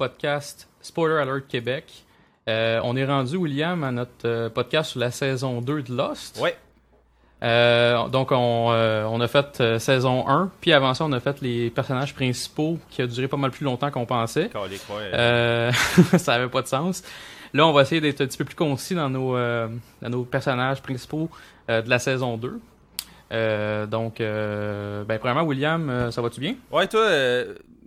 podcast Spoiler Alert Québec. Euh, on est rendu, William, à notre euh, podcast sur la saison 2 de Lost. Ouais. Euh, donc, on, euh, on a fait euh, saison 1, puis avant ça, on a fait les personnages principaux qui a duré pas mal plus longtemps qu'on pensait. Ça avait pas de sens. Là, on va essayer d'être un petit peu plus concis dans nos, dans nos personnages principaux de la saison 2. Euh, donc, ben, premièrement, William, ça va-tu bien? Ouais, toi,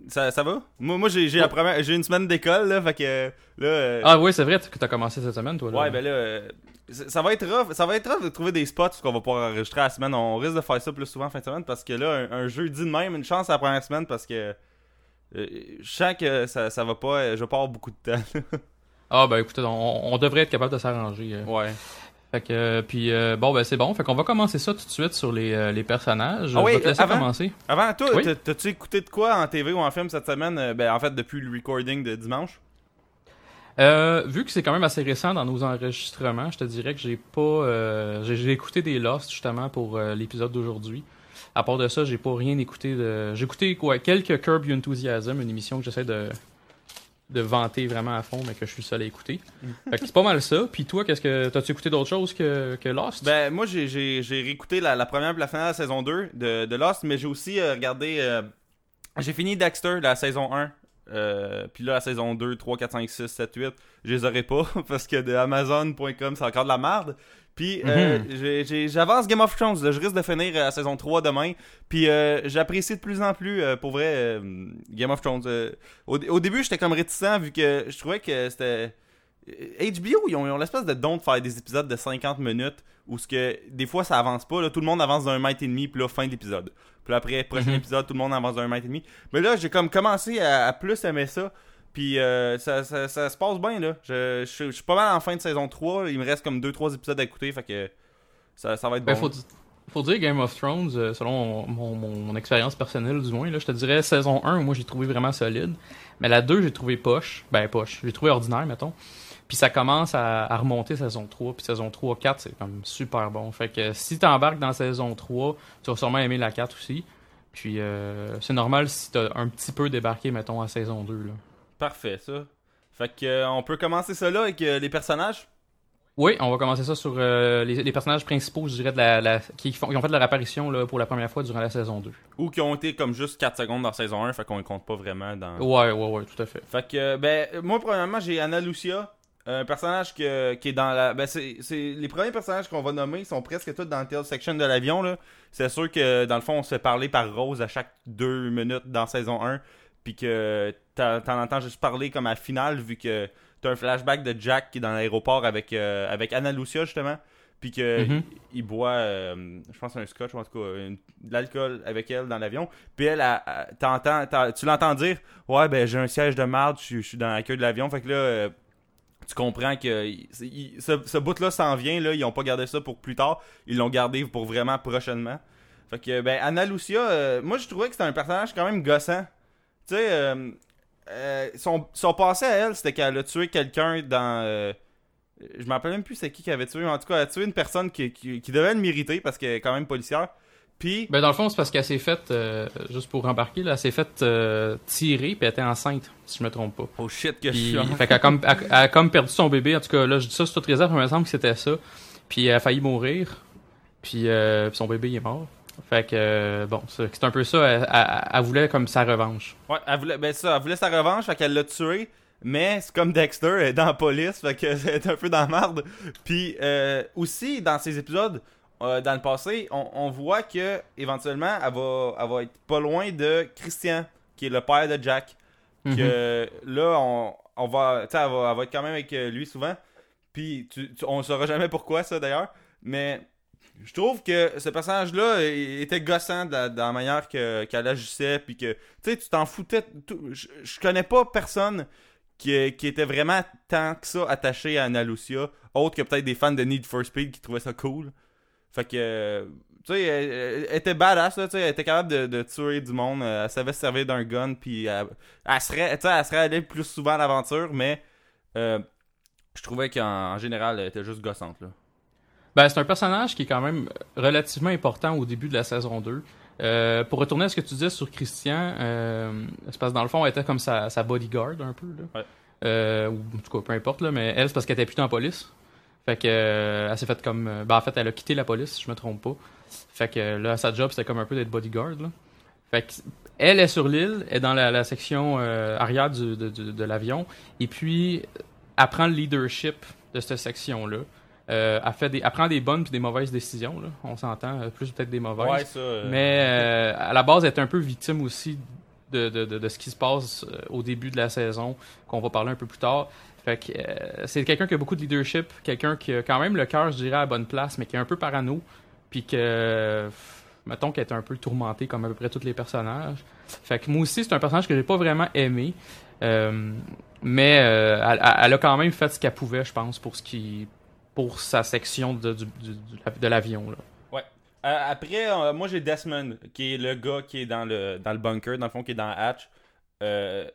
ça, ça va? Moi, moi j'ai première- une semaine d'école, là, fait que là. euh, Ah oui, c'est vrai que t'as commencé cette semaine, toi. Là. Ouais, ben là, euh, ça va être rough. Ça va être rough de trouver des spots qu'on va pouvoir enregistrer à la semaine. On risque de faire ça plus souvent en fin de semaine parce que là, un, un jeudi de même, une chance à la première semaine parce que euh, je sens que ça, ça va pas. Je avoir beaucoup de temps. Ah ben écoutez, on, on devrait être capable de s'arranger. euh. ouais. Fait que, euh, puis euh, bon, ben c'est bon. Fait qu'on va commencer ça tout de suite sur les, euh, les personnages. Ah oui, je vais te laisser avant- commencer. Avant, toi, Oui? t'as-tu écouté de quoi en TV ou en film cette semaine? Ben, en fait, depuis le recording de dimanche? Vu que c'est quand même assez récent dans nos enregistrements, je te dirais que j'ai pas. j'ai écouté des Lost justement pour l'épisode d'aujourd'hui. À part de ça, j'ai pas rien écouté de. J'ai écouté quoi quelques Curb Your Enthusiasm, une émission que j'essaie de de vanter vraiment à fond, mais que je suis seul à écouter. fait que c'est pas mal ça. Puis toi, qu'est-ce que t'as-tu écouté d'autres choses que, que Lost? Ben, moi, j'ai- j'ai j'ai réécouté la, la première et la finale de la saison 2 de, de Lost, mais j'ai aussi euh, regardé. euh, j'ai fini Dexter, la saison 1. Euh, puis là, la saison 2, 3, 4, 5, 6, 7, 8, je les aurais pas parce que de Amazon.com, c'est encore de la merde. Puis euh, Mhm. j'avance Game of Thrones. là. je risque de finir euh, la saison 3 demain. Puis euh, j'apprécie de plus en plus, euh, pour vrai, euh, Game of Thrones. Euh, au, au début, j'étais comme réticent vu que je trouvais que c'était. HBO, ils ont, ont l'espèce de don de faire des épisodes de 50 minutes où ce que des fois ça avance pas. Là, tout le monde avance d'un mètre et demi, puis là, fin de l'épisode. Puis après, prochain Mhm. épisode, tout le monde avance d'un mètre et demi. Mais là, j'ai comme commencé à, à plus aimer ça. Puis euh, ça, ça, ça se passe bien, là. Je, je, je suis pas mal en fin de saison 3. Il me reste comme 2-3 épisodes à écouter, fait que ça, ça va être Ben, bon. faut, faut dire Game of Thrones, euh, selon mon, mon- mon expérience personnelle du moins, là, je te dirais saison 1, moi j'ai trouvé vraiment solide. Mais la 2, j'ai trouvé poche. Ben poche. J'ai trouvé ordinaire, mettons. Puis ça commence à, à remonter saison 3. Puis saison 3, 4, c'est comme super bon. Fait que si t'embarques dans saison 3, tu vas sûrement aimer la 4 aussi. Puis euh, c'est normal si t'as un petit peu débarqué, mettons, à saison 2. Là. Parfait, ça. Fait que euh, on peut commencer ça là avec euh, les personnages? Oui, on va commencer ça sur euh, les, les personnages principaux, je dirais, de la, la- qui, font, qui ont fait leur apparition là, pour la première fois durant la saison 2. Ou qui ont été comme juste 4 secondes dans saison 1, fait qu'on les compte pas vraiment dans. Ouais, ouais, ouais, tout à fait. Fait que, ben, moi, premièrement, j'ai Anna Lucia, un personnage que- qui est dans la. Ben, c'est les premiers personnages qu'on va nommer ils sont presque tous dans le tail section de l'avion, là. C'est sûr que, dans le fond, on se fait parler par Rose à chaque deux minutes dans saison 1, puis que t'en t'en entends juste parler comme à la finale, vu que t'as un flashback de Jack qui est dans l'aéroport avec, euh, avec Anna Lucia, justement. Puis que Mhm. il, il boit, euh, je pense, un scotch ou en tout cas une- de l'alcool avec elle dans l'avion. Puis elle, elle- elle- t'entends, t'en- tu l'entends dire Ouais, ben j'ai un siège de marde, je suis- je suis dans la queue de l'avion. Fait que là, euh, tu comprends que il- ce, ce bout-là s'en vient. Là, ils ont pas gardé ça pour plus tard. Ils l'ont gardé pour vraiment prochainement. Fait que, ben, Anna Lucia, euh, moi je trouvais que c'était un personnage quand même gossant. Tu sais, euh, euh, son, son passé à elle, c'était qu'elle a tué quelqu'un dans. euh, je me rappelle même plus c'est qui qui avait tué, mais en tout cas, elle a tué une personne qui, qui, qui devait le mériter parce qu'elle est quand même policière. Puis, Ben dans le fond, c'est parce qu'elle s'est faite, euh, juste pour embarquer, là, elle s'est faite euh, tirer puis elle était enceinte, si je me trompe pas. oh shit, que Puis, je suis. fait qu'elle a, comme, elle, elle a comme perdu son bébé. En tout cas, là, je dis ça sur toute réserve, mais il me semble que c'était ça. Puis elle a failli mourir. Puis, euh, puis son bébé il est mort. Fait que, euh, bon, c'est un peu ça. Elle, elle- elle voulait comme sa revanche. Ouais, elle voulait, ben ça, elle voulait sa revanche, fait qu'elle l'a tué. Mais c'est comme Dexter, elle est dans la police, fait que c'est un peu dans la merde. Puis euh, aussi, dans ces épisodes, euh, dans le passé, on, on voit que éventuellement, elle va, elle va être pas loin de Christian, qui est le père de Jack. Mhm. Que là, on, on va, va, elle va être quand même avec lui souvent. Puis tu, tu- on saura jamais pourquoi ça d'ailleurs. Mais je trouve que ce personnage-là était gossant de la, manière que- qu'elle agissait. Puis que, tu sais, tu t'en foutais. Je, connais pas personne qui, était vraiment tant que ça attaché à Anna Lucia. Autre que peut-être des fans de Need for Speed qui trouvaient ça cool. Fait que, tu sais, elle, était badass, tu sais, elle était capable de, tuer du monde. euh, Elle savait se servir d'un gun, puis elle, serait, tu sais, elle serait allée plus souvent à l'aventure, mais euh, je trouvais qu'en en général, elle était juste gossante, là. Ben, c'est un personnage qui est quand même relativement important au début de la saison 2. Euh, pour retourner à ce que tu disais sur Christian, euh, c'est parce que dans le fond, elle était comme sa, sa bodyguard un peu. Là. Ouais. Euh, ou en tout cas, peu importe, là, mais elle, c'est parce qu'elle était plus en police. Fait que elle s'est fait comme. Ben, en fait, elle a quitté la police, si je me trompe pas. Fait que là, sa job, c'était comme un peu d'être bodyguard. Là. Fait que elle est sur l'île, elle est dans la, la section arrière du- de, de- de l'avion, et puis elle prend le leadership de cette section-là. Euh, elle, fait des, elle prend des bonnes puis des mauvaises décisions, là. on s'entend, euh, plus peut-être des mauvaises. Ouais, ça. euh, Mais euh, à la base, elle est un peu victime aussi de, de, de, de ce qui se passe au début de la saison, qu'on va parler un peu plus tard. Fait que c'est quelqu'un qui a beaucoup de leadership, quelqu'un qui a quand même le cœur, je dirais, à la bonne place, mais qui est un peu parano, puis que, mettons, qu'elle est un peu tourmentée comme à peu près tous les personnages. Fait que moi aussi, c'est un personnage que j'ai pas vraiment aimé, mais elle, elle a quand même fait ce qu'elle pouvait, je pense, pour ce qui, pour sa section de, du- de l'avion. là. Euh, après, euh, moi j'ai Desmond, qui est le gars qui est dans le, dans le bunker, dans le fond, qui est dans Hatch. Euh,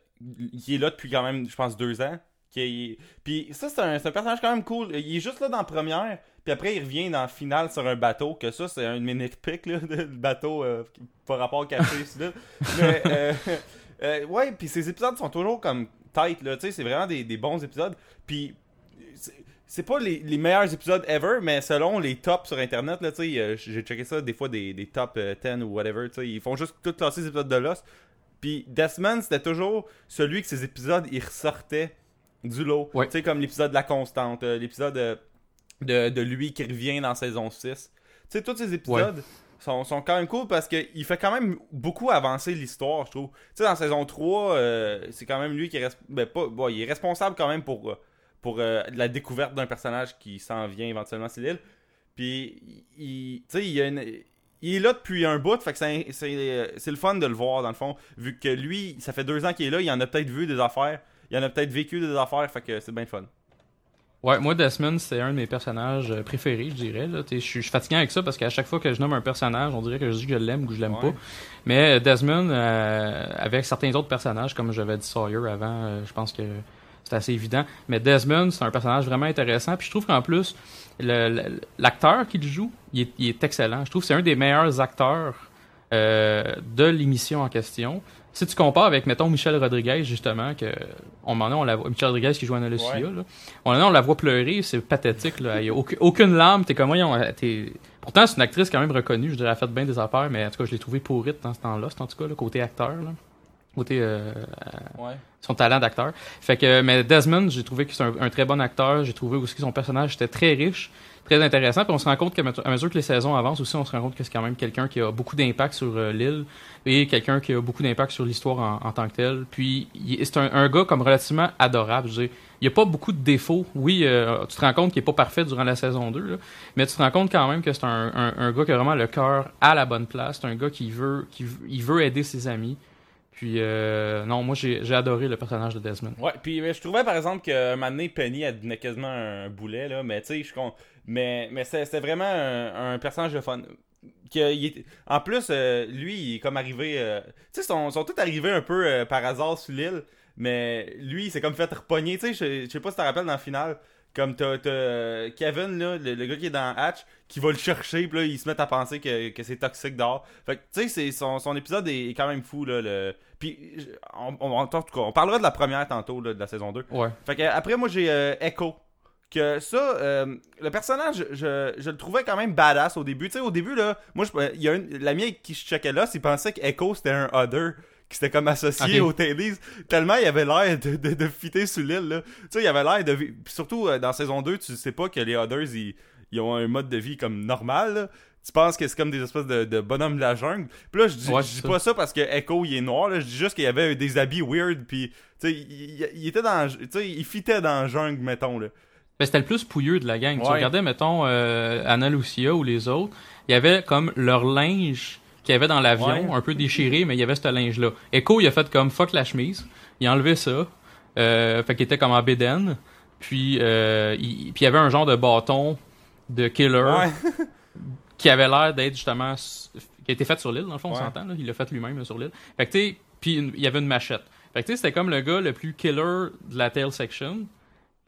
qui est là depuis quand même, je pense, deux ans. Qui est- Puis ça, c'est un, un personnage quand même cool. Il est juste là dans la première, puis après il revient dans la finale sur un bateau. Que ça, c'est un mes nitpicks, là, le bateau euh, par rapport au café. là. Mais, ouais, puis ces épisodes sont toujours comme tight, là. Tu sais, c'est vraiment des, des bons épisodes. Puis c'est- pas les, les meilleurs épisodes ever, mais selon les tops sur internet, là, tu sais, euh, j'ai checké ça des fois des, des top euh, 10 ou whatever, tu sais, ils font juste tout classer les épisodes de Lost. Puis Desmond, c'était toujours celui que ces épisodes, ils ressortaient du lot. Ouais. Tu sais, comme l'épisode de la constante, euh, l'épisode euh, de, de lui qui revient dans saison 6. Tu sais, tous ces épisodes sont, sont quand même cool parce qu'il fait quand même beaucoup avancer l'histoire, je trouve. Tu sais, dans saison 3, euh, c'est quand même lui qui est, ben, pas, bon, il est responsable quand même pour, euh, pour euh, la découverte d'un personnage qui s'en vient éventuellement sur l'île. Puis, il, tu sais, il, y a une- il est là depuis un bout, fait que c'est c'est, euh, c'est le fun de le voir, dans le fond. Vu que lui, ça fait deux ans qu'il est là, il en a peut-être vu des affaires, il en a peut-être vécu des affaires, fait que c'est bien fun. Ouais, moi, Desmond, c'est un de mes personnages euh, préférés, je dirais. là. Je suis fatigué avec ça parce qu'à chaque fois que je nomme un personnage, on dirait que je dis que je l'aime ou que je l'aime Ouais. pas. Mais Desmond, euh, avec certains autres personnages, comme j'avais dit Sawyer avant, euh, je pense que c'est assez évident. Mais Desmond, c'est un personnage vraiment intéressant. Puis je trouve qu'en plus, le- le- l'acteur qu'il joue, il est, il est excellent. Je trouve que c'est un des meilleurs acteurs euh, de l'émission en question. Si tu compares avec, mettons, Michel Rodriguez, justement, que on, on la voit, Michel Rodriguez qui joue Anna Lucia, Ouais. là. On, on la voit pleurer, c'est pathétique. Là. Il y a aucune, aucune larme. T'es comme, voyons, euh, t'es... Pourtant, c'est une actrice quand même reconnue. Je dirais, elle a fait bien des affaires, mais en tout cas, je l'ai trouvé pourrite dans ce temps-là, en tout cas, là, côté acteur. Là. Côté euh, Ouais. son talent d'acteur. Fait que, mais Desmond, j'ai trouvé que c'est un, un très bon acteur. J'ai trouvé aussi que son personnage était très riche, très intéressant. Puis on se rend compte qu'à mesure- que les saisons avancent aussi, on se rend compte que c'est quand même quelqu'un qui a beaucoup d'impact sur euh, l'île et quelqu'un qui a beaucoup d'impact sur l'histoire en, en tant que tel. Puis c'est un, un gars comme relativement adorable. Je veux dire, il n'y a pas beaucoup de défauts. Oui, euh, tu te rends compte qu'il n'est pas parfait durant la saison 2, là, mais tu te rends compte quand même que c'est un, un- un gars qui a vraiment le cœur à la bonne place. C'est un gars qui veut, qui il veut aider ses amis. Puis euh, non, moi j'ai adoré le personnage de Desmond. Ouais, puis je trouvais par exemple que un Penny, elle devenait quasiment un boulet, là, mais tu sais, je con- Mais, mais c'était vraiment un, personnage de fun. Que, En plus, euh, lui, il est comme arrivé. euh, Tu sais, ils sont, tous arrivés un peu euh, par hasard sur l'île, mais lui, il s'est comme fait repogner. Tu sais, je sais pas si tu te rappelles dans la finale. Comme t'as euh, Kevin, là, le, le gars qui est dans Hatch, qui va le chercher, puis là, ils se mettent à penser que, que c'est toxique dehors. Fait que, tu sais, c'est- son, son épisode est, est quand même fou, là. Le... Puis, on, on- en tout cas, on parlera de la première tantôt, là, de la saison 2. Ouais. Fait que, après, moi, j'ai euh, Echo. Que ça, euh, le personnage, je, je le trouvais quand même badass au début. Tu sais, au début, là, moi, je- il y a une, l'ami avec qui je checkais là, il pensait que Echo c'était un other qui s'était comme associé Ok. aux Tailies. Tellement il avait l'air de, de, de fitter sur l'île, là. Tu sais, il avait l'air de. surtout, euh, dans saison 2, tu sais pas que les others, ils, ils ont un mode de vie comme normal, là. Tu penses que c'est comme des espèces de, de bonhommes de la jungle. Puis là, je dis, Ouais, je dis pas ça parce que Echo, il est noir, là. Je dis juste qu'il y avait des habits weird, puis, tu sais, il, il- était dans. Tu sais, il fitait dans la jungle, mettons, là. Ben, c'était le plus pouilleux de la gang. Tu regardais, mettons, euh, Anna Lucia ou les autres, il y avait comme leur linge qu'il y avait dans l'avion, Ouais. un peu déchiré, mais il y avait ce linge-là. Echo, il a fait comme fuck la chemise. Il a enlevé ça. Euh, fait qu'il était comme en bédaine. Puis, euh, il, puis il y avait un genre de bâton de killer Ouais. qui avait l'air d'être justement qui a été fait sur l'île dans le fond on s'entend là. il l'a fait lui-même sur l'île fait que tu sais puis il y avait une machette fait que tu sais c'était comme le gars le plus killer de la tail section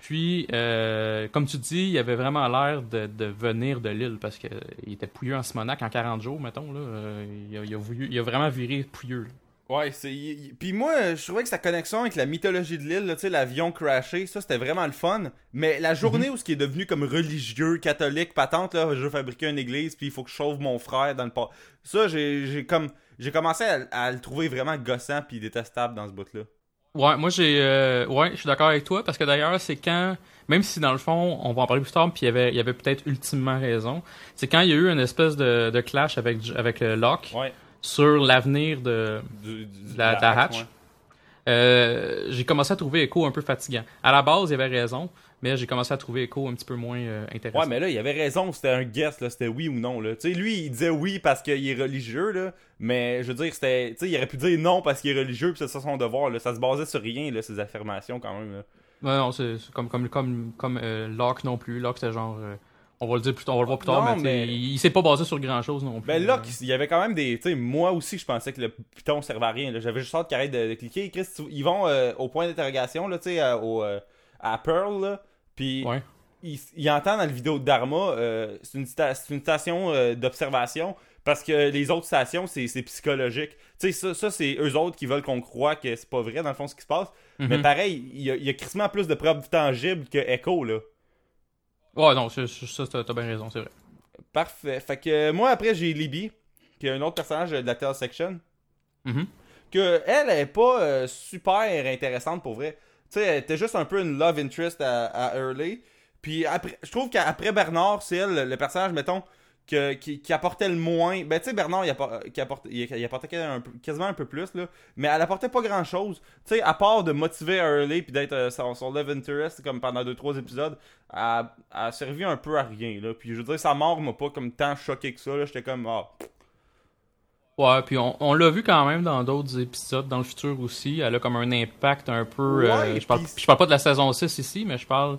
Puis, euh, comme tu dis, il avait vraiment l'air de, de venir de l'île parce qu'il était pouilleux en Simonac en 40 jours, mettons. Là. Euh, il, a, il, a voulu- il a vraiment viré pouilleux. là. Ouais, c'est. Puis moi, je trouvais que sa connexion avec la mythologie de l'île, tu sais, l'avion crashé, ça c'était vraiment le fun. Mais la journée où ce qui est devenu comme religieux, catholique, patente, là, je veux fabriquer une église, puis il faut que je sauve mon frère dans le port. Ça, j'ai j'ai comme. J'ai commencé à, à le trouver vraiment gossant puis détestable dans ce bout-là. Ouais, moi j'ai. euh, ouais, je suis d'accord avec toi parce que d'ailleurs, c'est quand. Même si dans le fond, on va en parler plus tard, puis il y avait, il y avait peut-être ultimement raison. C'est quand il y a eu une espèce de, de clash avec, avec euh, Locke Ouais. sur l'avenir de, Du, du- de la, de la hatch. Euh, j'ai commencé à trouver Echo un peu fatigant. À la base, il avait raison, mais j'ai commencé à trouver Echo un petit peu moins euh, intéressant. Ouais, mais là, il avait raison, c'était un guess, là, c'était oui ou non, là. Lui, il disait oui parce qu'il est religieux, là, mais je veux dire, c'était, tu sais, il aurait pu dire non parce qu'il est religieux, puis c'est ça son devoir, là. Ça se basait sur rien, là, ces affirmations, quand même, là. Ouais, non, c'est comme, comme, comme, comme euh, Locke non plus. Locke, c'était genre. euh, on va le dire plus tard, on va le voir plus tard, mais, il, il s'est pas basé sur grand chose non plus. Ben là, il y avait quand même des. Tu sais, moi aussi, je pensais que le piton servait à rien. là. J'avais juste hâte qu'il arrête de, de cliquer. Chris, ils vont au point d'interrogation, là, tu sais, à, au, à Pearl, là. Puis Ouais. il, il entend dans la vidéo de Dharma, euh, c'est une, station euh, d'observation. Parce que les autres stations, c'est psychologique. Tu sais, ça, ça c'est eux autres qui veulent qu'on croit que c'est pas vrai, dans le fond, ce qui se passe. Mais Mhm. pareil, il y a, y a crissement plus de preuves tangibles que Echo, là. Ouais, non, ça, t'as bien raison, c'est vrai. Parfait. Fait que euh, moi, après, j'ai Libby, qui est un autre personnage de la Tale Section. Mhm. que elle est pas euh, super intéressante pour vrai. Tu sais, elle était juste un peu une love interest à, à Hurley. Puis après, je trouve qu'après Bernard, c'est elle le personnage, mettons, que, qui, qui apportait le moins. Ben tu sais, Bernard, il, apportait quasiment un peu plus, là. Mais elle apportait pas grand chose. Tu sais, à part de motiver Hurley puis d'être euh, son, love interest, comme pendant 2-3 épisodes, elle, elle a servi un peu à rien, là. Puis je veux dire, sa mort m'a pas comme tant choqué que ça, là. J'étais comme, ah, Ouais, puis on, on l'a vu quand même dans d'autres épisodes dans le futur aussi. Elle a comme un impact un peu. euh, Ouais, je, parle, je parle pas de la saison 6 ici, mais je parle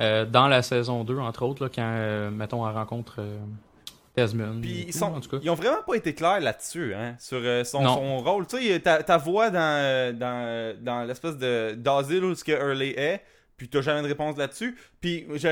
euh, dans la saison 2, entre autres, là, quand, euh, mettons, elle rencontre Desmond. Puis ils, sont, en tout cas. ils ont vraiment pas été clairs là-dessus, hein, sur euh, son, rôle. Tu sais, ta, ta voix dans, dans, dans l'espèce de d'asile où ce que Hurley est, puis t'as jamais de réponse là-dessus. Puis je,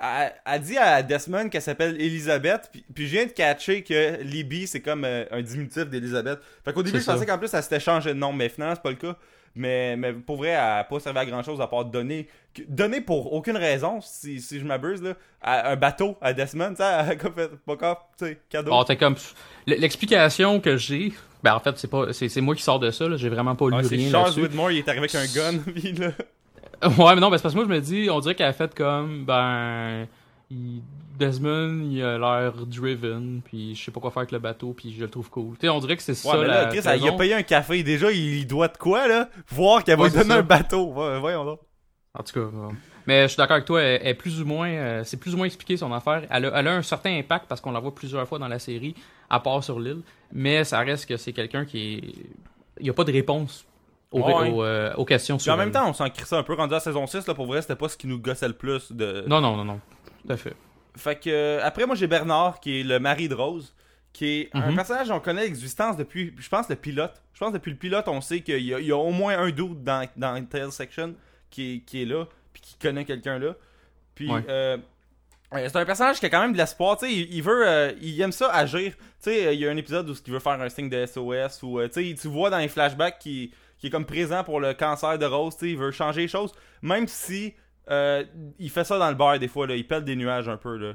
elle, elle dit à Desmond qu'elle s'appelle Elisabeth, puis, puis je viens de catcher que Libby c'est comme euh, un diminutif d'Elisabeth. Fait qu'au début je pensais qu'en plus elle s'était changé de nom, mais finalement c'est pas le cas. Mais, mais pour vrai, elle a pas servi à grand chose à part donner. Donner pour aucune raison, si, si je m'abuse, là, à- un bateau à Desmond, tu sais, comme fait, tu sais, cadeau. Bon, t'es comme. L'explication que j'ai. Ben, en fait, c'est pas c'est moi qui sors de ça, là. J'ai vraiment pas lu Ah, rien Charles. Whitmore, il est arrivé avec un gun, puis là... Ouais, mais non, mais c'est parce que moi, je me dis, on dirait qu'elle a fait comme, ben, il- Desmond, il a l'air driven, puis je sais pas quoi faire avec le bateau, puis je le trouve cool. Tu sais, on dirait que c'est Ouais, ça mais la là, Chris, il a payé un café, déjà, il doit de quoi, là? Voir qu'elle va lui donner ça. un bateau. Ouais, voyons donc. En tout cas, bon. mais je suis d'accord avec toi, elle, plus ou moins, euh, c'est plus ou moins expliqué son affaire. Elle a, elle a un certain impact parce qu'on la voit plusieurs fois dans la série, à part sur l'île, mais ça reste que c'est quelqu'un qui est, il y a pas de réponse aux, Ouais. aux, euh, aux questions Puis sur en même temps, on s'en crissait un peu rendu à la saison 6, là, pour vrai, c'était pas ce qui nous gossait le plus de... Non, non, non, non, tout à fait. Fait que, euh, après, moi, j'ai Bernard, qui est le mari de Rose, qui est un Mhm. personnage, on connaît l'existence depuis, je pense, le pilote. Je pense, depuis le pilote, on sait qu'il y, y a au moins un doute dans, dans Tale Section qui est, qui est là, puis qui connaît quelqu'un là. Puis, Ouais. euh, euh, c'est un personnage qui a quand même de l'espoir, tu sais, il, il veut, euh, il aime ça agir. Tu sais, euh, il y a un épisode où il veut faire un signe de SOS, ou, euh, tu sais, tu vois dans les flashbacks qu'il qui est comme présent pour le cancer de Rose, il veut changer les choses, même si euh, il fait ça dans le bar des fois, là, il pèle des nuages un peu, là.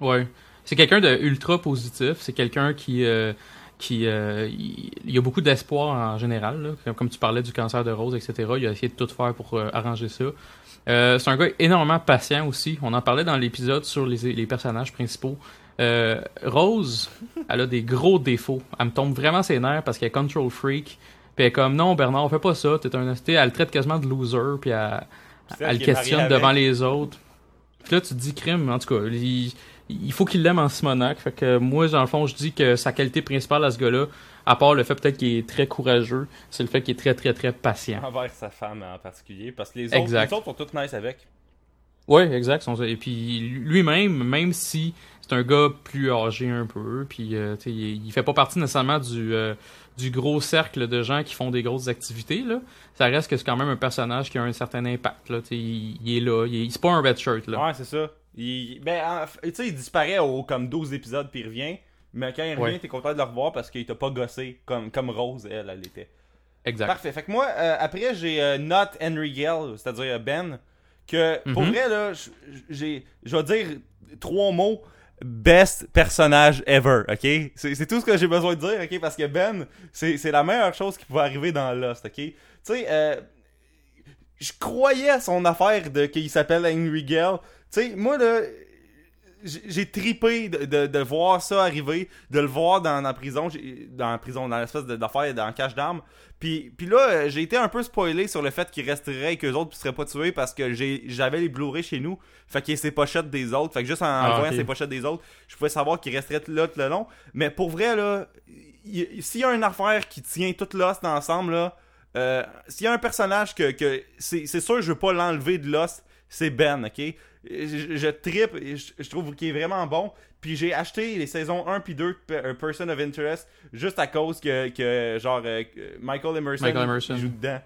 Ouais. C'est quelqu'un de ultra positif. C'est quelqu'un qui, euh, qui, euh, il y a beaucoup d'espoir en général. là. Comme, tu parlais du cancer de Rose, etc. Il a essayé de tout faire pour euh, arranger ça. Euh, c'est un gars énormément patient aussi. On en parlait dans l'épisode sur les, les personnages principaux. Euh, Rose, elle a des gros défauts. Elle me tombe vraiment ses nerfs parce qu'elle est control freak. Puis elle est comme non Bernard, on fait pas ça. T'es un. Elle le traite quasiment de loser. Puis elle, elle le questionne avec. devant les autres. Puis là, tu te dis crime, en tout cas, il, il faut qu'il l'aime en Simonac. Fait que moi, dans le fond, je dis que sa qualité principale à ce gars-là, à part le fait peut-être qu'il est très courageux, c'est le fait qu'il est très, très, très patient. Envers sa femme en particulier, parce que les autres, Exact. les autres sont toutes nice avec. Oui, exact. Et puis lui-même, même si c'est un gars plus âgé un peu, puis euh, il, il fait pas partie nécessairement du euh, du gros cercle de gens qui font des grosses activités là. Ça reste que c'est quand même un personnage qui a un certain impact là. Il, il est là, il est, c'est pas un red shirt là. Ouais, c'est ça. Il, ben, en- il disparaît au comme 12 épisodes puis il revient. Mais quand il revient, Ouais. t'es content de le revoir parce qu'il t'a pas gossé comme, comme Rose, elle, elle était. Exact. Parfait. Fait que moi, euh, après, j'ai euh, Not Henry Gale, c'est-à-dire euh, Ben, que pour Mhm. vrai, là, j'ai, je vais dire trois mots. Best personnage ever, ok? C'est tout ce que j'ai besoin de dire, ok? Parce que Ben, c'est c'est la meilleure chose qui pouvait arriver dans Lost, ok? Tu sais, euh, je croyais à son affaire de qu'il s'appelle Henry Gale. Tu sais, moi, là, j'ai tripé de, de, de voir ça arriver, de le voir dans, dans la prison, dans la prison, dans l'espèce d'affaire, dans le cache d'armes. Puis, puis là, euh, j'ai été un peu spoilé sur le fait qu'il resterait et qu'eux autres ne seraient pas tués parce que j'avais les Blu-ray chez nous. Fait qu'il y a ses pochettes des autres. Fait que juste en, Ah, voyant ses pochettes des autres, je pouvais savoir qu'il resterait là tout le long. Mais pour vrai, là, il- s'il y a une affaire qui tient toute Lost ensemble, là, euh, s'il y a un personnage que, que c'est sûr je veux pas l'enlever de Lost, c'est Ben, ok? Je, je trippe, et je, je trouve qu'il est vraiment bon. Puis j'ai acheté les saisons 1 puis 2 de euh, Person of Interest juste à cause que, que genre, euh, Michael Emerson, Michael Emerson. il joue dedans.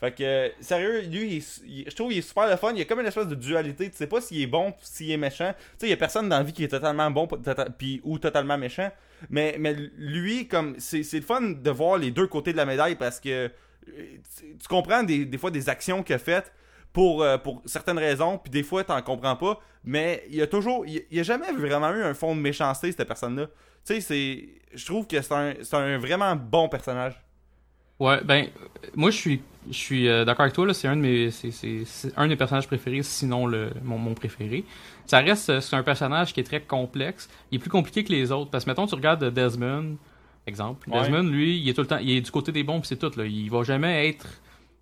Fait que, sérieux, lui, il je trouve qu'il est super le fun. Il y a comme une espèce de dualité. Tu sais pas s'il est bon s'il est méchant. Tu sais, il y a personne dans la vie qui est totalement bon tota- puis ou totalement méchant. Mais, mais lui, comme, c'est c'est le fun de voir les deux côtés de la médaille parce que euh, tu, tu comprends des, des fois des actions qu'il a faites pour, euh, pour certaines raisons, puis des fois, t'en comprends pas. Mais il y a toujours. Il y a jamais vraiment eu un fond de méchanceté, cette personne-là. Tu sais, c'est. Je trouve que c'est un, c'est un vraiment bon personnage. Ouais, ben moi je suis je suis euh, d'accord avec toi là, c'est un de mes c'est un des personnages préférés sinon le mon, mon préféré. Ça reste euh, c'est un personnage qui est très complexe, il est plus compliqué que les autres parce que mettons tu regardes Desmond exemple, Ouais. Desmond lui, il est tout le temps il est du côté des bons c'est tout là, il va jamais être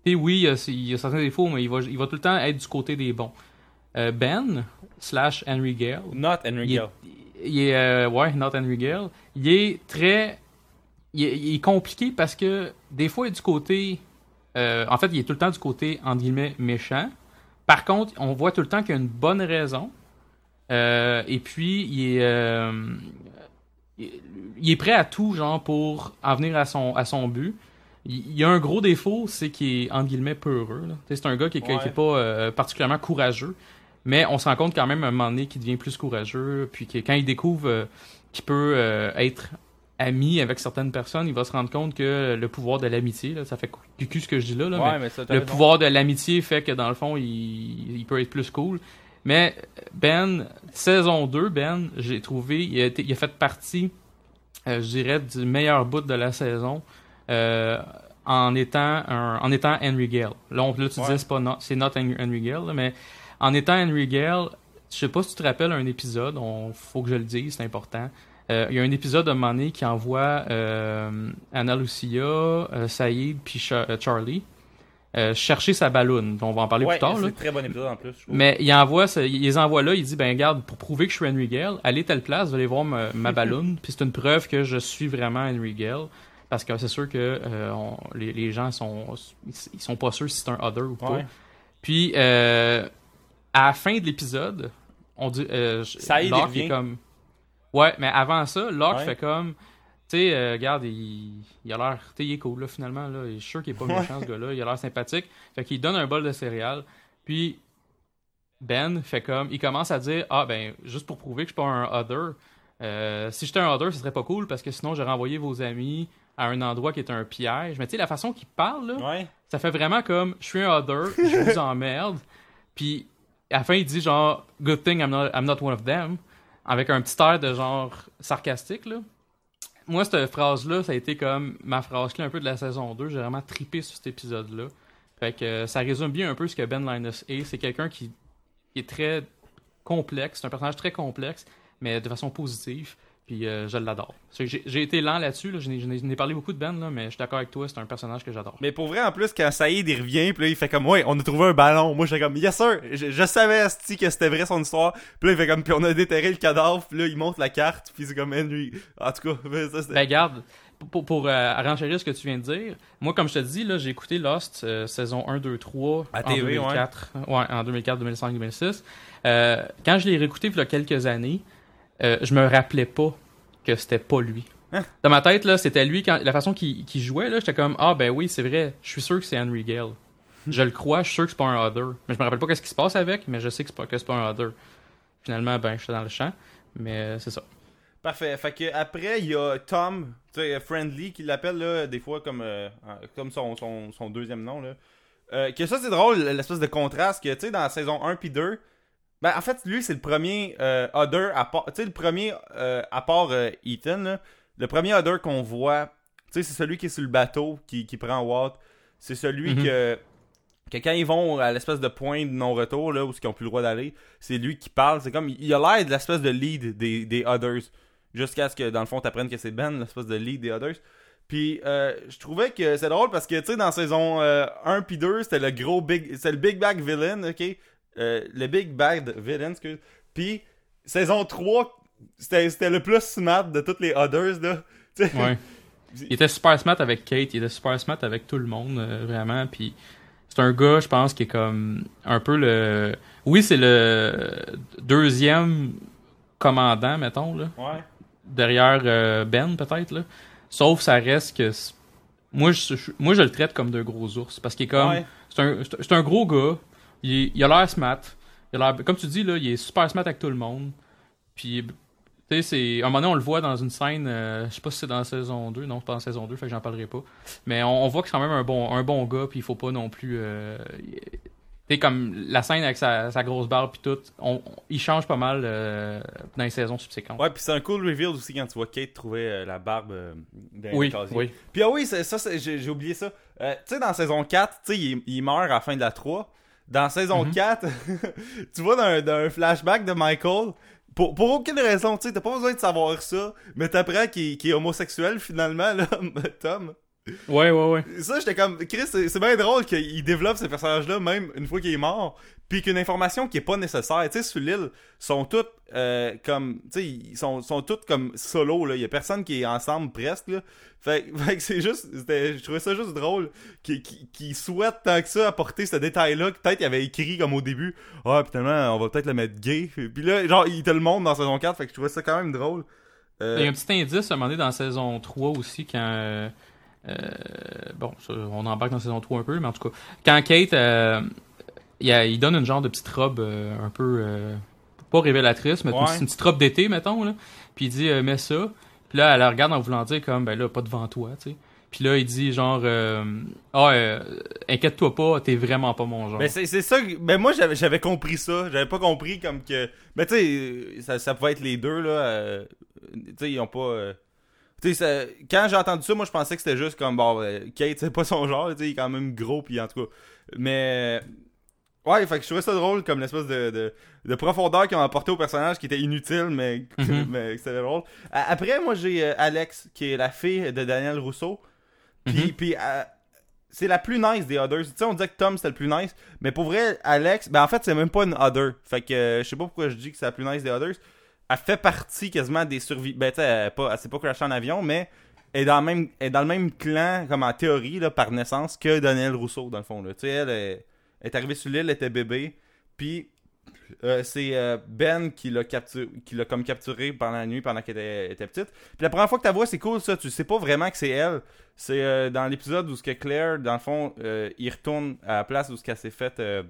et oui, il y, a, il y a certains défauts mais il va il va tout le temps être du côté des bons. Euh, ben slash Henry Gale, Not Henry Gale. il est, euh, ouais, not Henry Gale. Il est très, il est, il est compliqué parce que des fois il est du côté, euh, en fait, il est tout le temps du côté entre guillemets méchant. Par contre, on voit tout le temps qu'il y a une bonne raison. Et puis il est, il il est prêt à tout genre pour en venir à son à son but. Il y a un gros défaut, c'est qu'il est entre guillemets peureux. C'est un gars qui, est- qui est Ouais. pas euh, particulièrement courageux. Mais on se rend compte quand même à un moment donné qu'il devient plus courageux, puis que quand il découvre euh, qu'il peut euh, être ami avec certaines personnes, il va se rendre compte que le pouvoir de l'amitié, ça fait cucu ce que je dis là, là, Ouais, mais ça, le raison. pouvoir de l'amitié fait que dans le fond, il, il peut être plus cool. Mais Ben, saison 2, Ben, j'ai trouvé, il a, été- il a fait partie, je dirais, du meilleur bout de la saison en, étant un, en étant Henry Gale. Là, on, là tu Ouais. disais, c'est pas c'est not Henry, Gale, là, mais en étant Henry Gale, je sais pas si tu te rappelles un épisode, on, faut que je le dise, c'est important. Euh, Il y a un épisode de un moment donné qui envoie euh, Anna Lucia, euh, Saïd puis Cha- euh, Charlie euh, chercher sa balloune. On va en parler Ouais, plus tard. c'est un très bon épisode en plus. je. Mais il envoie, il les envoie là, il dit ben regarde, pour prouver que je suis Henry Gale, allez telle place, vous allez voir ma, ma balloune, puis c'est une preuve que je suis vraiment Henry Gale. Parce que c'est sûr que euh, on- les, les gens sont ils sont pas sûrs si c'est un other ou pas. Ouais. Puis euh, à la fin de l'épisode, on dit euh, il Locke est comme Ouais, mais avant ça, Locke Ouais. fait comme tu sais, euh, regarde, il, il a l'air, tu il est cool, là, finalement, là. Je suis sûr qu'il est pas méchant, ce gars-là. Il a l'air sympathique. Fait qu'il donne un bol de céréales. Puis, Ben fait comme, il commence à dire, ah, ben, juste pour prouver que je suis pas un other, euh, si j'étais un other, ce serait pas cool parce que sinon, j'aurais envoyé vos amis à un endroit qui est un piège. Mais tu sais, la façon qu'il parle, là, Ouais. ça fait vraiment comme, je suis un other, je vous emmerde. Puis, à la fin, il dit genre, good thing I'm not, I'm not one of them. Avec un petit air de genre sarcastique, là. Moi, cette phrase-là, ça a été comme ma phrase clé un peu de la saison 2. J'ai vraiment tripé sur cet épisode-là. Fait que euh, ça résume bien un peu ce que Ben Linus est. C'est quelqu'un qui, qui est très complexe. C'est un personnage très complexe, mais de façon positive. Puis euh, je l'adore. J'ai été lent là-dessus. Là. Je n'ai- parlé beaucoup de Ben, là, mais je suis d'accord avec toi. C'est un personnage que j'adore. Mais pour vrai, en plus, quand Saïd il revient, puis là, il fait comme, ouais, on a trouvé un ballon. Moi, j'étais comme, yes sir, je, je savais, asti, que c'était vrai son histoire. Puis là, il fait comme, puis on a déterré le cadavre, puis là, il montre la carte, puis c'est comme Henry. En tout cas, ça, c'était- Ben garde, pour, pour, euh, renchérir ce que tu viens de dire, moi comme je te dis, j'ai écouté Lost euh, saison 1, 2, 3 À en TV, 2004. Ouais. en 2004, 2005, 2006. Euh, quand je l'ai réécouté il y a quelques années, euh, je me rappelais pas que c'était pas lui. Hein? Dans ma tête, là, c'était lui, quand, la façon qu'il jouait, là, j'étais comme, ah ben oui, c'est vrai, je suis sûr que c'est Henry Gale. Je le crois, je suis sûr que c'est pas un other. Mais je me rappelle pas qu'est-ce qui se passe avec, mais je sais que c'est pas, que pas un other. Finalement, ben, j'étais dans le champ, mais euh, c'est ça. Parfait. Fait que après, il y a Tom, tu sais, Friendly, qui l'appelle là, des fois comme, euh, comme son, son, son deuxième nom. Là. Euh, que ça, c'est drôle, l'espèce de contraste que, tu sais, dans la saison 1 puis 2, ben, en fait, lui, c'est le premier euh, Other, à part, tu sais, le premier, euh, à part euh, Ethan, là, le premier Other qu'on voit, tu sais, c'est celui qui est sur le bateau, qui, qui prend Walt. C'est celui Mhm. que, que quand ils vont à l'espèce de point de non-retour, là, où ils n'ont plus le droit d'aller, c'est lui qui parle. C'est comme, il a l'air de l'espèce de lead des, des Others. Jusqu'à ce que, dans le fond, t'apprennes que c'est Ben, l'espèce de lead des Others. Puis, euh, je trouvais que c'est drôle parce que, tu sais, dans saison euh, 1 puis 2, c'était le gros big. C'était le Big Bad Villain, ok? Euh, le Big Bad Villain, excuse. Puis, saison 3, c'était c'était le plus smart de toutes les Others, là. Ouais. Il était super smart avec Kate, il était super smart avec tout le monde, euh, vraiment. Puis c'est un gars, je pense, qui est comme un peu le. Oui, c'est le deuxième commandant, mettons, là, Ouais. derrière euh, Ben, peut-être. là. Sauf ça reste que. Moi je, moi, je le traite comme de gros ours. Parce qu'il est comme. Ouais. C'est un, c'est un- c'est un gros gars. Il, a l'air smart. Il a l'air- comme tu dis, là, il est super smart avec tout le monde. Puis, tu sais, c'est. À un moment donné, on le voit dans une scène. euh, je sais pas si c'est dans la saison 2. Non, c'est pas dans la saison 2, fait que j'en parlerai pas. Mais on, on voit que c'est quand même un bon, un bon gars. Puis, il faut pas non plus. euh, tu sais, comme la scène avec sa, sa grosse barbe. Puis tout. On, on- il change pas mal euh, dans les saisons subséquentes. Ouais, puis c'est un cool reveal aussi quand tu vois Kate trouver euh, la barbe euh, le oui, casier. oui. Puis ah oui, c'est- ça, j'ai oublié ça. Tu sais, dans saison 4, tu sais, il, il meurt à la fin de la 3. Dans saison Mhm. 4, tu vois dans un, flashback de Michael, pour, pour aucune raison, tu sais, t'as pas besoin de savoir ça, mais t'apprends qu'il est homosexuel finalement, là, Tom. Ouais, ouais, ouais. Ça, j'étais comme, Chris, c'est c'est bien drôle qu'il développe ce personnage-là, même une fois qu'il est mort, puis qu'une information qui est pas nécessaire. Tu sais, sur l'île, sont toutes euh, comme, tu sais, ils sont, sont toutes comme solo, là. Il y a personne qui est ensemble presque, là. Fait, fait que c'est juste, je trouvais ça juste drôle qu'il- qu'il souhaite tant que ça apporter ce détail-là, peut-être il avait écrit comme au début, ah, puis finalement, on va peut-être le mettre gay. Puis là, genre, il te le montre dans saison 4, fait que je trouvais ça quand même drôle. Euh, Il y a un petit indice à un moment donné dans saison 3 aussi quand. euh, euh, bon, ça, on embarque dans saison 3 un peu, mais en tout cas, quand Kate. Il, a- il donne une genre de petite robe euh, un peu. euh, pas révélatrice, mais Ouais. c'est une petite robe d'été, mettons, là. Puis il dit, euh, mets ça. Puis là, elle la regarde en voulant dire, comme, ben là, pas devant toi, tu sais. Puis là, il dit, genre, euh, ah, euh, inquiète-toi pas, t'es vraiment pas mon genre. Ben c'est ça que- ben moi j'avais j'avais compris ça j'avais pas compris comme que ben tu sais ça, ça pouvait être les deux là euh, tu sais ils ont pas euh, tu sais ça- quand j'ai entendu ça moi je pensais que c'était juste comme bon Kate c'est pas son genre tu sais il est quand même gros puis en tout cas mais ouais fait que je trouvais ça drôle comme l'espèce de, de, de profondeur qu'ils ont apporté au personnage qui était inutile mais Mhm. mais c'était drôle après moi j'ai euh, Alex qui est la fille de Daniel Rousseau puis, Mhm. puis euh, c'est la plus nice des Others. Tu sais, on disait que Tom c'était le plus nice. Mais pour vrai, Alex, ben en fait, c'est même pas une Other. Fait que euh, je sais pas pourquoi je dis que c'est la plus nice des Others. Elle fait partie quasiment des survivants. Ben tu sais, elle, elle s'est pas crashée en avion, mais elle est, dans le même, elle est dans le même clan, comme en théorie, là, par naissance, que Daniel Rousseau, dans le fond. là. Tu sais, elle, est- est arrivée sur l'île, elle était bébé. Puis euh, c'est euh, Ben qui l'a capturé, qui l'a comme capturé pendant la nuit, pendant qu'elle était, était petite. Puis la première fois que tu vois, c'est cool ça. Tu sais pas vraiment que c'est elle. C'est euh, dans l'épisode où ce que Claire, dans le fond, il retourne à la place où ce qu'elle s'est fait euh,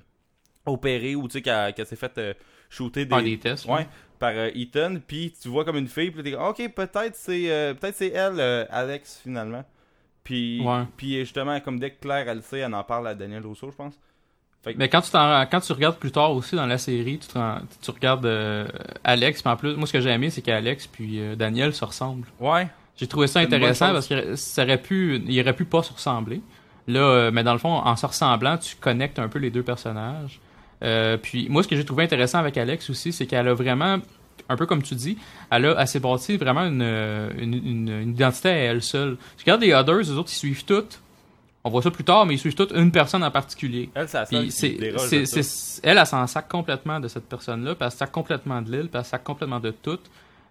opérer ou tu sais qu'elle s'est fait euh, shooter des, des tests. ouais, par Ethan. Puis tu vois comme une fille. Puis t'es ok, peut-être c'est peut-être c'est elle, Alex finalement. Puis Ouais. puis justement comme dès que Claire elle le sait, elle en parle à Daniel Rousseau, je pense. Fait que- Mais quand tu, quand tu regardes plus tard aussi dans la série, tu, tu regardes euh, Alex, puis en plus, moi ce que j'ai aimé, c'est qu'Alex puis euh, Daniel se ressemblent. ouais. J'ai trouvé ça intéressant parce qu'il ça aurait pu, il aurait pu pas se ressembler. Là, euh, mais dans le fond, en se ressemblant, tu connectes un peu les deux personnages. Euh, puis moi, ce que j'ai trouvé intéressant avec Alex aussi, c'est qu'elle a vraiment, un peu comme tu dis, elle, a, elle s'est bâtie vraiment une, une, une- une identité à elle seule. Tu regardes les Others, les autres, ils suivent toutes. On voit ça plus tard, mais ils suivent toutes une personne en particulier. Elle, ça. elle, s'en sac complètement de cette personne-là, puis elle sac complètement de l'île, puis elle sac complètement de tout.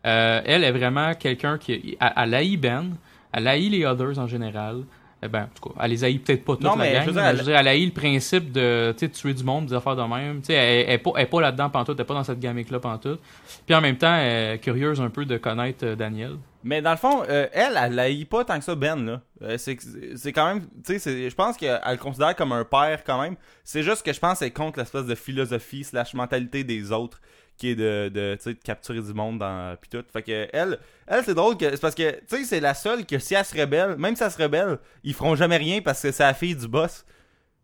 Euh, elle est vraiment quelqu'un qui. Elle, elle haït Ben, elle haït les Others en général. Eh ben, en tout cas, elle les haït peut-être pas toutes, Non, la mais gang, je veux dire, mais elle- je veux dire, elle haït le principe de tuer du monde, des affaires de même. Tu sais, elle, elle est pas, là-dedans pantoute, elle est pas dans cette gamique-là pantoute. Puis en même temps, elle est curieuse un peu de connaître euh, Daniel. Mais dans le fond, euh, elle, elle haït pas tant que ça Ben, là. Euh, c'est c'est quand même, tu sais, je pense qu'elle le considère comme un père quand même. C'est juste que je pense qu'elle est contre l'espèce de philosophie slash mentalité des autres de, capturer du monde dans pis tout. Fait que elle, elle c'est drôle que c'est parce que tu sais c'est la seule que si elle se rebelle, même si elle se rebelle, ils feront jamais rien parce que c'est la fille du boss.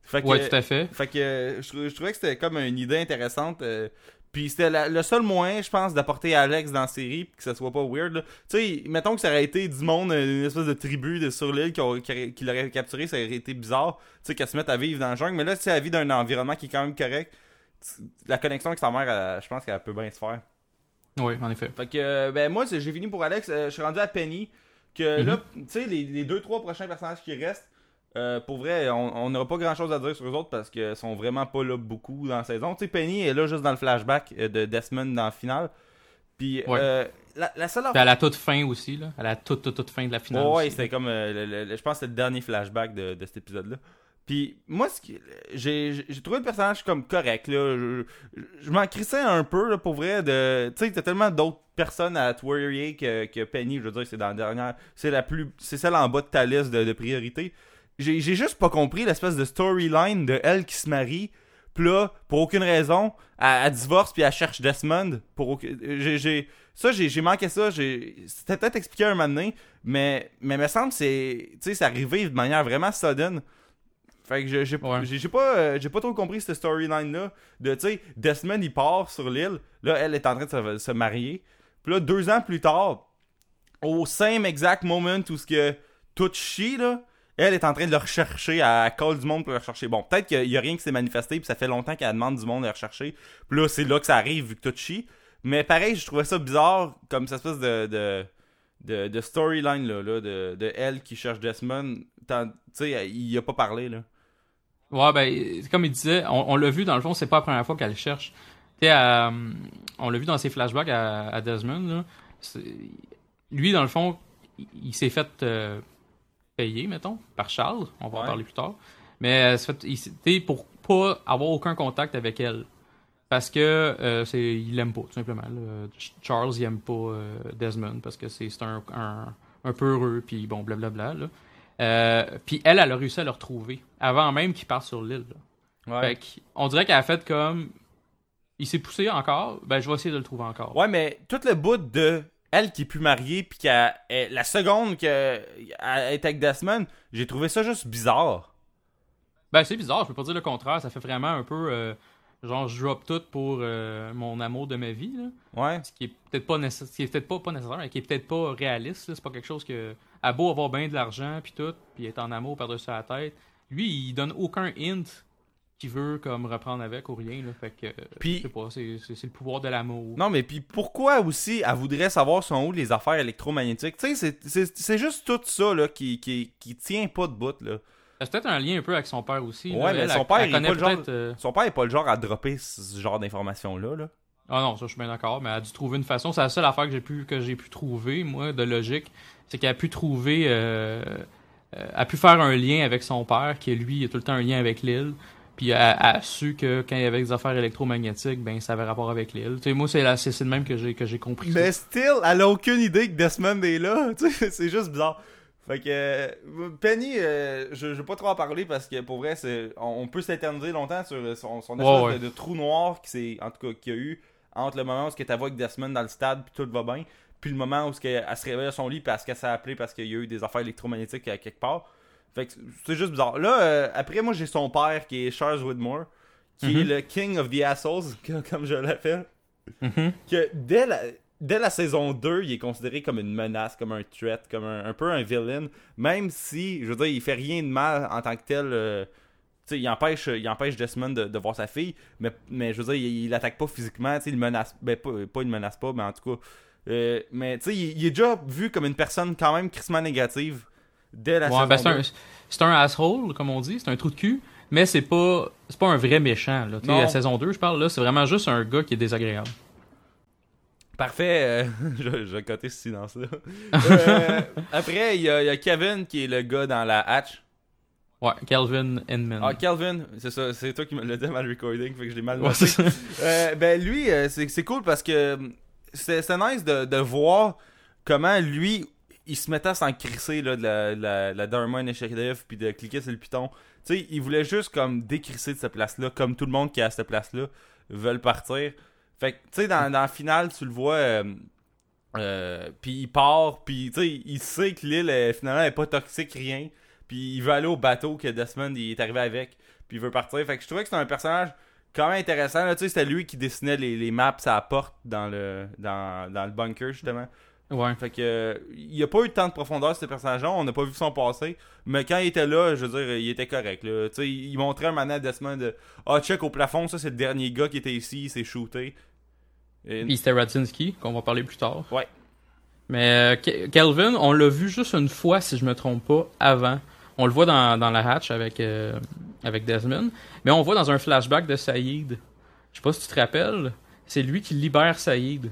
Fait que, Ouais, tout à fait. fait que euh, je, trou- je trouvais que c'était comme une idée intéressante. euh, puis c'était la- le seul moyen, je pense, d'apporter Alex dans la série puis que ça soit pas weird. Tu sais, mettons que ça aurait été du monde, une espèce de tribu de sur l'île qui, l'aurait capturé, ça aurait été bizarre. Tu sais, qu'elle se mette à vivre dans le jungle. Mais là, tu sais, elle vit dans un environnement qui est quand même correct. La connexion avec sa mère, elle- je pense qu'elle peut bien se faire. Oui, en effet. Fait que, euh, ben moi, c'est- j'ai fini pour Alex. Euh, je suis rendu à Penny. Que là, tu sais, les, les deux, trois prochains personnages qui restent, euh, pour vrai, on n'aura pas grand chose à dire sur eux autres parce qu'ils sont vraiment pas là beaucoup dans la saison. Tu sais, Penny est là juste dans le flashback de Desmond dans le final. Puis, Ouais. euh, la, la seule Puis à la toute fin aussi, là. À la toute, toute, toute fin de la finale. Ouais, ouais, c'était comme. euh, le- le- le- je pense que c'était le dernier flashback de, de cet épisode-là. Puis, moi, ce j'ai trouvé le personnage comme correct, là. Je, je- m'en crissais un peu, là, pour vrai. de Tu sais, t'as tellement d'autres personnes à te que, que Penny, je veux dire, c'est dans la dernière. C'est la plus. C'est celle en bas de ta liste de, priorité. J'ai juste pas compris l'espèce de storyline de elle qui se marie. Puis là, pour aucune raison, elle, divorce puis elle cherche Desmond. Pour Ça, j'ai manqué ça. C'était peut-être expliqué un moment donné, mais, mais me semble que c'est arrivé de manière vraiment sudden. Fait que je- j'ai Ouais. j'ai- j'ai pas, euh, j'ai pas trop compris cette storyline-là. De, tu sais, Desmond, il part sur l'île. Là, elle est en train de se, se marier. Puis là, deux ans plus tard, au same exact moment où ce que tout chie, là, elle est en train de le rechercher, elle colle du monde pour le rechercher. Bon, peut-être qu'il y a rien qui s'est manifesté, puis ça fait longtemps qu'elle demande du monde de le rechercher. Puis là, c'est là que ça arrive, vu que tout chie. Mais pareil, je trouvais ça bizarre, comme cette espèce de, de, de, de storyline, là, là, de, de elle qui cherche Desmond. Tu sais, il a pas parlé, là. Ouais, ben, comme il disait, on, on l'a vu, dans le fond, c'est pas la première fois qu'elle le cherche. Tu sais, euh, on l'a vu dans ses flashbacks à, à Desmond, là. Lui, dans le fond, il, il s'est fait euh, payer, mettons, par Charles. On va en parler plus tard. Mais euh, tu sais, pour pas avoir aucun contact avec elle. Parce que euh, c'est, il l'aime pas, tout simplement. là. Charles, il aime pas euh, Desmond parce que c'est, un, un, un peu heureux, puis bon, blablabla. Euh, puis elle, elle a réussi à le retrouver avant même qu'il parte sur l'île. Fait on dirait qu'elle a fait comme. Il s'est poussé encore, ben je vais essayer de le trouver encore. Ouais, mais tout le bout de elle qui est plus mariée, puis qu'elle elle- la seconde qu'elle est avec Desmond, j'ai trouvé ça juste bizarre. Ben c'est bizarre, je peux pas dire le contraire, ça fait vraiment un peu. euh, genre, je drop tout pour euh, mon amour de ma vie, là. Ouais. Ce qui est peut-être pas, nécess- ce qui est peut-être pas, pas nécessaire, mais qui est peut-être pas réaliste. C'est pas quelque chose que. A beau avoir bien de l'argent, puis tout, puis être en amour par-dessus la tête. Lui, il donne aucun hint qu'il veut comme reprendre avec ou rien. Là. Fait que. euh, Puis- Je sais pas, c'est, le pouvoir de l'amour. Non, mais puis pourquoi aussi elle voudrait savoir sont où les affaires électromagnétiques? Tu sais, c'est- juste tout ça là, qui, qui, qui tient pas de bout. Là. C'est peut-être un lien un peu avec son père aussi. Ouais, là. mais Elle, son père, elle est pas le genre- euh, Son père est pas le genre à dropper ce genre d'informations-là. Là. Ah non, ça je suis bien d'accord, mais elle a dû trouver une façon. C'est la seule affaire que j'ai pu que j'ai pu trouver, moi, de logique. C'est qu'elle a pu trouver euh, euh, a pu faire un lien avec son père, qui lui, il a tout le temps un lien avec l'île. Puis elle, elle a su que quand il y avait des affaires électromagnétiques, ben ça avait rapport avec l'île. Tu sais, moi, c'est la- c'est c'est le même que j'ai que j'ai compris. ça. Mais still, elle a aucune idée que Desmond est là. Tu sais, c'est juste bizarre. Fait que euh, Penny, euh, je, je vais pas trop en parler parce que pour vrai, c'est on, on peut s'éterniser longtemps sur son, son espèce ouais. De, de trou noir qui s'est en tout cas qu'il y a eu entre le moment où tu avec Desmond dans le stade puis tout va bien, puis le moment où ce qu'elle- elle se réveille à son lit parce qu'elle s'est appelée parce qu'il y a eu des affaires électromagnétiques à quelque part. Fait que c'est juste bizarre. Là, euh, après moi j'ai son père qui est Charles Whitmore, qui Mhm. est le King of the Assholes, comme je l'appelle Mhm. que dès la, dès la saison 2, il est considéré comme une menace, comme un threat, comme un, un peu un villain, même si, je veux dire, il fait rien de mal en tant que tel. euh, tu sais, il empêche, il empêche Desmond de, de voir sa fille, mais, mais je veux dire, il, il l'attaque pas physiquement, il menace, ben pas, pas il menace pas, mais en tout cas, euh, mais tu sais, il, il est déjà vu comme une personne quand même crissement négative dès la Ouais, saison ben, c'est 2. un, c'est un asshole, comme on dit, c'est un trou de cul, mais c'est pas c'est pas un vrai méchant. Là. La saison 2, je parle là, c'est vraiment juste un gars qui est désagréable. Parfait, euh, je, je vais coter ce silence-là. Euh, après, il y, a, il y a Kevin qui est le gars dans la hatch, Ouais, Calvin Inman. Ah, Calvin, c'est ça, c'est toi qui me l'as dit mal recording, fait que je l'ai mal Ouais, noté. ça. Euh, ben lui, c'est c'est cool parce que c'est c'est nice de, voir comment lui, il se mettait à s'en crisser là, de la, la, la Dharma Initiative puis de cliquer sur le piton. Tu sais, il voulait juste comme décrisser de cette place-là, comme tout le monde qui est à cette place-là veulent partir. Fait que, tu sais, dans, dans la finale, tu le vois, euh, euh, puis il part, puis tu sais, il sait que l'île, finalement, est pas toxique, rien. Puis il veut aller au bateau que Desmond il est arrivé avec, puis il veut partir. Fait que je trouvais que c'était un personnage quand même intéressant. Là, tu sais, c'était lui qui dessinait les, les maps à la porte dans le, dans, dans le bunker, justement. Ouais. Fait que il y a pas eu tant de profondeur ce personnage-là, on n'a pas vu son passé, mais quand il était là, je veux dire, il était correct là. Tu sais, il montrait un manette Desmond de ah check au plafond, ça c'est le dernier gars qui était ici, il s'est shooté. Et- Puis c'était Radzinski, qu'on va parler plus tard. Ouais. Mais euh, Ke- Kelvin, on l'a vu juste une fois, si je me trompe pas, avant. On le voit dans, dans la hatch avec, euh, avec Desmond. Mais on voit dans un flashback de Saïd. Je sais pas si tu te rappelles. C'est lui qui libère Saïd.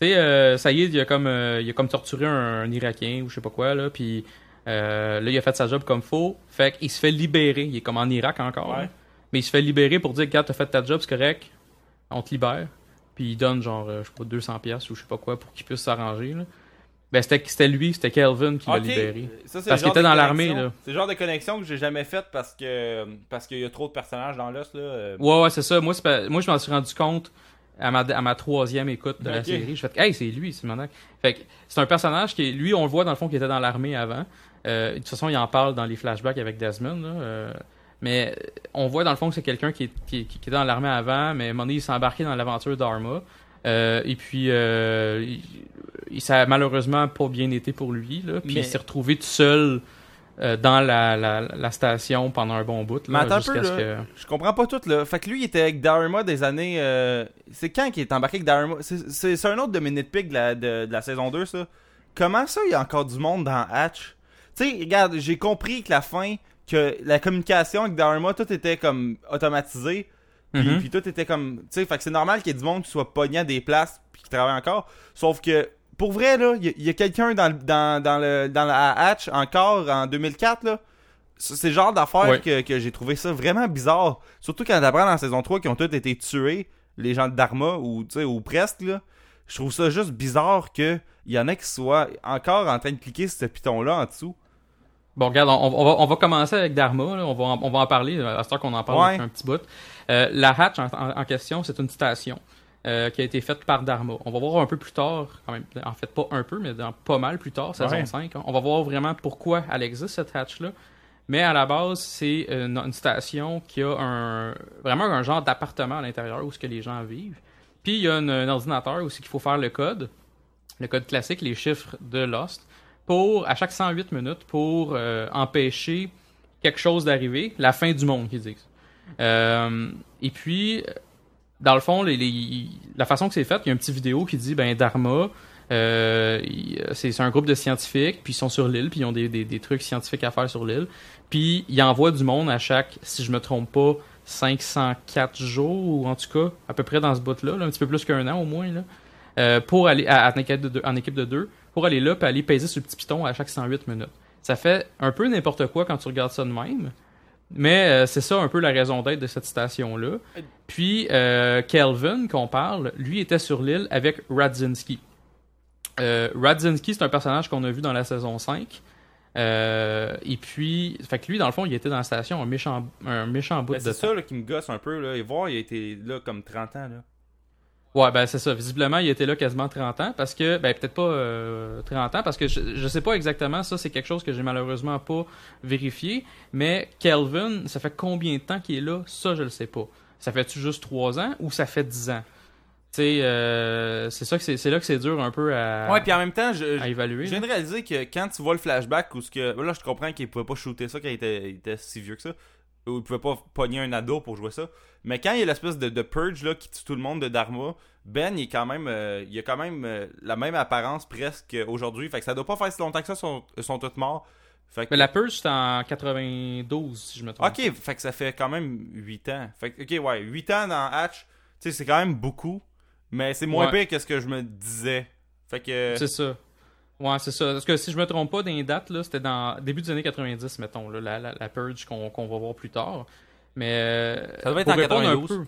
Tu sais, euh, Saïd, il a, comme, euh, il a comme torturé un, un Irakien ou je sais pas quoi, là. Puis là, il a fait sa job comme faux. Fait qu'il se fait libérer. Il est comme en Irak encore. Ouais. Mais il se fait libérer pour dire, regarde, t'as fait ta job, c'est correct. On te libère. Puis il donne genre, je sais pas, 200 pièces ou je sais pas quoi pour qu'il puisse s'arranger. là. Ben c'était c'était lui, c'était Kelvin qui l'a libéré. ça, Parce qu'il était dans l'armée, là. C'est le genre de connexion que j'ai jamais faite parce que parce qu'il y a trop de personnages dans l'os là. euh. Ouais, ouais, c'est ça. Moi, pas- moi je m'en suis rendu compte à ma, à ma troisième écoute de la série. Je fais, hey, c'est lui, c'est Monac. Fait c'est un personnage qui, lui, on le voit dans le fond, qui était dans l'armée avant. Euh, de toute façon, il en parle dans les flashbacks avec Desmond. là, euh, mais on voit dans le fond que c'est quelqu'un qui, qui, qui était dans l'armée avant, mais à un moment donné, il s'est embarqué dans l'aventure d'Arma. Euh, et puis, euh, ça a malheureusement pas bien été pour lui. Là, puis Mais- il s'est retrouvé tout seul euh, dans la, la, la station pendant un bon bout. Mais Là, attends un jusqu'à peu, là. que... Je comprends pas tout là. Fait que lui il était avec Dharma des années euh, c'est quand qu'il est embarqué avec Dharma C'est- un autre de mes nitpicks de la, de, de la saison 2 ça. Comment ça il y a encore du monde dans Hatch? Tu sais, regarde, j'ai compris que la fin que la communication avec Dharma tout était comme automatisé. Puis, Mhm. puis tout était comme. Tu sais, fait que c'est normal qu'il y ait du monde qui soit pogné à des places puis qui travaille encore. Sauf que, pour vrai, là, il y a- il y, a, quelqu'un dans, le- dans, dans, le, dans la Hatch encore en 2004, là. C'est le genre d'affaire Ouais. que, que j'ai trouvé ça vraiment bizarre. Surtout quand t'apprends dans la saison 3 qu'ils ont tous été tués, les gens de Dharma, ou, ou presque, là. Je trouve ça juste bizarre que il y en a qui soient encore en train de cliquer sur ce piton-là en dessous. Bon, regarde, on, on va, on va commencer avec Dharma. là. On, va en, on va en parler à ce qu'on en parle Ouais. un petit bout. Euh, la hatch en, en- en question, c'est une station euh, qui a été faite par Dharma. On va voir un peu plus tard, quand même, en fait pas un peu, mais dans pas mal plus tard, saison Ouais. 5. hein. On va voir vraiment pourquoi elle existe, cette hatch-là. Mais à la base, c'est une, une station qui a un, vraiment un genre d'appartement à l'intérieur où ce que les gens vivent. Puis il y a une- un ordinateur aussi qu'il faut faire le code, le code classique, les chiffres de Lost, pour à chaque 108 minutes pour euh, empêcher quelque chose d'arriver, la fin du monde qu'ils disent. Euh, et puis, dans le fond, les, les- la façon que c'est fait, il y a une petite vidéo qui dit ben Dharma, euh, c'est un groupe de scientifiques, puis ils sont sur l'île, puis ils ont des, des- trucs scientifiques à faire sur l'île. Puis ils envoient du monde à chaque, si je me trompe pas, 504 jours, ou en tout cas, à peu près dans ce bout-là, là, un petit peu plus qu'un an au moins, là, euh, pour aller à, à- en, équipe de deux, en équipe de deux, pour aller là, puis aller peser le petit piton à chaque 108 minutes. Ça fait un peu n'importe quoi quand tu regardes ça de même. Mais euh, c'est ça un peu la raison d'être de cette station-là. Puis euh, Kelvin, qu'on parle, lui était sur l'île avec Radzinski. Euh, Radzinski, c'est un personnage qu'on a vu dans la saison 5. Euh, et puis, fait que lui, dans le fond, il était dans la station un méchant, un méchant bout Ben, de c'est ça là, qui me gosse un peu. Là. Et voir, il a été là comme 30 ans. Là. Ouais, ben c'est ça. Visiblement, il était là quasiment 30 ans parce que, ben peut-être pas euh, 30 ans parce que je, je sais pas exactement. Ça, c'est quelque chose que j'ai malheureusement pas vérifié. Mais Kelvin, ça fait combien de temps qu'il est là? Ça, je le sais pas. Ça fait-tu juste 3 ans ou ça fait 10 ans? Tu sais, euh, c'est ça que c'est là que c'est dur un peu à, Ouais, puis en même temps, je, à évaluer. Je viens de réaliser que quand tu vois le flashback où ce que là je comprends qu'il pouvait pas shooter ça quand il était, il était si vieux que ça ou il pouvait pas pogner un ado pour jouer ça mais quand il y a l'espèce de, de purge là qui tue tout le monde de Dharma Ben il est quand même euh, il a quand même euh, la même apparence presque aujourd'hui fait que ça doit pas faire si longtemps que ça sont, sont tous morts fait que, Mais la purge, c'est en 92, si je me trompe. ok fait que ça fait quand même 8 ans fait que ok ouais 8 ans dans Hatch tu sais c'est quand même beaucoup mais c'est moins Ouais. pire que ce que je me disais fait que C'est ça. Ouais, c'est ça. Parce que si je me trompe pas, dans les dates, c'était dans début des années 90, mettons, là, la, la, la Purge qu'on va voir plus tard. Mais. euh, Ça devait être en répondre un 92. peu-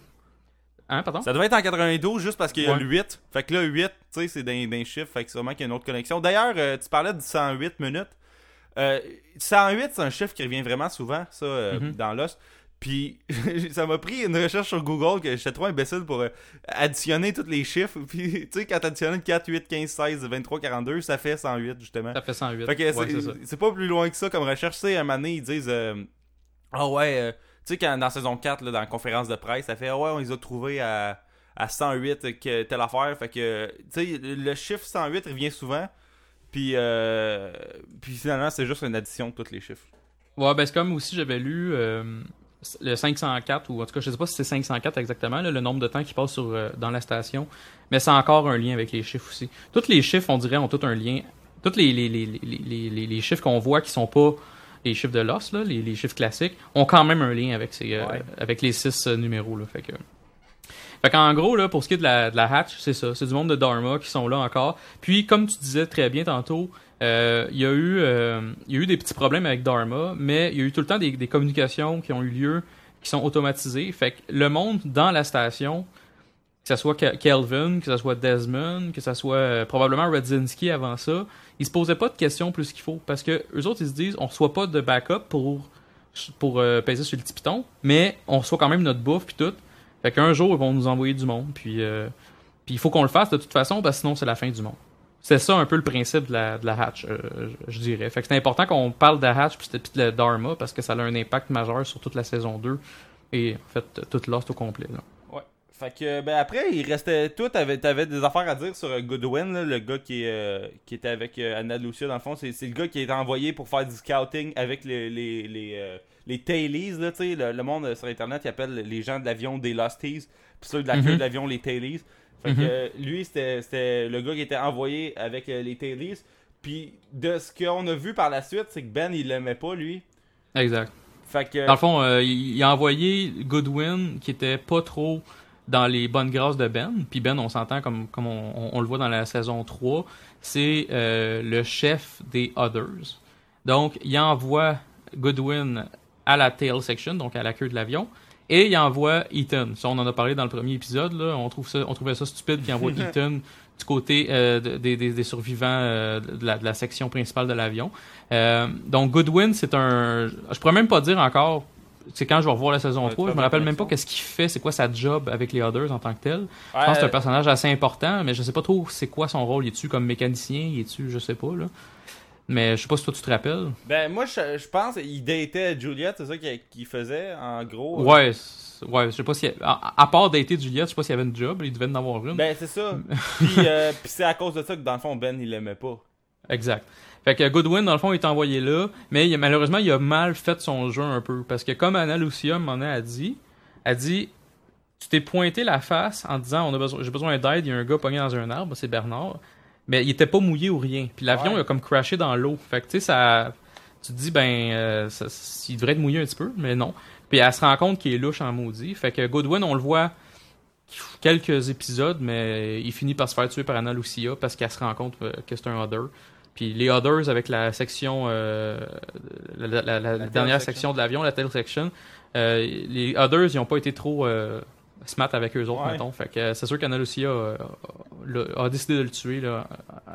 Hein, pardon? Ça devait être en 92 juste parce qu'il y a Ouais. le 8. Fait que là, 8, tu sais, c'est d'un chiffre. Fait que sûrement qu'il y a une autre connexion. D'ailleurs, euh, tu parlais de 108 minutes. Euh, 108, c'est un chiffre qui revient vraiment souvent, ça, euh, Mhm. dans Lost. Puis ça m'a pris une recherche sur Google que j'étais trop imbécile pour euh, additionner tous les chiffres. Puis tu sais, quand t'additionnes 4, 8, 15, 16, 23, 42, ça fait 108 justement. Ça fait 108. Fait que Ouais, c'est- pas plus loin que ça comme recherche. Tu sais, un moment donné, ils disent euh, Ah ouais, euh, tu sais, quand dans saison 4, là, dans la conférence de presse, ça fait Ah ouais, on les a trouvés à, à 108, que telle affaire. Fait que, tu sais, le chiffre 108 revient souvent. Puis, euh, puis finalement, c'est juste une addition de tous les chiffres. Ouais, ben c'est comme aussi j'avais lu le 504, ou en tout cas, je sais pas si c'est 504 exactement, là, le nombre de temps qui passe sur, euh, dans la station, mais c'est encore un lien avec les chiffres aussi. Tous les chiffres, on dirait, ont tout un lien. Tous les, les, les, les, les, les- les chiffres qu'on voit qui sont pas les chiffres de l'os, là, les, les chiffres classiques, ont quand même un lien avec, ces, euh, Ouais. avec les six euh, numéros. Là, fait que... Fait qu'en gros, là, pour ce qui est de la, de la hatch, c'est ça. C'est du monde de Dharma qui sont là encore. Puis, comme tu disais très bien tantôt, euh, il y, a eu, euh, y a eu des petits problèmes avec Dharma, mais il y a eu tout le temps des, communications qui ont eu lieu, qui sont automatisées. Fait que le monde dans la station, que ce soit Ke- Kelvin, que ce soit Desmond, que ce soit euh, probablement Radzinski avant ça, ils se posaient pas de questions plus qu'il faut. Parce que eux autres, ils se disent, on reçoit pas de backup pour, pour peser sur le petit piton, mais on reçoit quand même notre bouffe puis tout. Fait qu'un jour, ils vont nous envoyer du monde, puis il faut qu'on le fasse de toute façon, parce que sinon, c'est la fin du monde. C'est ça un peu le principe de la, de la hatch, euh, je, dirais. Fait que c'est important qu'on parle de la hatch puis de la Dharma, parce que ça a un impact majeur sur toute la saison 2, et en fait, toute Lost au complet. Là. Ouais. Fait que, ben après, il restait tout. T'avais, t'avais des affaires à dire sur euh, Goodwin, là, le gars qui, est, euh, qui était avec euh, Anna Lucia, dans le fond. C'est, c'est le gars qui a été envoyé pour faire du scouting avec les, les, les, les tailies, là, tu sais. Le, le monde sur Internet, il appelle les gens de l'avion des Losties. Puis ceux de la queue Mhm. de l'avion, les tailies. Fait que Mhm. euh, lui, c'était, le gars qui était envoyé avec euh, les tailies. Puis de ce qu'on a vu par la suite, c'est que Ben, il l'aimait pas, lui. Exact. Fait que. Dans le fond, euh, il, il a envoyé Goodwin, qui était pas trop dans les bonnes grâces de Ben. Puis Ben, on s'entend comme, comme on, on- on le voit dans la saison 3, c'est euh, le chef des Others. Donc, il envoie Goodwin à la tail section, donc à la queue de l'avion, et il envoie Ethan. Ça, on en a parlé dans le premier épisode. Là. On, trouve ça, on trouvait ça stupide qu'il envoie Ethan du côté euh, de- des, des- des survivants euh, de, la, de la section principale de l'avion. Euh, donc, Goodwin, c'est un... Je pourrais même pas dire encore... C'est quand je vais revoir la saison Ouais, 3, tu je me rappelle même pas qu'est-ce qu'il fait, c'est quoi sa job avec les Others en tant que tel. Je pense que c'est un personnage assez important, mais je sais pas trop c'est quoi son rôle. Il est-tu comme mécanicien, il est-tu, je sais pas, là. Mais je sais pas si toi tu te rappelles. Ben, moi, je, je pense qu'il datait Juliette, c'est ça qu'il faisait, en gros. Ouais, c'est- ouais, je sais pas si. À, à part dater Juliette, je sais pas s'il y avait une job, il devait en avoir une. Ben, c'est ça. Puis, euh, puis c'est à cause de ça que, dans le fond, Ben, il l'aimait pas. Exact. Fait que Goodwin, dans le fond, il est envoyé là, mais il a- malheureusement, il a mal fait son jeu un peu. Parce que comme Anna Lucia m'en a dit, elle dit Tu t'es pointé la face en disant on a besoin, J'ai besoin d'aide, il y a un gars pogné dans un arbre, c'est Bernard. Mais il était pas mouillé ou rien. Puis l'avion, Ouais. il a comme crashé dans l'eau. Fait que tu sais, ça. Tu te dis, ben, euh, ça- il devrait être mouillé un petit peu, mais non. Puis elle se rend compte qu'il est louche en maudit. Fait que Goodwin, on le voit quelques épisodes, mais il finit par se faire tuer par Anna Lucia parce qu'elle se rend compte euh, que c'est un Other. Puis les Others avec la section, euh, la, la- la- la tail dernière section. section de l'avion, la tail section, euh, les Others, ils ont pas été trop euh, smart avec eux autres, Ouais. mettons. Fait que euh, c'est sûr qu'Anna Lucia euh, a décidé de le tuer là,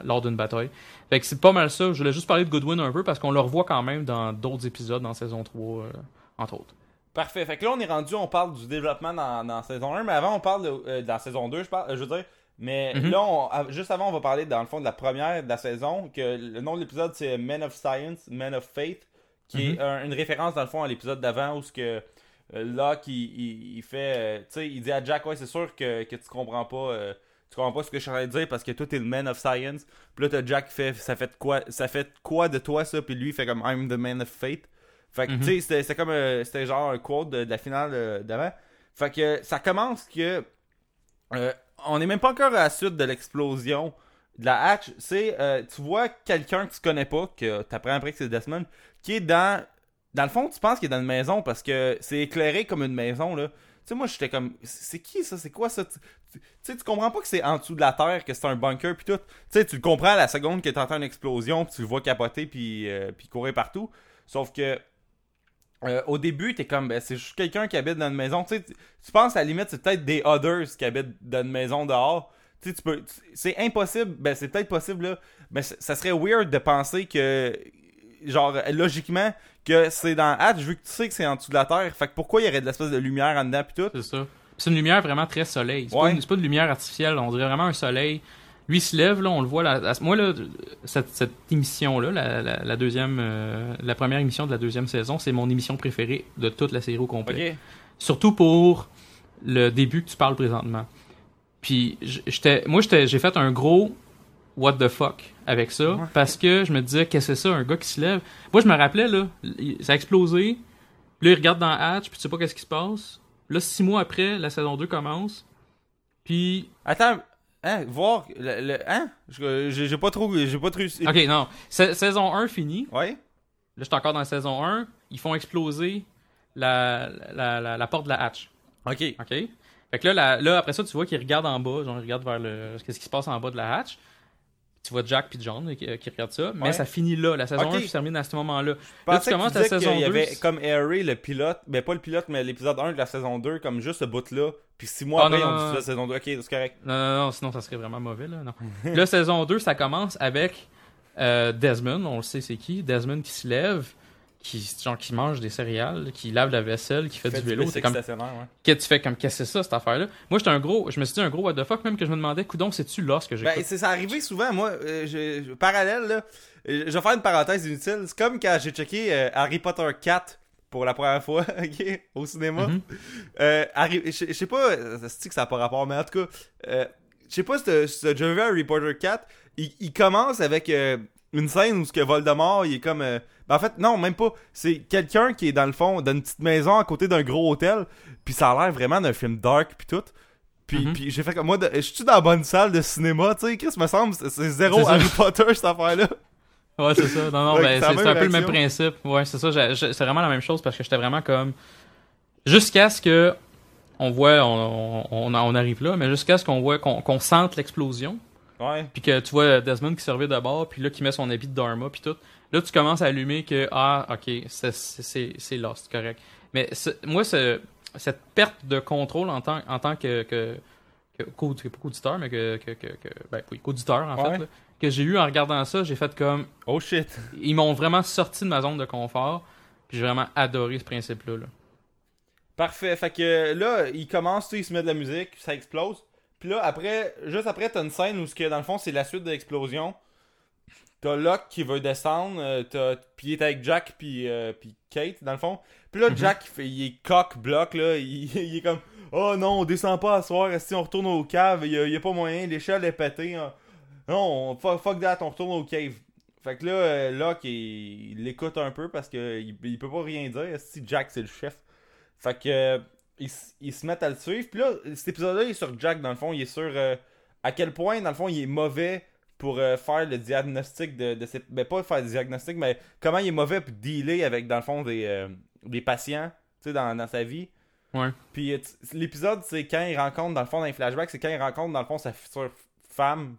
lors d'une bataille. Fait que c'est pas mal ça. Je voulais juste parler de Goodwin un peu parce qu'on le revoit quand même dans d'autres épisodes dans saison 3, euh, entre autres. Parfait. Fait que là, on est rendu, on parle du développement dans, dans saison 1, mais avant, on parle de, euh, dans saison 2, je, parle, euh, je veux dire. Mais Mhm. là, on- juste avant, on va parler, dans le fond, de la première de la saison, que le nom de l'épisode, c'est Men of Science, Men of Faith, qui est un- une référence, dans le fond, à l'épisode d'avant, où ce que Locke, il, il- il fait... euh, tu sais, il dit à Jack, ouais, c'est sûr que, que tu comprends pas... euh, tu comprends pas ce que je suis en train de dire parce que toi t'es le man of science. Puis là t'as Jack qui fait ça fait quoi ça fait de quoi de toi ça? Puis lui il fait comme I'm the man of faith. Fait que Mhm. tu sais c'était comme euh, c'était genre un quote de, de la finale euh, d'avant. Fait que ça commence que euh, on est même pas encore à la suite de l'explosion de la hatch. C'est euh, tu vois quelqu'un que tu connais pas que t'apprends après que c'est Desmond qui est dans dans le fond, tu penses qu'il est dans une maison parce que c'est éclairé comme une maison, là. Tu sais, moi, j'étais comme, c'est qui ça? C'est quoi ça? Tu sais, tu comprends pas que c'est en dessous de la terre, que c'est un bunker, puis tout. Tu sais, tu le comprends à la seconde que t'entends une explosion, puis tu le vois capoter, puis, euh, courir partout. Sauf que, euh, au début, t'es comme, ben, c'est juste quelqu'un qui habite dans une maison. Tu sais, tu penses à la limite, c'est peut-être des others qui habitent dans une maison dehors. Tu sais, tu peux. C'est impossible, ben, c'est peut-être possible, là. Mais ça serait weird de penser que, genre, logiquement, que c'est dans Hatch, vu que tu sais que c'est en dessous de la terre. Fait que pourquoi il y aurait de l'espèce de lumière en dedans, pis tout? C'est ça. C'est une lumière vraiment très soleil. C'est Ouais. pas, pas de lumière artificielle, on dirait vraiment un soleil. Lui il se lève, là, on le voit. Là, à moi, là, cette, cette émission-là, la, la- la deuxième, euh, la première émission de la deuxième saison, c'est mon émission préférée de toute la série au complet. Surtout pour le début que tu parles présentement. Puis, j'étais, moi, j'ai fait un gros what the fuck avec ça Ouais. parce que je me disais, qu'est-ce que c'est ça, un gars qui se lève? Moi, je me rappelais, là, ça a explosé. Puis là, il regarde dans Hatch, puis tu sais pas qu'est-ce qui se passe. Là, six mois après, la saison 2 commence. Puis, Attends, hein, voir, le, le- hein? Je- J'ai pas trop, j'ai pas trop ok, non. Sa- saison 1 finie. Ouais? Là, j'étais encore dans la saison 1. Ils font exploser la, la, la, la porte de la Hatch. Ok. OK? Fait que là, là, après ça, tu vois qu'ils regardent en bas, genre ils regardent vers le. Qu'est-ce qui se passe en bas de la hatch. Tu vois Jack puis John euh, qui, qui regardent ça, mais Ouais. ça finit là. La saison Ok. 1 se termine à ce moment-là. Pensais tu commences la saison qu'il y 2, avait comme Harry, le pilote, ben pas le pilote, mais l'épisode 1 de la saison 2, comme juste ce bout-là, puis six mois Ah, après, non, non, dit non. la saison 2, ok, c'est correct. Non, non, non, sinon ça serait vraiment mauvais, là. Non. là, saison 2, ça commence avec euh, Desmond, on le sait c'est qui. Desmond qui se lève, qui, genre, qui mange des céréales, qui lave la vaisselle, qui fait, du vélo. C'est comme, ouais. que tu fais comme, qu'est-ce que c'est ça, cette affaire-là? Moi, j'étais un gros, je me suis dit un gros what the fuck, même que je me demandais, coudon, c'est-tu là ce que j'ai Ben, c'est ça arrivé souvent, moi, euh, je, je- parallèle, là, euh, je vais faire une parenthèse inutile, c'est comme quand j'ai checké euh, Harry Potter 4 pour la première fois, au cinéma. Euh, Harry- je sais pas, c'est que ça n'a pas rapport, mais en tout cas, je sais pas déjà vu Harry Potter 4, il, il commence avec euh, une scène où ce que Voldemort, il est comme... euh, ben en fait, non, même pas. C'est quelqu'un qui est dans le fond, dans une petite maison à côté d'un gros hôtel, puis ça a l'air vraiment d'un film dark, puis tout. Puis, Mhm. puis j'ai fait comme moi, de- je suis dans la bonne salle de cinéma, tu sais, Chris, me semble, c'est zéro ça. Harry Potter cette affaire-là. Ouais, c'est ça. Non, non, ben, c'est un peu le même principe. Ouais, c'est ça. C'est vraiment la même chose parce que j'étais vraiment comme. Jusqu'à ce que. On voit, on, on, on arrive là, mais jusqu'à ce qu'on voit, qu'on qu'on sente l'explosion, Ouais. puis que tu vois Desmond qui servait d'abord, puis là qui met son habit de Dharma, puis tout. Là, tu commences à allumer que, ah, ok, c'est- lost, correct. Mais moi, ce- cette perte de contrôle en tant, en tant que. que que- qu'auditeur, mais que, que, que, que- ben oui, qu'auditeur en Ouais. fait, là, que j'ai eu en regardant ça, j'ai fait comme, Oh shit. ils m'ont vraiment sorti de ma zone de confort. Puis j'ai vraiment adoré ce principe-là. là. Parfait. Fait que là, il commence, tu sais, il se met de la musique, ça explose. Puis là, après, juste après, t'as une scène où, ce que, dans le fond, c'est la suite de l'explosion. T'as Locke qui veut descendre, euh, t'as- puis il est avec Jack puis, euh, puis Kate, dans le fond. Puis là, Mhm. Jack, il, fait- il est coq-bloc, là. Il, il est comme, oh non, on descend pas à soir, si on retourne au cave, il y a, il y a pas moyen, l'échelle est pétée. hein. Non, on- fuck, fuck that, on retourne au cave. Fait que là, euh, Locke, il l'écoute un peu parce que il, il peut pas rien dire. Si Jack, c'est le chef. Fait que euh, ils, se mettent à le suivre. Puis là, cet épisode-là, il est sur Jack, dans le fond. Il est sur euh, à quel point, dans le fond, il est mauvais pour euh, faire le diagnostic de, de ses... Ben, pas faire le diagnostic, mais comment il est mauvais pour dealer avec, dans le fond, des, euh, des patients, tu sais, dans, dans sa vie. Ouais. Puis l'épisode, c'est quand il rencontre, dans le fond, dans les flashbacks, c'est quand il rencontre, dans le fond, sa future femme.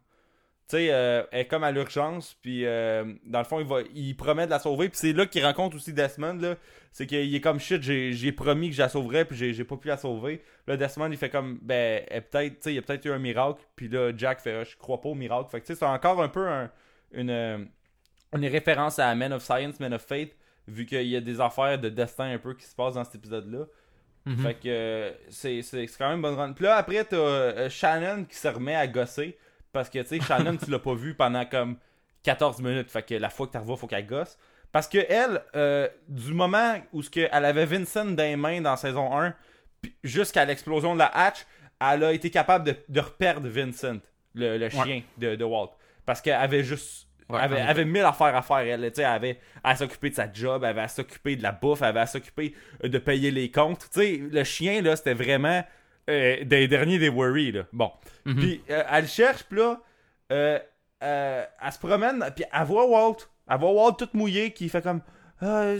Tu sais, euh, elle est comme à l'urgence, puis euh, dans le fond, il, va, il promet de la sauver. Puis c'est là qu'il rencontre aussi Desmond, là. C'est qu'il est comme shit, j'ai promis que je la sauverais, puis j'ai pas pu la sauver. Là, Desmond, il fait comme, ben, peut-être, tu sais, il y a peut-être eu un miracle. Puis là, Jack fait, Ah, je crois pas au miracle. Fait que tu sais, c'est encore un peu un- une, euh, une référence à Man of Science, Man of Fate, vu qu'il y a des affaires de destin un peu qui se passent dans cet épisode-là. Mhm. Fait que c'est quand même une bonne run. Puis là, après, t'as Shannon qui se remet à gosser. Parce que, tu sais, Shannon, tu l'as pas vu pendant comme 14 minutes. Fait que la fois que tu revois, faut qu'elle gosse. Parce que elle, euh, du moment où ce que elle avait Vincent dans les mains dans saison 1, puis jusqu'à l'explosion de la hatch, elle a été capable de, de reperdre Vincent, le, le chien de, de Walt. Parce qu'elle avait juste. Ouais, elle avait, avait mille affaires à faire, elle. Tu sais, elle avait à s'occuper de sa job, elle avait à s'occuper de la bouffe, elle avait à s'occuper de payer les comptes. Tu sais, le chien, là, c'était vraiment euh, des derniers des worry, là. Bon. Mhm. Puis euh, elle le cherche, puis là, euh, euh, elle se promène, puis elle voit Walt. Elle voit Walt tout mouillé, qui fait comme Ah,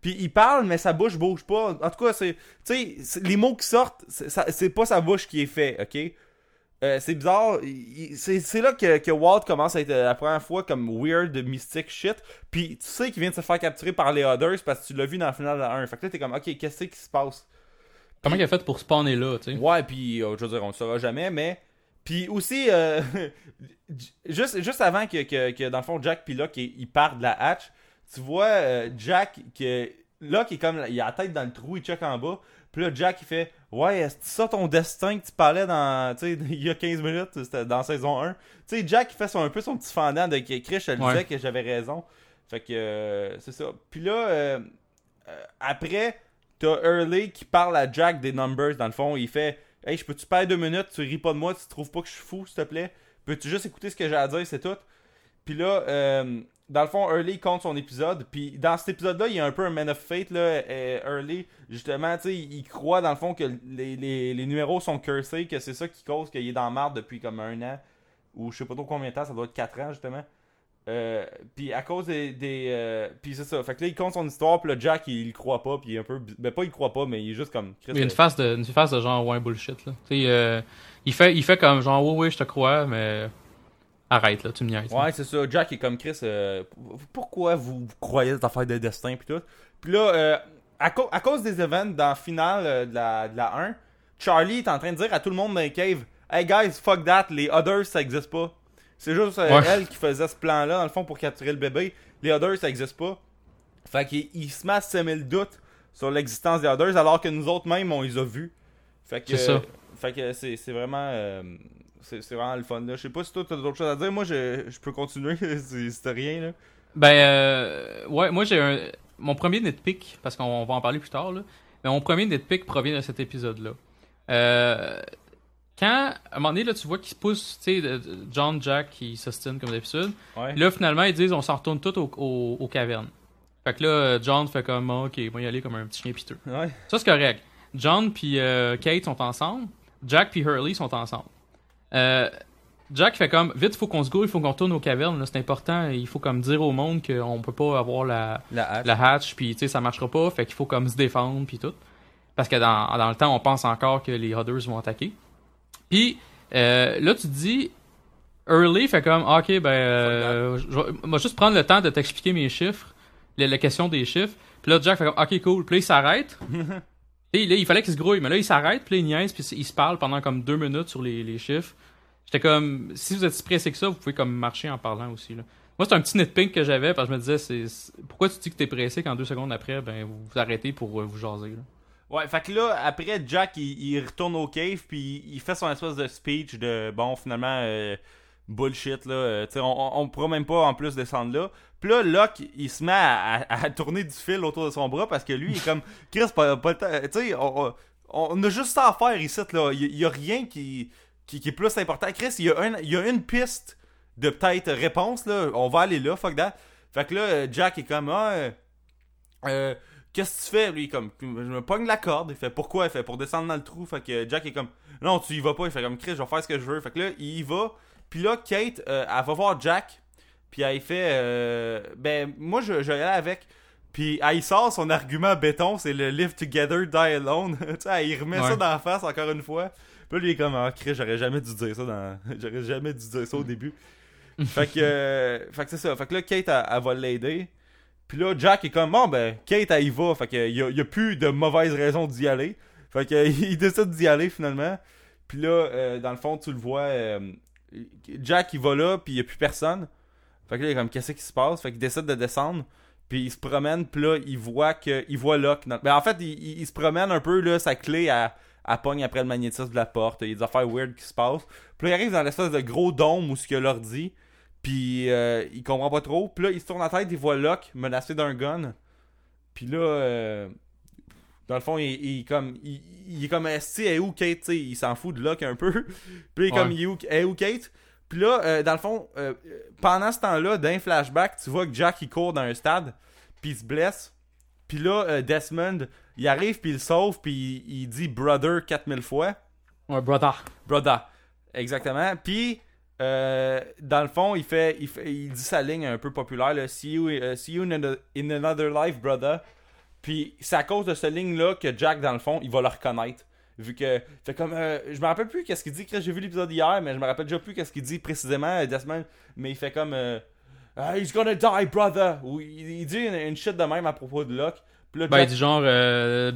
Puis il parle, mais sa bouche bouge pas. En tout cas, c'est. Tu sais, les mots qui sortent, c'est pas sa bouche qui est fait, ok? Euh, c'est bizarre. C'est c'est là que, que Walt commence à être la première fois comme weird, mystique shit. Puis tu sais qu'il vient de se faire capturer par les Others parce que tu l'as vu dans le final de la 1. Fait que là, t'es comme, ok, qu'est-ce qui se passe? Comment il a fait pour spawner là, tu sais? Ouais, puis euh, je veux dire, on le saura jamais, mais. Puis aussi, euh, juste, juste avant que, que, que, dans le fond, Jack puis Locke, ils partent de la hatch, tu vois euh, Jack, que Locke est comme. Il a la tête dans le trou, il check en bas. Puis là, Jack, il fait Ouais, c'est ça ton destin que tu parlais dans. Tu sais, il y a 15 minutes, c'était dans saison 1. Tu sais, Jack, il fait son, un peu son petit fendant de que Chris, je le Ouais. disais que j'avais raison. Fait que, euh, c'est ça. Puis là, après, t'as Early qui parle à Jack des numbers, dans le fond. Il fait Hey, je peux-tu perdre deux minutes, tu ris pas de moi, tu trouves pas que je suis fou, s'il te plaît? Peux-tu juste écouter ce que j'ai à dire, c'est tout Puis là, euh, dans le fond, Early compte son épisode. Puis dans cet épisode-là, il y a un peu un man of fate, là. euh, Early, justement, tu sais, il croit dans le fond que les, les- les numéros sont cursés, que c'est ça qui cause qu'il est dans marde depuis comme un an. Ou je sais pas trop combien de temps, ça doit être 4 ans, justement. Euh, puis à cause des. des euh, puis c'est ça. Fait que là, il compte son histoire, puis le Jack, il, il croit pas, puis il est un peu. Ben, pas il croit pas, mais il est juste comme. Chris, Il y a une euh, face de, une face de genre, ouais, bullshit, là. Tu sais, euh, il, fait, il fait comme genre, ouais, ouais, je te crois, mais arrête, là, tu me niaises. là. Ouais, c'est ça. Jack est comme Chris. euh, pourquoi vous croyez cette affaire de destin puis tout? Puis là, euh, à, à cause des events dans la finale de, la, de la 1, Charlie est en train de dire à tout le monde dans les caves Hey guys, fuck that, les others ça existe pas. C'est juste euh, Ouais. elle qui faisait ce plan-là, dans le fond, pour capturer le bébé. Les others ça existe pas. Fait qu'il il se met à semer le doute sur l'existence des others alors que nous autres même on les a vus. Fait que. C'est ça. Fait que c'est c'est vraiment. euh, c'est c'est vraiment le fun là. Je sais pas si toi t'as d'autres choses à dire. Moi je, je peux continuer si si t'as rien là. Ben, euh, ouais, moi j'ai un. Mon premier nitpick, parce qu'on va en parler plus tard, là. Mais mon premier nitpick provient de cet épisode-là. Euh, quand, à un moment donné, là, tu vois qu'ils se poussent, tu sais, John, Jack, qui s'ostinent comme d'habitude. Ouais. Là, finalement, ils disent on s'en retourne tous au- au- aux cavernes. Fait que là, John fait comme, Ah, ok, moi y aller comme un petit chien piteux. Ouais. Ça, c'est correct. John puis euh, Kate sont ensemble. Jack puis Hurley sont ensemble. Euh, Jack fait comme, vite, faut qu'on se go, il faut qu'on retourne aux cavernes, là, c'est important. Il faut comme dire au monde qu'on peut pas avoir la, La hache. la hatch, puis tu sais, ça marchera pas, fait qu'il faut comme se défendre, puis tout. Parce que dans, dans le temps, on pense encore que les Others vont attaquer. Puis euh, là, tu te dis, Early fait comme, Ah, ok, ben, euh, je vais juste prendre le temps de t'expliquer mes chiffres, la, la question des chiffres. Puis là, Jack fait comme, ok, cool. Puis là, il s'arrête. Et là, il fallait qu'il se grouille, mais là, il s'arrête, puis là, il niaise, puis il se parle pendant comme deux minutes sur les, les chiffres. J'étais comme, si vous êtes si pressé que ça, vous pouvez comme marcher en parlant aussi, là. Moi, c'est un petit nitpick que j'avais, parce que je me disais, c'est, c'est- pourquoi tu dis que t'es pressé quand deux secondes après, ben, vous vous arrêtez pour euh, vous jaser, là? Ouais, fait que là, après, Jack, il, il retourne au cave, puis il fait son espèce de speech de, bon, finalement, euh, bullshit, là. euh, tu sais, on, on, pourra même pas, en plus, descendre là. Puis là, Locke, il se met à, à- à tourner du fil autour de son bras, parce que lui, il est comme, Chris, pas, pas. Tu sais, on, on- a juste ça à faire ici, là. Il, y a rien qui, qui, qui est plus important. Chris, il y a, un, il y a une piste de peut-être réponse, là. On va aller là, fuck that. Fait que là, Jack est comme, ah, euh, euh, qu'est-ce que tu fais? Lui, comme, je me pogne la corde. Il fait, pourquoi? Il fait, pour descendre dans le trou. Fait que Jack est comme, non, tu y vas pas. Il fait comme, Chris, je vais faire ce que je veux. Fait que là, il y va. Puis là, Kate, euh, elle va voir Jack. Puis elle fait, euh, ben, moi, je, je vais aller avec. Puis elle sort son argument béton, c'est le live together, die alone. tu sais, elle, il remet ça dans la face encore une fois. Puis là, lui, il est comme, ah, Chris, j'aurais jamais dû dire ça dans. j'aurais jamais dû dire ça au début. fait que, euh, fait que c'est ça. Fait que là, Kate, elle, elle va l'aider. Puis là, Jack est comme, bon, ben, Kate, elle y va. Fait que, y a, plus de mauvaises raisons d'y aller. Fait que, il décide d'y aller finalement. Puis là, euh, dans le fond, tu le vois, euh, Jack, il va là, puis il y a plus personne. Fait que là, il est comme, qu'est-ce qui se passe? Fait qu'il décide de descendre. Puis il se promène, puis là, il voit que il voit Locke. dans- Ben, en fait, il, se promène un peu, là, sa clé à, à pogne après le magnétisme de la porte. Il y a des affaires weird qui se passent. Puis là, il arrive dans l'espèce de gros dôme où ce qu'il a l'ordi. Puis euh, il comprend pas trop. Puis là, il se tourne la tête, il voit Locke menacé d'un gun. Puis là, euh, dans le fond, il, il, comme, il, il est comme, si, est où Kate, tu sais, il s'en fout de Locke un peu. Puis il est comme, Ouais. il est où, est où Kate? Puis là, euh, dans le fond, euh, pendant ce temps-là, d'un flashback, tu vois que Jack, il court dans un stade, puis il se blesse. Puis là, euh, Desmond, il arrive, puis il le sauve, puis il, il dit « brother » 4000 fois. Ouais, brother. Brother. Exactement. Puis, euh, dans le fond, il fait, il fait- il dit sa ligne un peu populaire, see you, euh, see you in, another- life, brother. Puis c'est à cause de cette ligne-là que Jack, dans le fond, il va le reconnaître. Vu que, fait comme, euh, je me rappelle plus qu'est-ce qu'il dit. J'ai vu l'épisode hier, mais je me rappelle déjà plus qu'est-ce qu'il dit précisément, euh, Desmond. Mais il fait comme, euh, Ah, he's gonna die, brother. Ou il, il dit une, une shit de même à propos de Locke. Puis là, Ben, il dit genre, euh,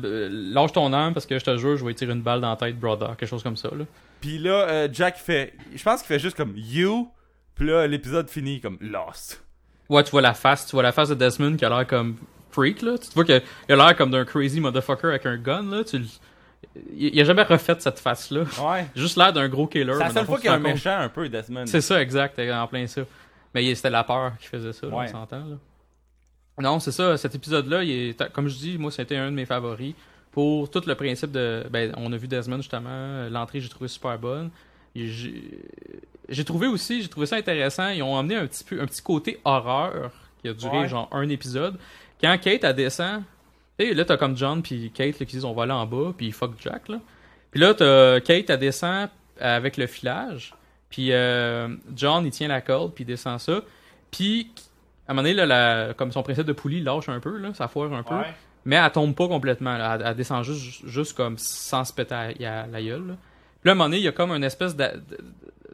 lâche ton âme parce que je te jure, je vais tirer une balle dans la tête, brother. Quelque chose comme ça, là. Puis là, euh, Jack fait, je pense qu'il fait juste comme you. Puis là, l'épisode finit comme lost. Ouais, tu vois la face, tu vois la face de Desmond qui a l'air comme freak, là. Tu vois qu'il a l'air comme d'un crazy motherfucker avec un gun, là. Tu il, a jamais refait cette face-là. Ouais. Juste l'air d'un gros killer. C'est la seule fois qu'il y a un compte- méchant un peu, Desmond. C'est ça, exact, en plein ça. Mais c'était la peur qui faisait ça, là, Ouais. on s'entend, là. Non, c'est ça, cet épisode-là, il est, comme je dis, moi, c'était un de mes favoris. Pour tout le principe de. Ben, on a vu Desmond, justement. L'entrée, j'ai trouvé super bonne. Et J'ai trouvé aussi, j'ai trouvé ça intéressant. Ils ont amené un petit peu un petit côté horreur qui a duré Ouais. genre un épisode. Quand Kate elle descend, sais, là t'as comme John puis Kate là, qui disent on va aller en bas puis fuck Jack là. Puis là t'as Kate elle descend avec le filage. Puis euh, John il tient la corde puis il descend ça. Puis à un moment donné là, la- comme son principe de poulie lâche un peu là, ça foire un peu. Ouais. Mais elle tombe pas complètement. là. Elle, elle descend juste, juste comme sans se péter à, à la gueule. Là. Puis là, à un moment donné, il y a comme une espèce d'a-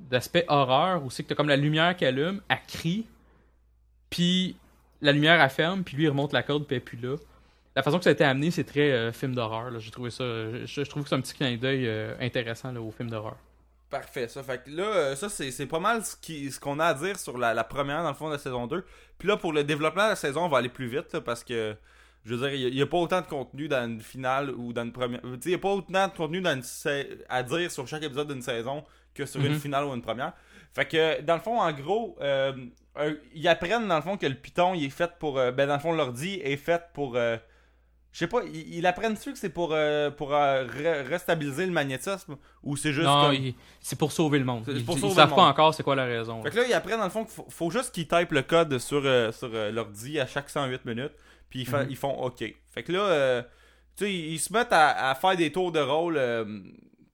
d'aspect horreur où c'est que t'as comme la lumière qui allume, elle crie, puis la lumière elle ferme, puis lui il remonte la corde, puis elle plus là. La façon que ça a été amené, c'est très euh, film d'horreur. J'ai trouvé ça. Je, je trouve que c'est un petit clin d'œil euh, intéressant là, au film d'horreur. Parfait, ça. Fait que là, euh, ça, c'est c'est pas mal ce qu'on a à dire sur la, la première, dans le fond, de la saison 2. Puis là, pour le développement de la saison, on va aller plus vite, là, parce que, je veux dire, il n'y a, pas autant de contenu dans une finale ou dans une première. Tu sais, il n'y a pas autant de contenu dans une sa- à dire sur chaque épisode d'une saison que sur une Mhm. finale ou une première. Fait que, dans le fond, en gros, euh, euh, ils apprennent, dans le fond, que le Python, il est fait pour. euh, ben, dans le fond, l'ordi est fait pour. Je sais pas, ils, ils apprennent-tu que c'est pour, euh, pour euh, re- restabiliser le magnétisme ou c'est juste Non, comme- il- c'est pour sauver le monde. Ils, pour ils savent le pas encore c'est quoi la raison. Fait que là, ils apprennent dans le fond qu'il faut, faut juste qu'ils typent le code sur, euh, sur euh, l'ordi à chaque 108 minutes. Puis ils, fa- Mhm. ils font OK. Fait que là, euh, tu sais, ils, se mettent à, à faire des tours de rôle.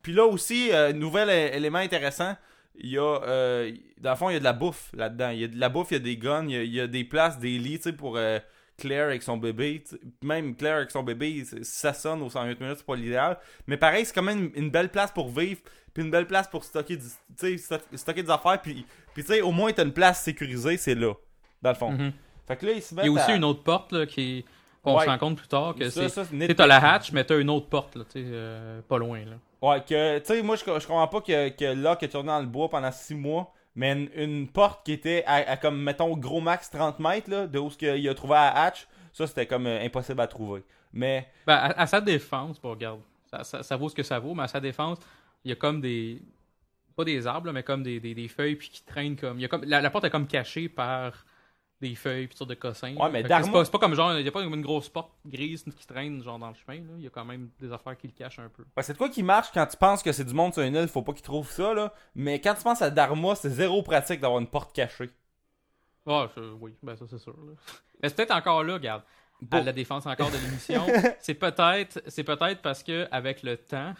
puis là aussi, euh, nouvel élément intéressant, il y a, euh, dans le fond, il y a de la bouffe là-dedans. Il y a de la bouffe, il y a des guns, il y a, il y a des places, des lits, tu sais, pour euh, Claire avec son bébé. Même Claire avec son bébé, ça sonne aux 108 minutes, c'est pas l'idéal. Mais pareil, c'est quand même une, une belle place pour vivre, puis une belle place pour stocker, du, stocker des affaires, puis, puis tu sais, au moins, t'as une place sécurisée, c'est là, dans le fond. Mhm. Fait que là, ils se mettent Il y a aussi à- une autre porte là, qui Ouais. se rend compte plus tard que c'est. t'as la hatch, mais t'as une autre porte, là, euh, pas loin, là. Ouais, que, tu sais, moi, je, je comprends pas que, que Locke est tourné dans le bois pendant 6 mois, mais une, porte qui était à, comme, mettons, gros max 30 mètres, là, de où ce qu'il a trouvé à Hatch, ça, c'était comme euh, impossible à trouver. Mais, Ben, à, sa défense, bon, regarde, ça, ça, ça vaut ce que ça vaut, mais à sa défense, il y a comme des. Pas des arbres, là, mais comme des, des, des feuilles puis qui traînent comme. Il y a comme la, la porte est comme cachée par des feuilles puis sortes de cossins. Ouais, mais Dharma- c'est pas, c'est pas comme genre. Il y a pas comme une grosse porte grise qui traîne genre dans le chemin. Il y a quand même des affaires qui le cachent un peu. ouais, c'est de quoi qui marche quand tu penses que c'est du monde sur une île, faut pas qu'ils trouvent ça, là. Mais quand tu penses à Dharma, c'est zéro pratique d'avoir une porte cachée. Ah, oui, ben ça c'est sûr. Là. Mais c'est peut-être encore là, regarde. À la défense encore de l'émission. c'est peut-être c'est peut-être parce que avec le temps.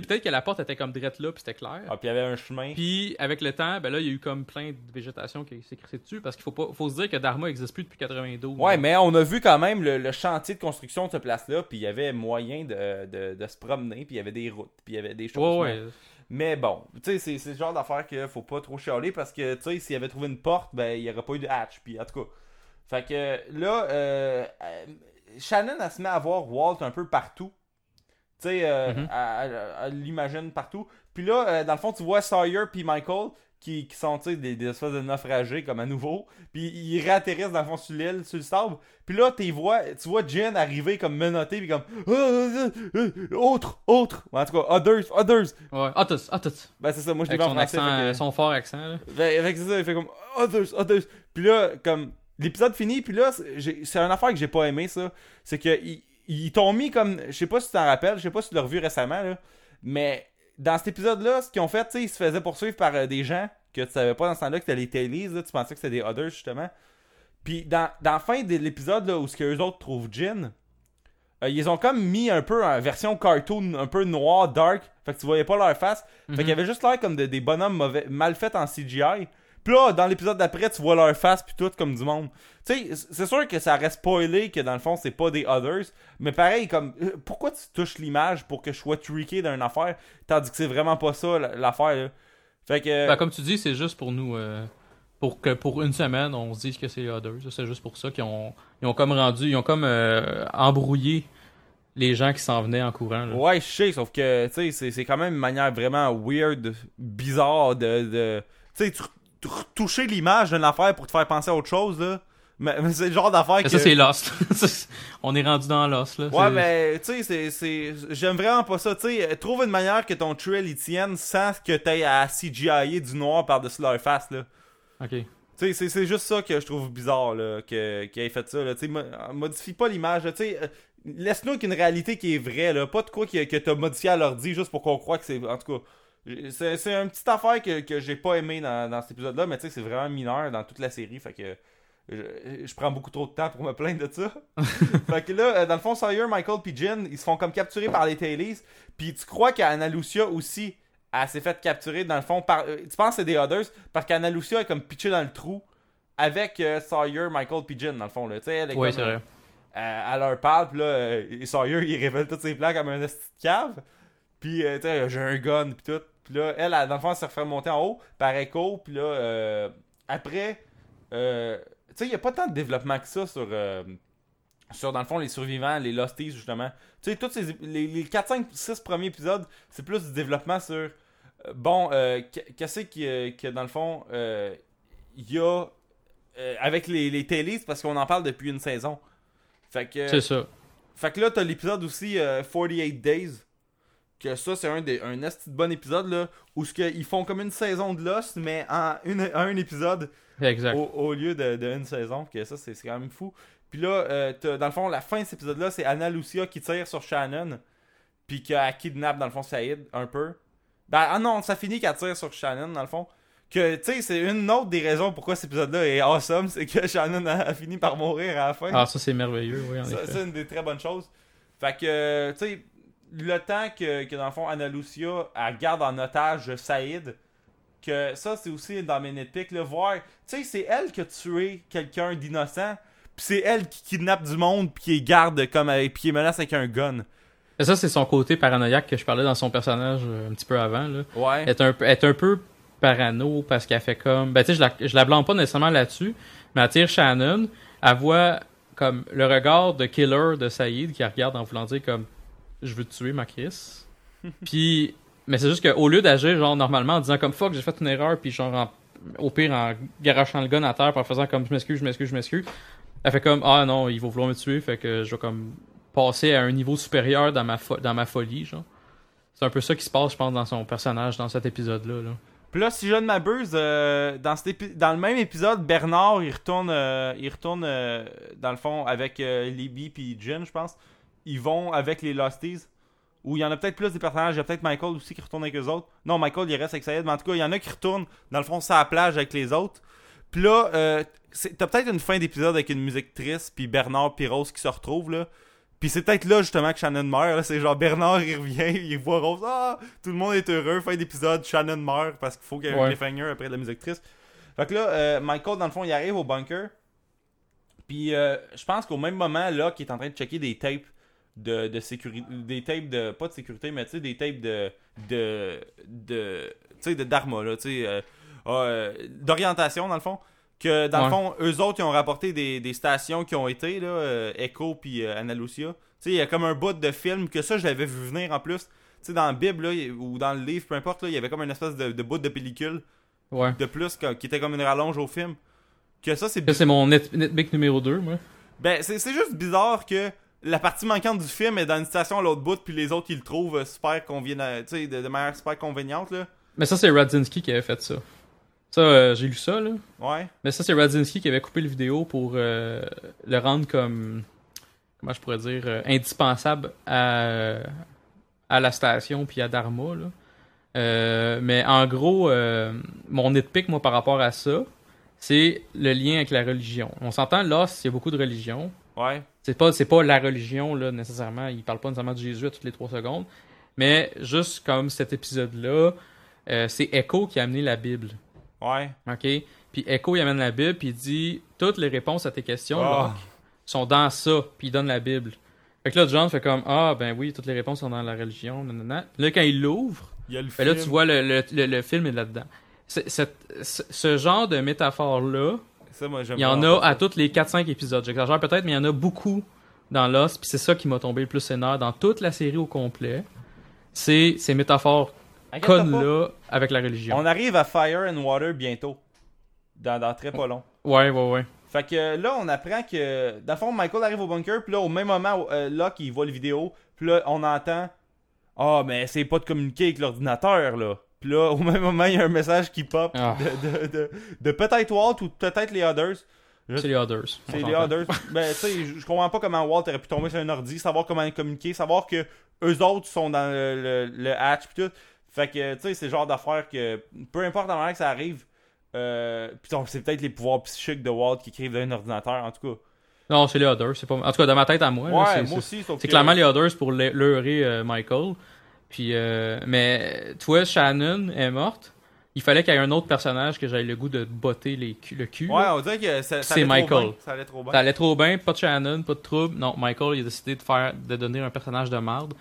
Peut-être que la porte était comme drette là puis c'était clair. Ah, puis il y avait un chemin. Puis avec le temps, ben là, il y a eu comme plein de végétation qui s'est crissée dessus parce qu'il faut pas faut se dire que Dharma existe plus depuis 92. Ouais, mais on a vu quand même le, le chantier de construction de cette place-là, puis il y avait moyen de, de, de se promener, puis il y avait des routes, puis il y avait des choses. Ouais, ouais. Mais bon, tu sais, c'est, le genre d'affaire qu'il faut pas trop chialer parce que, tu sais, s'il avait trouvé une porte, ben, il y aurait pas eu de hatch. Puis, en tout cas. Fait que là, euh, euh, Shannon, elle se met à voir Walt un peu partout. Tu sais, euh, Mhm. elle, elle- elle l'imagine partout. Puis là, euh, dans le fond, tu vois Sawyer puis Michael qui, qui sont, des, des espèces de naufragés comme à nouveau. Puis ils réatterrissent dans le fond sur l'île, sur le sable. Puis là, vois, tu vois Jen arriver comme menotté, puis comme ah, ah, autre, autre. En tout cas, others, others. Ouais. Ah, tous. Ben c'est ça, moi je l'ai en français. accent, fait que- euh, son fort accent. Là. fait, fait ça, il fait comme others, others. Puis là, comme l'épisode finit, puis là, c'est une affaire que j'ai pas aimé ça. C'est que ils, ils t'ont mis comme. Je sais pas si tu t'en rappelles, je sais pas si tu l'as revu récemment, là. Mais dans cet épisode-là, ce qu'ils ont fait, tu sais, ils se faisaient poursuivre par euh, des gens que tu savais pas dans ce temps-là que c'était les Tailies, là, tu pensais que c'était des others, justement. Puis dans, dans la fin de l'épisode, là, où ce que eux autres trouvent Jin, euh, ils ont comme mis un peu en version cartoon, un peu noir, dark. Fait que tu voyais pas leur face. Fait qu'il y avait juste l'air comme de- des bonhommes mauvais, mal faits en CGI. Puis là, dans l'épisode d'après, tu vois leur face puis tout comme du monde. Tu sais, c'est sûr que ça reste spoilé que dans le fond, c'est pas des others. Mais pareil, comme, euh, pourquoi tu touches l'image pour que je sois trické d'une affaire, tandis que c'est vraiment pas ça la- l'affaire, là? Fait que. Ben, comme tu dis, c'est juste pour nous. euh, pour que pour une semaine, on se dise que c'est les Others. C'est juste pour ça qu'ils ont, ils ont comme rendu. Ils ont comme euh, embrouillé les gens qui s'en venaient en courant. là. Ouais, je sais, sauf que, tu sais, c'est- c'est quand même une manière vraiment weird, bizarre de. de tu sais, retoucher l'image d'une affaire pour te faire penser à autre chose, là. Mais, mais c'est le genre d'affaire Mais que. ça, c'est Lost. on est rendu dans Lost. Là. Ouais, mais tu sais, c'est- c'est. J'aime vraiment pas ça. Tu sais, trouve une manière que ton trail y tienne sans que t'aies à CGI du noir par-dessus leur face, là. Ok. Tu sais, c'est- c'est juste ça que je trouve bizarre, là, que- qu'il ait fait ça, là. Tu sais, mo- modifie pas l'image. Tu sais, euh, laisse-nous avec une réalité qui est vraie, là. Pas de quoi que, que t'as modifié à l'ordi juste pour qu'on croit que c'est. En tout cas, c'est c'est une petite affaire que, que j'ai pas aimé dans, dans cet épisode-là, mais tu sais, c'est vraiment mineur dans toute la série, fait que. Je, je prends beaucoup trop de temps pour me plaindre de ça. fait que là, euh, dans le fond, Sawyer, Michael puis Jen, ils se font comme capturer par les Tailies. Puis tu crois qu'Anna Lucia aussi, elle s'est fait capturer dans le fond par. euh, tu penses que c'est des Others parce qu'Anna Lucia est comme pitchée dans le trou avec euh, Sawyer, Michael puis Jen dans le fond. Là. Tu sais, elle comme, c'est vrai. euh, elle leur parle, puis là, euh, Sawyer, il révèle tous ses plans comme un cave. Puis, euh, tu sais, j'ai un gun, puis tout. Puis là, elle, dans le fond, elle se refait monter en haut par écho. Puis là, euh, après, euh, tu sais, il n'y a pas tant de développement que ça sur, euh, sur, dans le fond, les survivants, les Losties, justement. Tu sais, tous ces, les, les 4, 5, 6 premiers épisodes, c'est plus du développement sur, bon, euh, qu- qu'est-ce a- que, dans le fond, euh, il y a, avec les, les Tailies, parce qu'on en parle depuis une saison. Fait que... C'est ça. Fait que là, t'as l'épisode aussi euh, 48 Days. Que ça, c'est un, des, un de bon épisode là. Où ce ils font comme une saison de Lost, mais en une, un épisode Exact. au, au lieu de, de une saison. Que ça, c'est quand même fou. Puis là, euh, dans le fond, la fin de cet épisode-là, c'est Anna Lucia qui tire sur Shannon. Puis qu'elle kidnappe, dans le fond, Saïd un peu. Ben, ah non, ça finit qu'elle tire sur Shannon, dans le fond. Que, tu sais, c'est une autre des raisons pourquoi cet épisode-là est awesome. C'est que Shannon a, fini par mourir à la fin. Ah, ça, c'est merveilleux, oui, en Ça, effet. c'est une des très bonnes choses. Fait que, tu sais, le temps que, que, dans le fond, Anna Lucia, elle garde en otage Saïd, que ça, c'est aussi dans mes nitpicks, là, voir, tu sais, c'est elle qui a tué quelqu'un d'innocent, puis c'est elle qui kidnappe du monde, puis qui les garde comme avec, puis qui les menace avec un gun. Et ça, c'est son côté paranoïaque que je parlais dans son personnage euh, un petit peu avant. Là. Ouais. Elle est un, peu- elle est un peu parano parce qu'elle fait comme. Ben, tu sais, je la, je la blâme pas nécessairement là-dessus, mais elle tire Shannon. Elle voit comme le regard de killer de Saïd qui regarde en voulant dire comme je veux tuer, ma Chris. puis, mais c'est juste qu'au lieu d'agir genre normalement en disant comme fuck, j'ai fait une erreur, puis genre en- au pire en garachant le gun à terre, en faisant comme je m'excuse, je m'excuse, je m'excuse, elle fait comme ah non, il va vouloir me tuer, fait que je vais comme passer à un niveau supérieur dans ma, folie, genre. C'est un peu ça qui se passe, je pense, dans son personnage dans cet épisode-là. Là. Là, si je ne m'abuse, euh, dans, le même épisode, Bernard, il retourne, euh, il retourne euh, dans le fond, avec Libby puis Jen, je pense. Ils vont avec les Losties. Où il y en a peut-être plus des personnages. Il y a peut-être Michael aussi qui retourne avec eux autres. Non, Michael, il reste avec Sayed. Mais en tout cas, il y en a qui retournent, dans le fond, sur la plage avec les autres. Puis là, euh, t'as peut-être une fin d'épisode avec une musique triste. Puis Bernard puis Rose qui se retrouvent, là. Puis c'est peut-être là, justement, que Shannon meurt. C'est genre Bernard, il revient, il voit Rose. Ah, tout le monde est heureux. Fin d'épisode, Shannon meurt parce qu'il faut qu'il y ait un cliffhanger après de la musique triste. Fait que là, euh, Michael, dans le fond, il arrive au bunker. Puis euh, je pense qu'au même moment, là, qui est en train de checker des tapes de, de sécurité. Des tapes de. Pas de sécurité, mais tu sais, des tapes de. de. de. Tu sais, de Dharma, là. Tu sais. euh, euh, d'orientation, dans le fond. Que dans le fond, eux autres, ils ont rapporté des, des stations qui ont été, là. euh, Echo puis euh, Anna Lucia. Tu sais, il y a comme un bout de film que ça, je l'avais vu venir en plus. Tu sais, dans la Bible, là, ou dans le livre, peu importe, là, il y avait comme une espèce de, de bout de pellicule Ouais. de plus qui était comme une rallonge au film. Que ça, c'est c'est mon net, numéro 2, moi. ben, c'est juste bizarre que la partie manquante du film est dans une station à l'autre bout, puis les autres, ils le trouvent euh, super convenient, tu sais, de, de manière super conveniente, là. Mais ça, c'est Radzinski qui avait fait ça. Ça, euh, j'ai lu ça, là. Ouais. Mais ça, c'est Radzinski qui avait coupé le vidéo pour euh, le rendre comme. Comment je pourrais dire euh, Indispensable à, à la station puis à Dharma, là. Euh, mais en gros, euh, mon nitpick, moi, par rapport à ça, c'est le lien avec la religion. On s'entend, là, il y a beaucoup de religions. Ouais. C'est pas, c'est pas la religion, là, nécessairement. Il parle pas nécessairement de Jésus à toutes les trois secondes. Mais juste comme cet épisode-là, euh, c'est Echo qui a amené la Bible. Ouais. OK? Puis Echo, il amène la Bible, puis il dit toutes les réponses à tes questions Ah. Sont dans ça, puis il donne la Bible. Fait que là, John fait comme Ah, ben oui, toutes les réponses sont dans la religion, nanana. Là, quand il l'ouvre, ben là, tu vois le, le, le, le film est là-dedans. C'est- ce genre de métaphore-là, Ça, moi, j'aime il y en a à tous les 4-5 épisodes. J'exagère peut-être, mais il y en a beaucoup dans Lost, puis c'est ça qui m'a tombé le plus sénère dans toute la série au complet. C'est ces métaphores connes-là avec la religion. On arrive à Fire and Water bientôt. Dans, dans très pas long. Ouais, ouais, ouais. Fait que là, on apprend que. Dans le fond, Michael arrive au bunker, puis là, au même moment, euh, Locke, il voit le vidéo, puis là, on entend. Ah, mais c'est pas de communiquer avec l'ordinateur, là. Puis là, au même moment, il y a un message qui pop Ah. de, de, de, de peut-être Walt ou peut-être les Others. C'est les Others. C'est les. Others. ben, tu sais, je comprends pas comment Walt aurait pu tomber sur un ordi, savoir comment communiquer, savoir que eux autres sont dans le, le, le hatch pis tout. Fait que, tu sais, c'est le genre d'affaire que peu importe la manière que ça arrive, euh, c'est peut-être les pouvoirs psychiques de Walt qui écrivent dans un ordinateur, en tout cas. Non, c'est les Others. C'est pas... En tout cas, dans ma tête à moi. Ouais, c'est- moi aussi, sauf C'est que- clairement les Others pour le- leurrer euh, Michael. Puis, euh, mais tu vois, Shannon est morte. Il fallait qu'il y ait un autre personnage que j'aille le goût de botter les cu- le cul. Ouais, on dirait que ça, ça C'est trop Michael. bien. Ça allait trop bien. Ça allait trop bien, pas de Shannon, pas de trouble. Non, Michael, il a décidé de faire, de donner un personnage de marde.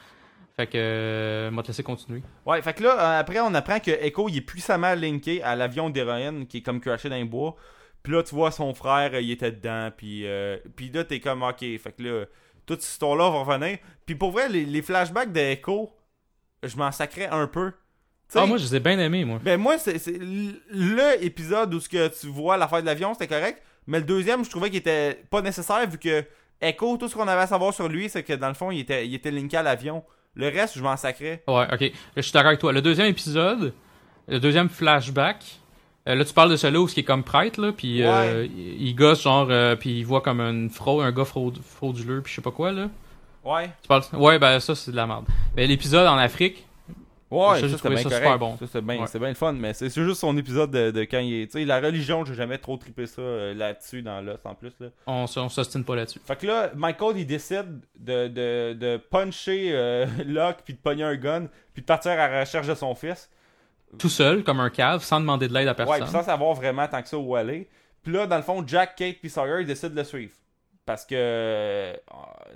Fait que, euh, m'a te laisser continuer. Ouais, fait que là, euh, après, on apprend que Echo, il est puissamment linké à l'avion d'héroïne qui est comme crashé dans les bois. Puis là, tu vois, son frère, euh, il était dedans. Puis, euh, puis là, t'es comme, ok. Fait que là, toute cette histoire-là va revenir. Puis pour vrai, les, les flashbacks d'Echo, je m'en sacrais un peu. Ah, moi, je les ai bien aimés, moi. Ben moi, c'est le épisode où ce que tu vois l'affaire de l'avion, c'était correct. Mais le deuxième, je trouvais qu'il était pas nécessaire vu que Echo, tout ce qu'on avait à savoir sur lui, c'est que dans le fond, il était, il était linké à l'avion. Le reste, je m'en sacrais. Ouais, ok. Je suis d'accord avec toi. Le deuxième épisode, le deuxième flashback, euh, là, tu parles de celui où il est comme prêtre, là, puis euh, il, il gosse, genre, euh, puis il voit comme une fraude, un gars fraude, frauduleux, puis je sais pas quoi, là. Ouais. Tu parles... Ouais, ben ça, c'est de la merde. Ben, l'épisode en Afrique, Ouais, Ça, c'était bien ça super bon. Ça, bien, Ouais. bien le fun, mais c'est juste son épisode de, de quand il est. Tu sais, la religion, j'ai jamais trop trippé ça euh, là-dessus dans Lost en plus. Là. on, on s'ostine pas là-dessus. Fait que là, Michael, il décide de, de, de puncher euh, Locke, puis de pogner un gun, puis de partir à la recherche de son fils. Tout seul, comme un cave, sans demander de l'aide à Ouais, personne. puis sans savoir vraiment tant que ça où aller. Puis là, dans le fond, Jack, Kate, puis Sawyer, ils décident de le suivre. Parce que, euh,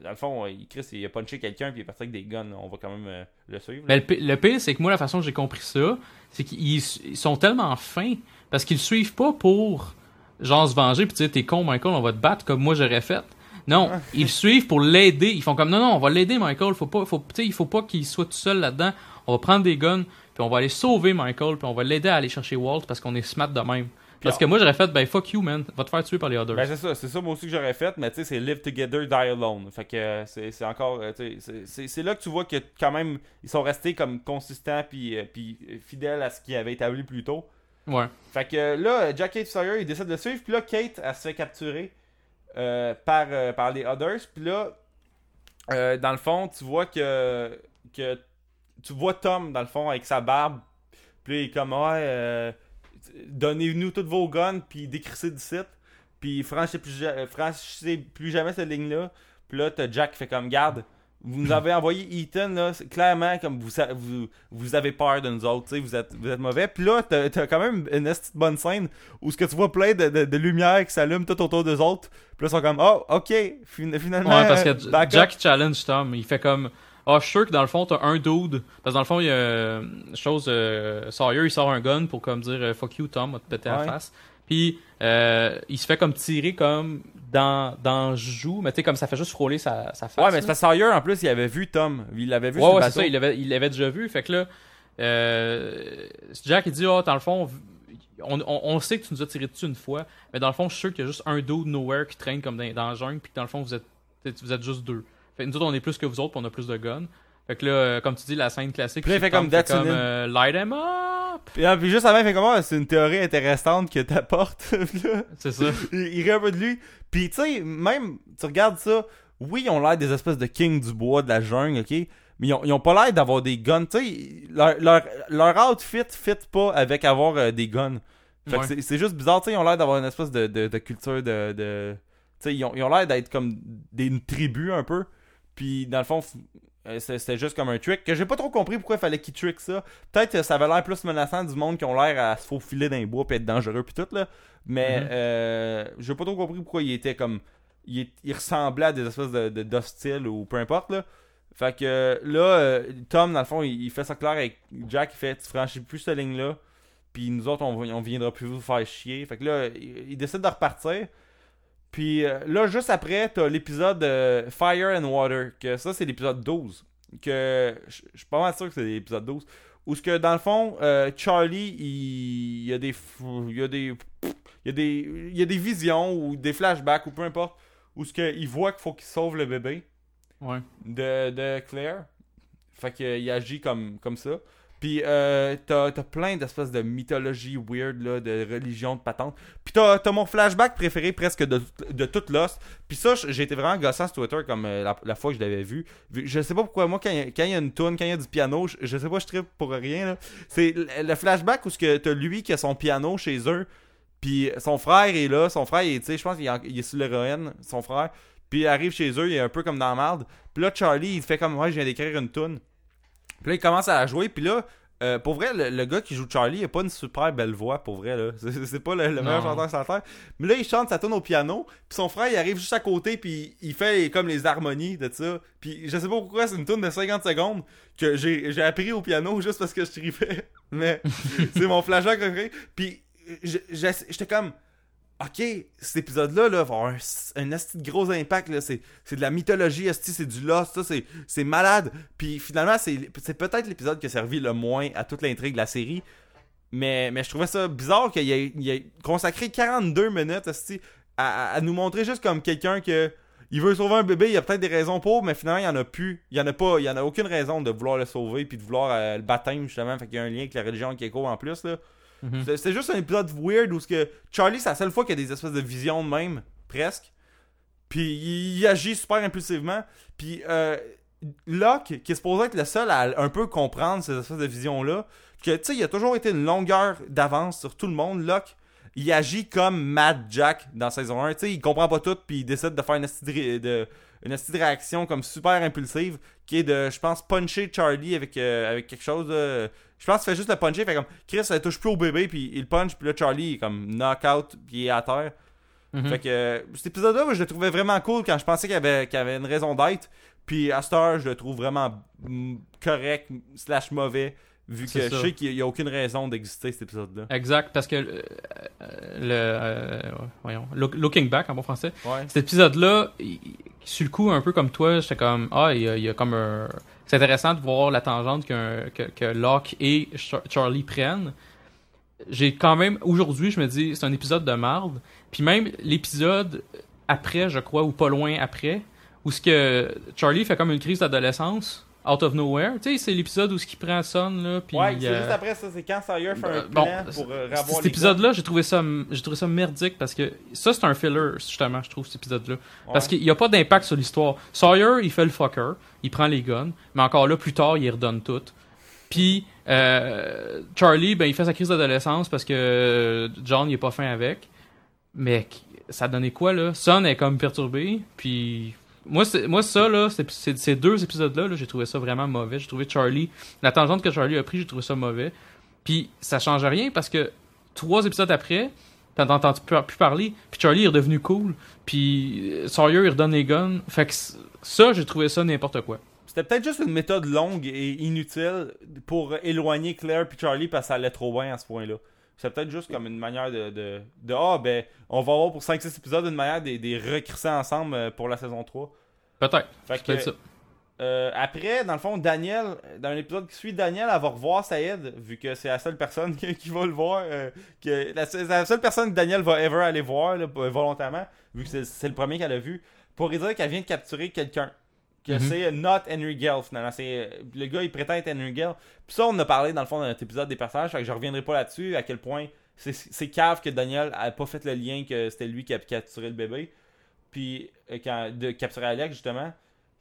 dans le fond, il, Chris, il a punché quelqu'un, puis il est parti avec des guns. On va quand même euh, le suivre. Mais le, pi- le pire, c'est que moi, la façon que j'ai compris ça, c'est qu'ils ils sont tellement fins parce qu'ils le suivent pas pour genre se venger puis tu sais t'es con Michael, on va te battre comme moi j'aurais fait. Non, ils le suivent pour l'aider. Ils font comme non non, on va l'aider Michael. Faut pas, il faut pas qu'il soit tout seul là-dedans. On va prendre des guns puis on va aller sauver Michael puis on va l'aider à aller chercher Walt parce qu'on est smart de même. Parce que moi j'aurais fait ben fuck you man, va te faire tuer par les others. Ben c'est ça, c'est ça moi aussi que j'aurais fait, mais tu sais, c'est Live Together, Die Alone. Fait que euh, c'est encore, euh, c'est- là que tu vois que quand même, ils sont restés comme consistants puis, euh, puis fidèles à ce qu'ils avaient établi plus tôt. ouais. Fait que là, Jack Kate Sawyer, ils décident de le suivre, puis là, Kate, elle se fait capturer euh, par, euh, par les Others, puis là, euh, dans le fond, tu vois que, que tu vois Tom, dans le fond, avec sa barbe, puis il est comme, ouais, donnez-nous tous vos guns, puis décrissez du site, puis franchissez plus, ja- franchissez plus jamais cette ligne-là, puis là, t'as Jack qui fait comme, garde, vous nous avez envoyé Ethan, là, clairement comme vous, vous, vous avez peur de nous autres, tu sais, vous êtes, vous êtes mauvais. Puis là, t'as t'as quand même une esti de bonne scène où ce que tu vois plein de, de, de lumière qui s'allument tout autour des autres. Puis là, ils sont comme, oh, ok, fin- finalement. Ouais, parce que euh, up. Jack challenge Tom. Il fait comme. Ah, je suis sûr que dans le fond, t'as un dude. Parce que dans le fond, il y a euh, chose. euh, Sawyer, il sort un gun pour comme dire euh, fuck you, Tom, va te péter Ouais. la face. Puis, euh, il se fait comme tirer comme dans, dans le joue. Mais tu sais, comme ça fait juste frôler sa, sa face. Ouais, mais c'est parce que Sawyer, en plus, il avait vu Tom. Il l'avait vu Ouais, sur ouais, le ça, il l'avait il l'avait déjà vu. Fait que là, euh, Jack, il dit, oh, dans le fond, on, on, on sait que tu nous as tiré dessus une fois, mais dans le fond, je suis sûr qu'il y a juste un dude nowhere qui traîne comme dans, dans la jungle, puis que dans le fond, vous êtes, vous êtes juste deux. Fait que nous autres, on est plus que vous autres, puis on a plus de guns. Fait que là, euh, comme tu dis, la scène classique, Puis là, il c'est fait comme comme euh, light him up. Puis, ah, puis juste avant, il fait comment C'est une théorie intéressante que t'apportes. C'est ça. il, il rit un peu de lui. Puis tu sais, même, tu regardes ça, oui, ils ont l'air des espèces de kings du bois, de la jungle, ok? Mais ils ont, ils ont pas l'air d'avoir des guns. Tu sais, leur, leur, leur outfit fit pas avec avoir euh, des guns. Fait que Ouais. c'est- c'est juste bizarre, tu sais, ils ont l'air d'avoir une espèce de, de, de culture de, de, sais, ils ont ils ont l'air d'être comme des, une tribu un peu. Puis dans le fond, euh, c'est- c'était juste comme un trick que j'ai pas trop compris pourquoi il fallait qu'ils trick ça. Peut-être que ça avait l'air plus menaçant du monde qui ont l'air à se faufiler dans les bois puis être dangereux puis tout là. Mais Mhm. euh, j'ai pas trop compris pourquoi il était comme il, ressemblait à des espèces de d'hostiles ou peu importe là. Fait que là, euh, Tom, dans le fond, il, il fait ça clair avec Jack. Il fait Tu franchis plus cette ligne-là. Puis nous autres, on, on viendra plus vous faire chier. Fait que là, il, il décide de repartir. Puis euh, là, juste après, t'as l'épisode euh, Fire and Water. Que ça, c'est l'épisode 12. Que je suis pas mal sûr que c'est l'épisode 12. Où ce que dans le fond, euh, Charlie, il, y a des. Il y a des. Il y a des. Il y a des visions ou des flashbacks ou peu importe. Où ce que il voit qu'il faut qu'il sauve le bébé Ouais. de, de Claire. Fait qu'il agit comme, comme ça. Puis euh, t'as t'as plein d'espèces de mythologie weird, là, de religion, de patente. Puis t'as t'as mon flashback préféré presque de, de toute Lost. Puis ça, j'ai été vraiment gossant sur Twitter comme euh, la, fois que je l'avais vu. Je sais pas pourquoi, moi, quand il y a- une tune, quand il y a du piano, je, sais pas, je tripe pour rien. là. C'est le, flashback où que t'as lui qui a son piano chez eux. Puis son frère est là. Son frère, tu sais, je pense qu'il est, il est sur l'héroïne, son frère. Puis il arrive chez eux, il est un peu comme dans la merde. Puis là, Charlie, il fait comme, ouais, je viens d'écrire une tune. Puis là, il commence à la jouer. Puis là, euh, pour vrai, le, le gars qui joue Charlie, il a pas une super belle voix, pour vrai. là. C'est pas le, le meilleur chanteur sur la terre. Mais là, il chante sa tune au piano. Puis son frère, il arrive juste à côté. Puis il fait comme les harmonies de ça. Puis je sais pas pourquoi, c'est une tune de 50 secondes que j'ai appris au piano juste parce que je tripais. Mais c'est mon flashback préféré. Puis j'étais comme. Ok, cet épisode-là là, va avoir un, un de gros impact. C'est de la mythologie, asti, c'est du Lost, ça, c'est malade. Puis finalement, c'est peut-être l'épisode qui a servi le moins à toute l'intrigue de la série. Mais, mais je trouvais ça bizarre qu'il ait, consacré 42 minutes asti, à, nous montrer juste comme quelqu'un que il veut sauver un bébé, il y a peut-être des raisons pour, mais finalement il y en a plus. Il y en a pas, il en a aucune raison de vouloir le sauver puis de vouloir euh, le baptême justement, fait qu'il y a un lien avec la religion qui écho en plus là. Mhm. C'est- juste un épisode weird où que Charlie, c'est la seule fois qu'il y a des espèces de visions de même, presque. Puis il, agit super impulsivement. Puis euh, Locke, qui est supposé être le seul à un peu comprendre ces espèces de visions-là, que tu sais, il a toujours été une longueur d'avance sur tout le monde, Locke. Il agit comme Mad Jack dans saison 1. Tu sais, il comprend pas tout, puis il décide de faire une esti de, réaction comme super impulsive, qui est de, je pense, puncher Charlie avec, euh, avec quelque chose. là. Je pense qu'il fait juste le puncher, fait comme Chris, elle touche plus au bébé, puis il punch, puis là, Charlie est comme knock-out, puis il est à terre. Mhm. Fait que cet épisode-là, moi, je le trouvais vraiment cool quand je pensais qu'il y avait, avait une raison d'être. Puis à cette heure, je le trouve vraiment correct, slash mauvais, vu que je ça. sais qu'il n'y a aucune raison d'exister cet épisode-là. Exact, parce que euh, euh, le euh, voyons, look- looking back en bon français, Ouais. cet épisode-là, il- il- sur le coup, un peu comme toi, j'étais comme ah, il y a, il y a comme un, c'est intéressant de voir la tangente que, que Locke et Char- Charlie prennent. J'ai quand même aujourd'hui, je me dis, c'est un épisode de marde. Puis même l'épisode après, je crois, ou pas loin après, où ce que Charlie fait comme une crise d'adolescence. Out of nowhere, tu sais, c'est l'épisode où ce qui prend Son là, puis ouais, c'est euh, juste après ça, c'est quand Sawyer fait un euh, plan bon, pour euh, cet épisode-là, j'ai trouvé ça, j'ai trouvé ça merdique parce que ça c'est un filler justement, je trouve cet épisode-là, parce qu'il n'y a pas d'impact sur l'histoire. Sawyer, il fait le fucker, il prend les guns, mais encore là plus tard, il redonne toutes. Puis euh, Charlie, ben il fait sa crise d'adolescence parce que John il est pas fin avec. Mais qui- ça donnait quoi là? Son est comme perturbé, puis moi, moi ça là, c'est- ces deux épisodes-là, là, j'ai trouvé ça vraiment mauvais. J'ai trouvé Charlie, la tangente que Charlie a pris, j'ai trouvé ça mauvais. Puis ça change rien parce que trois épisodes après, t'en entends plus, parler? Puis Charlie est redevenu cool. Puis euh, Sawyer il redonne les guns. Fait que c- ça, j'ai trouvé ça n'importe quoi. C'était peut-être juste une méthode longue et inutile pour éloigner Claire puis Charlie parce que ça allait trop bien à ce point-là. C'est peut-être juste comme une manière de, de, de ah ben on va avoir pour 5-6 épisodes une manière de les recrisser ensemble euh, pour la saison 3. Peut-être. Fait C'est peut-être que, ça. euh, après, dans le fond, Daniel, dans un épisode qui suit, Daniel, elle va revoir Saïd, vu que c'est la seule personne qui, qui va le voir. euh, que, la, c'est la seule personne que Daniel va ever aller voir, là, volontairement, vu que c'est, c'est le premier qu'elle a vu, pour lui dire qu'elle vient de capturer quelqu'un. Que Mhm. c'est not Henry Gale, finalement. C'est, le gars, il prétend être Henry Gale. Puis ça, on a parlé, dans le fond, dans notre épisode des personnages, fait que je reviendrai pas là-dessus, à quel point c'est, cave que Daniel a pas fait le lien que c'était lui qui a capturé le bébé. Puis, euh, quand, de capturer Alex, justement.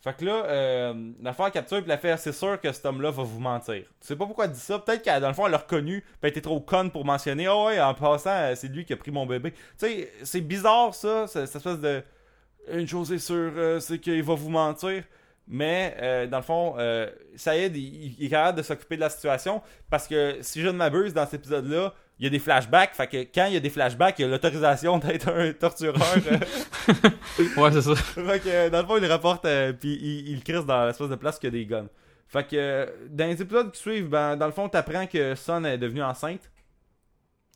Fait que là, euh, l'affaire capture, puis la fait, c'est sûr que cet homme-là va vous mentir. Tu sais pas pourquoi elle dit ça. Peut-être qu'elle, dans le fond, elle l'a reconnu, puis elle était trop conne pour mentionner, oh ouais, en passant, euh, c'est lui qui a pris mon bébé. Tu sais, c'est bizarre ça, ce- cette espèce de, une chose est sûre, euh, c'est qu'il va vous mentir. Mais euh, dans le fond, euh, Saïd, il, il est capable de s'occuper de la situation parce que si je ne m'abuse, dans cet épisode-là, il y a des flashbacks. Fait que quand il y a des flashbacks, il y a l'autorisation d'être un tortureur. euh. Ouais, c'est ça. fait que dans le fond, il rapporte, puis il, il crisse dans l'espèce de place qu'il y a des guns. Fait que dans les épisodes qui suivent, ben, dans le fond, t'apprends que Son est devenue enceinte.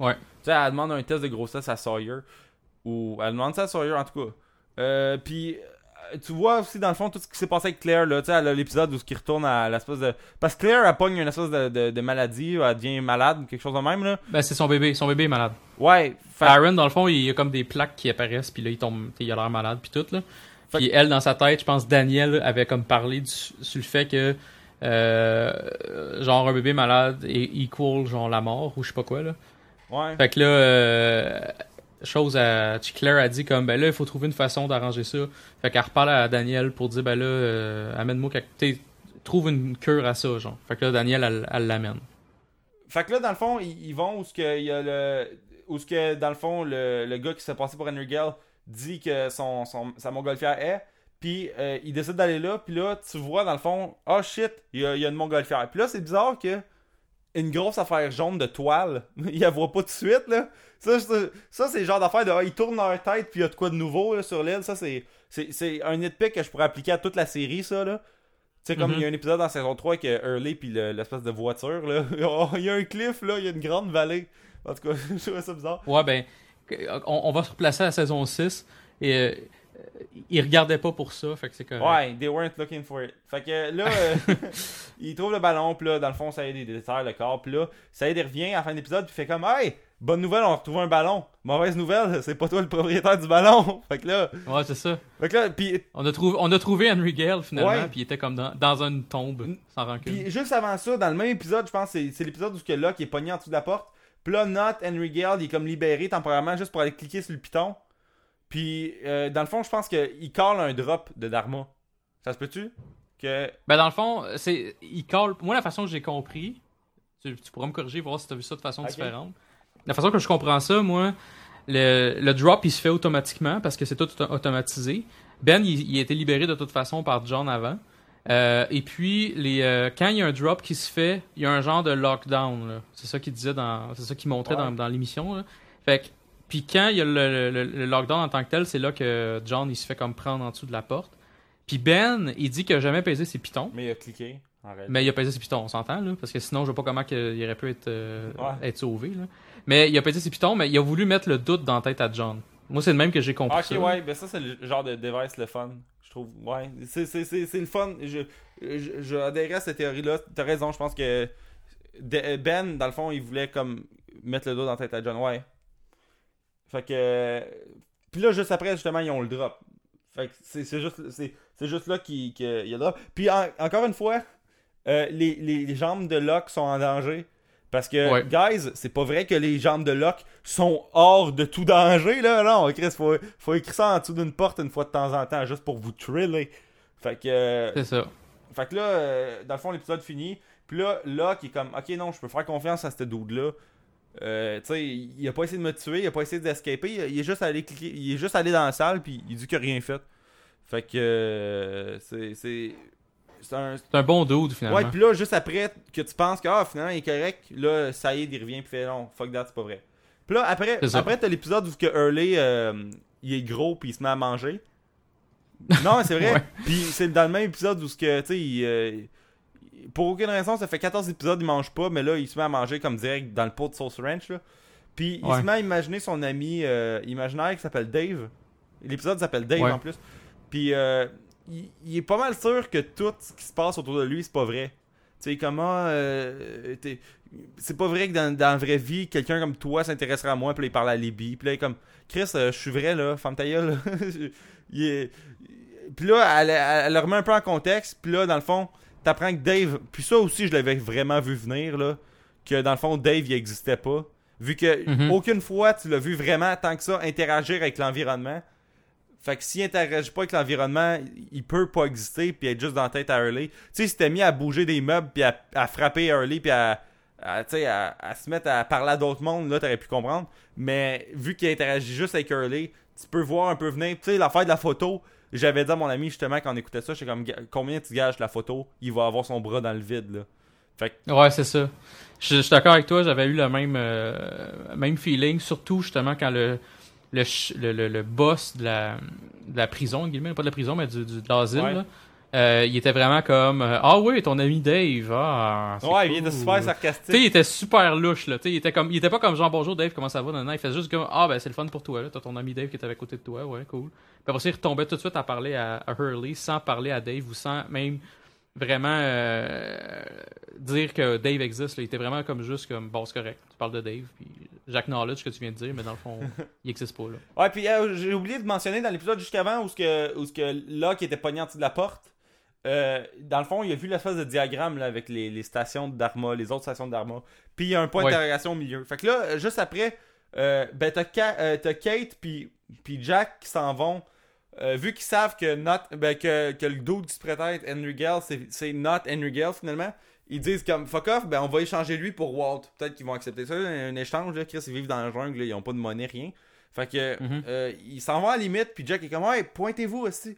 Ouais. Tu sais, elle demande un test de grossesse à Sawyer. Ou elle demande ça à Sawyer en tout cas. Euh, puis euh, tu vois aussi dans le fond tout ce qui s'est passé avec Claire là, tu sais, l'épisode où il retourne à l'espèce de parce que Claire elle pogne une espèce de, de, de maladie, elle devient malade quelque chose de même là. Ben, c'est son bébé. Son bébé est malade. Ouais, fait- Aaron, dans le fond, il y a comme des plaques qui apparaissent, puis là, il tombe, il a l'air malade, puis tout, là. Fait Puis elle, dans sa tête, je pense, Daniel avait comme parlé du- sur le fait que, euh, genre, un bébé malade est equal, genre, la mort, ou je sais pas quoi, là. ouais. Fait que là, euh, chose à Claire a dit comme ben là il faut trouver une façon d'arranger ça. Fait qu'elle reparle à Daniel pour dire ben là euh, amène-moi quelque trouve une cure à ça genre. Fait que là Daniel elle l'amène. Fait que là, dans le fond, ils, ils vont où ce que il y a le. Où ce que, dans le fond, le, le gars qui s'est passé pour Henry Gale dit que son, son, sa montgolfière est. Puis euh, il décide d'aller là. Puis là, tu vois, dans le fond, oh shit, il y a, il y a une montgolfière. Puis là, c'est bizarre que. Une grosse affaire jaune de toile, il la voit pas tout de suite, là. Ça, c'est- ça c'est le genre d'affaire de. ah, ils tournent leur tête, puis il y a de quoi de nouveau là, sur l'île. Ça, c'est. C'est c'est un nitpick que je pourrais appliquer à toute la série, ça, là. Tu sais, comme Mhm. il y a un épisode dans saison 3 avec euh, Hurley puis le- l'espèce de voiture, là. Oh, il y a un cliff, là, il y a une grande vallée. En tout cas, je trouvais ça bizarre. Ouais ben on, on va se replacer à la saison 6 et euh, il regardait pas pour ça, fait que c'est correct. Ouais, they weren't looking for it. Fait que là, euh, il trouve le ballon, puis là, dans le fond, ça aide, il déterre le corps, puis là, ça aide, il revient à la fin de l'épisode, puis fait comme, hey, bonne nouvelle, on a retrouvé un ballon. Mauvaise nouvelle, c'est pas toi le propriétaire du ballon. fait que là, Ouais, c'est ça. fait que là, puis On a trouvé on a trouvé Henry Gale finalement, puis il était comme dans, dans une tombe sans rancune. Puis juste avant ça, dans le même épisode, je pense c'est c'est l'épisode où que Locke est pogné en dessous de la porte. Puis là, Not, Henry Gale, il est comme libéré temporairement juste pour aller cliquer sur le piton. Puis euh, dans le fond, je pense qu'il colle un drop de Dharma. Ça se peut-tu? Que. Ben dans le fond, c'est il call moi la façon que j'ai compris, tu, tu pourras me corriger voir si tu as vu ça de façon différente. La façon que je comprends ça, moi, le, le drop il se fait automatiquement parce que c'est tout auto- automatisé. Ben il, il a été libéré de toute façon par John avant. Euh, et puis les euh, quand il y a un drop qui se fait, il y a un genre de lockdown. C'est ça qu'il disait dans c'est ça qu'il montrait Ouais. dans, dans l'émission. Fait que puis quand il y a le, le- le lockdown en tant que tel, c'est là que John il se fait comme prendre en dessous de la porte. Puis Ben, il dit qu'il a jamais pesé ses pitons. Mais il a cliqué. En. Mais il a pesé ses pitons, on s'entend, là, parce que sinon, je vois pas comment il aurait pu être, euh, Ouais. être sauvé. Là. Mais il a pesé ses pitons, mais il a voulu mettre le doute dans la tête à John. Moi, c'est le même que j'ai compris. Ah, ok, ça. ouais, ben ça, c'est le genre de device le fun. Je trouve, ouais. C'est, c'est, c'est, c'est le fun. Je, je, je adhérais à cette théorie-là. T'as raison, je pense que Ben, dans le fond, il voulait comme mettre le dos dans la tête à John. Ouais. Fait que. Puis là, juste après, justement, ils ont le drop. Fait que c'est, c'est juste, c'est, c'est juste là qu'il, qu'il y a le drop. Puis en- encore une fois, euh, les, les, les jambes de Locke sont en danger. Parce que, Ouais. guys, c'est pas vrai que les jambes de Locke sont hors de tout danger, là. Non, Chris, faut, faut écrire ça en dessous d'une porte une fois de temps en temps, juste pour vous triller. Fait que, euh, C'est ça. fait que là, euh, dans le fond, l'épisode finit. Puis là, Locke est comme, ok, non, je peux faire confiance à ce dude-là. Euh, tu sais, il a pas essayé de me tuer, il a pas essayé d'escaper, il, il est juste allé cliquer, il est juste allé dans la salle, puis il dit qu'il a rien fait. Fait que, c'est, c'est, un, bon dude, finalement. Ouais, puis là, juste après que tu penses que ah, finalement il est correct, là, ça y est, il revient puis fait non, fuck that, c'est pas vrai. Puis là, après, après t'as l'épisode où que Hurley, euh, il est gros puis il se met à manger. Non, c'est vrai. Ouais. Puis c'est dans le même épisode où ce que, tu sais, il, euh, pour aucune raison, ça fait 14 épisodes, il mange pas, mais là, il se met à manger comme direct dans le pot de sauce ranch, là. Puis il se met à imaginer son ami euh, imaginaire qui s'appelle Dave. L'épisode s'appelle Dave Ouais. en plus. Puis euh, il, il est pas mal sûr que tout ce qui se passe autour de lui, c'est pas vrai. Tu sais, comment. euh, c'est pas vrai que dans, dans la vraie vie, quelqu'un comme toi s'intéresserait à moi, puis là, il parle à Libby. Puis là, il est comme Chris, euh, je suis vrai, là, femme ta gueule. Il est- Puis là, elle, elle, elle le remet un peu en contexte. Puis là, dans le fond, t'apprends que Dave. Puis ça aussi, je l'avais vraiment vu venir, là. Que dans le fond, Dave, il existait pas. Vu que Mhm. aucune fois tu l'as vu vraiment tant que ça interagir avec l'environnement. Fait que s'il interagit pas avec l'environnement, il peut pas exister puis être juste dans la tête à Hurley. Tu sais, s'était mis à bouger des meubles puis à, frapper Hurley puis à, à, à, à se mettre à parler à d'autres mondes, là, t'aurais pu comprendre. Mais vu qu'il interagit juste avec Hurley, tu peux voir un peu venir. Tu sais, l'affaire de la photo, j'avais dit à mon ami justement quand on écoutait ça, j'étais comme, combien tu gages la photo? Il va avoir son bras dans le vide, là. Fait que, Ouais, c'est ça. Je, je suis d'accord avec toi, j'avais eu le même, euh, même feeling, surtout justement quand le, le, le, le, le boss de la, de la prison, guillemets, pas de la prison, mais du, du, de l'asile, Ouais. euh, il était vraiment comme euh, Ah oui, ton ami Dave, ah, ouais, il cool. était super Tu sais, sarcastique. il était super louche, là. Il était comme, il était pas comme genre bonjour Dave, comment ça va, non, non, il faisait juste comme ah ben c'est le fun pour toi, là. T'as ton ami Dave qui était à côté de toi, ouais, cool. Puis après ça, il retombait tout de suite à parler à, à Hurley sans parler à Dave ou sans même vraiment euh, dire que Dave existe. Là. Il était vraiment comme juste comme bon, c'est correct. Tu parles de Dave, puis j'acknowledge ce que tu viens de dire, mais dans le fond, il existe pas là. Ouais, puis euh, j'ai oublié de mentionner dans l'épisode jusqu'avant où ce que, où ce que Locke était pogné en dessous de la porte. euh, dans le fond, il a vu l'espèce de diagramme là, avec les, les stations de Dharma, les autres stations de Dharma. Puis il y a un point Ouais. d'interrogation au milieu. Fait que là, juste après, euh, ben t'as Ka- t'as Kate puis puis Jack qui s'en vont. euh, vu qu'ils savent que, not, ben, que, que le dude qui se prêtait être Henry Gale, c'est c'est not Henry Gale finalement. Ils disent comme fuck off, ben on va échanger lui pour Walt. Peut-être qu'ils vont accepter ça, un échange. Là, Chris, ils vivent dans la jungle, là, ils ont pas de monnaie, rien. Fait que euh, ils s'en vont à la limite, puis Jack est comme ouais, pointez-vous aussi.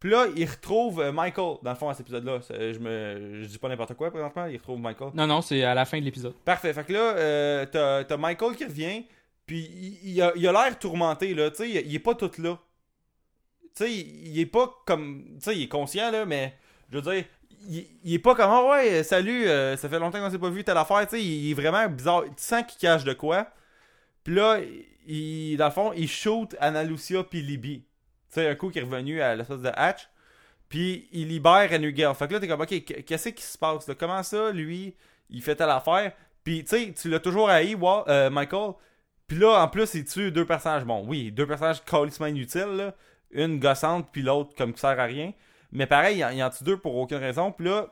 Puis là, il retrouve euh, Michael dans le fond à cet épisode-là. Je me, je dis pas n'importe quoi présentement, il retrouve Michael. Non, non, c'est à la fin de l'épisode. Parfait. Fait que là, euh, t'as, Michael qui revient, puis il, a, l'air tourmenté, là. Tu sais, il, est pas tout là. Tu sais, il, il est pas comme. Tu sais, il est conscient, là, mais je veux dire, il, est pas comme, ah ouais, salut, euh, ça fait longtemps qu'on s'est pas vu telle affaire. Tu sais, il, est vraiment bizarre. Tu sens qu'il cache de quoi. Puis là, il, dans le fond, il shoot Anna Lucia puis Libby. Tu sais, un coup qui est revenu à l'espèce de hatch. Puis il libère Gale. Fait que là, t'es comme, ok, qu'est-ce qui se passe? là? Comment ça, lui, il fait telle affaire? Puis, tu sais, tu l'as toujours haï, euh, Michael. Puis là, en plus, il tue deux personnages. Bon, oui, deux personnages calissement inutiles. Une gossante, puis l'autre comme qui sert à rien. Mais pareil, il en, il en tue deux pour aucune raison. Puis là,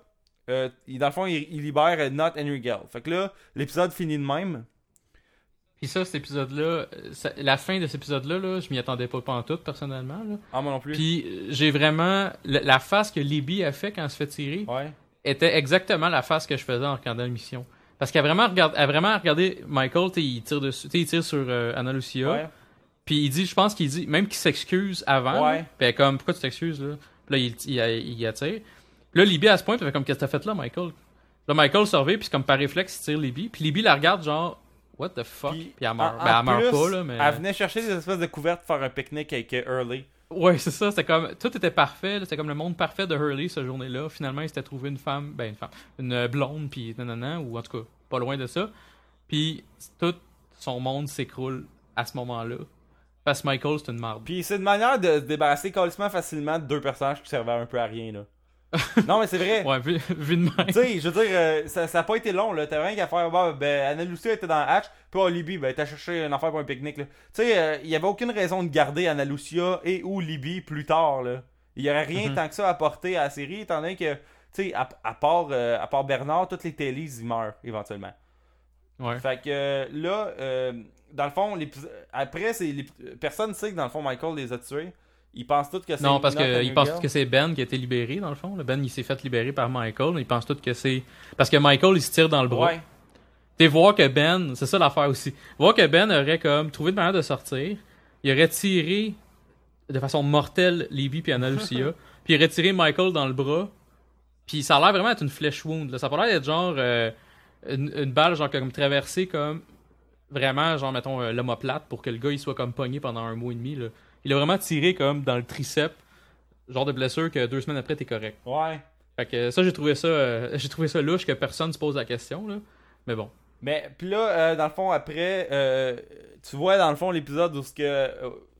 euh, il- dans le fond, il, il libère euh, Not Henry Gale. Fait que là, l'épisode finit de même. Puis ça, cet épisode-là, euh, la fin de cet épisode-là, là, je m'y attendais pas pantoute, personnellement. Là. Ah, moi non plus. Puis euh, j'ai vraiment. La, la face que Libby a fait quand elle se fait tirer Ouais. était exactement la face que je faisais en regardant l'émission. Parce qu'elle a vraiment regardé, elle a vraiment regardé Michael, il tire dessus, tu sais, il tire sur euh, Anna Lucia. Ouais. Puis il dit, je pense qu'il dit, même qu'il s'excuse avant. Ouais. Puis elle est comme, pourquoi tu t'excuses là? Puis là, il, il, il, il attire. Puis là, Libby à ce point, fait comme, qu'est-ce que t'as fait là, Michael? Là, Michael revient, puis comme par réflexe, il tire Libby. Puis Libby la regarde, genre, what the fuck? Puis, Puis elle meurt. en- ben, en elle meurt plus, pas, là, mais. Elle venait chercher des espèces de couvertes pour faire un pique-nique avec Early. Ouais, c'est ça. C'était comme tout était parfait. C'était comme le monde parfait de Hurley cette journée-là. Finalement, il s'était trouvé une femme, ben une femme, une blonde, puis nanana, ou en tout cas pas loin de ça. Puis tout son monde s'écroule à ce moment-là. Parce que Michael, c'est une marde. Puis c'est une manière de se débarrasser calissement facilement de deux personnages qui servaient un peu à rien, là. non, mais c'est vrai. Ouais, vu, vu de même. Tu sais, je veux dire, euh, ça, ça a pas été long, là. T'as rien qu'à faire. Bah, ben, Anna Lucia était dans hatch, puis oh, Libby, ben, t'as cherché une affaire pour un pique-nique, là. Tu sais, euh, il y avait aucune raison de garder Anna Lucia et ou Libby plus tard, là. Il y aurait rien Mhm. tant que ça à apporter à la série, étant donné que, tu sais, à, à part, euh, à part Bernard, toutes les Télés, ils meurent, éventuellement. Ouais. Fait que euh, là, euh, dans le fond, après, l'ép- personne sait que dans le fond, Michael les a tués. Ils pensent tous que c'est. Non, parce qu'ils pensent que c'est Ben qui a été libéré, dans le fond. Le Ben, il s'est fait libérer par Michael. Ils pensent tous que c'est. Parce que Michael, il se tire dans le bras. Ouais. T'es voir que Ben, c'est ça l'affaire aussi. Voir que Ben aurait comme trouvé une manière de sortir, il aurait tiré de façon mortelle Libby puis Anna Lucia, puis il aurait tiré Michael dans le bras. Puis ça a l'air vraiment être une flesh wound. Là. Ça a l'air d'être genre euh, une, une balle genre comme traversée comme vraiment genre mettons euh, l'homoplate pour que le gars il soit comme pogné pendant un mois et demi. Là. Il a vraiment tiré comme dans le triceps, genre de blessure que deux semaines après t'es correct. Ouais. Fait que ça j'ai trouvé ça euh, j'ai trouvé ça louche que personne se pose la question là. Mais bon. Mais, puis là, euh, dans le fond, après, euh, tu vois, dans le fond, l'épisode où ce que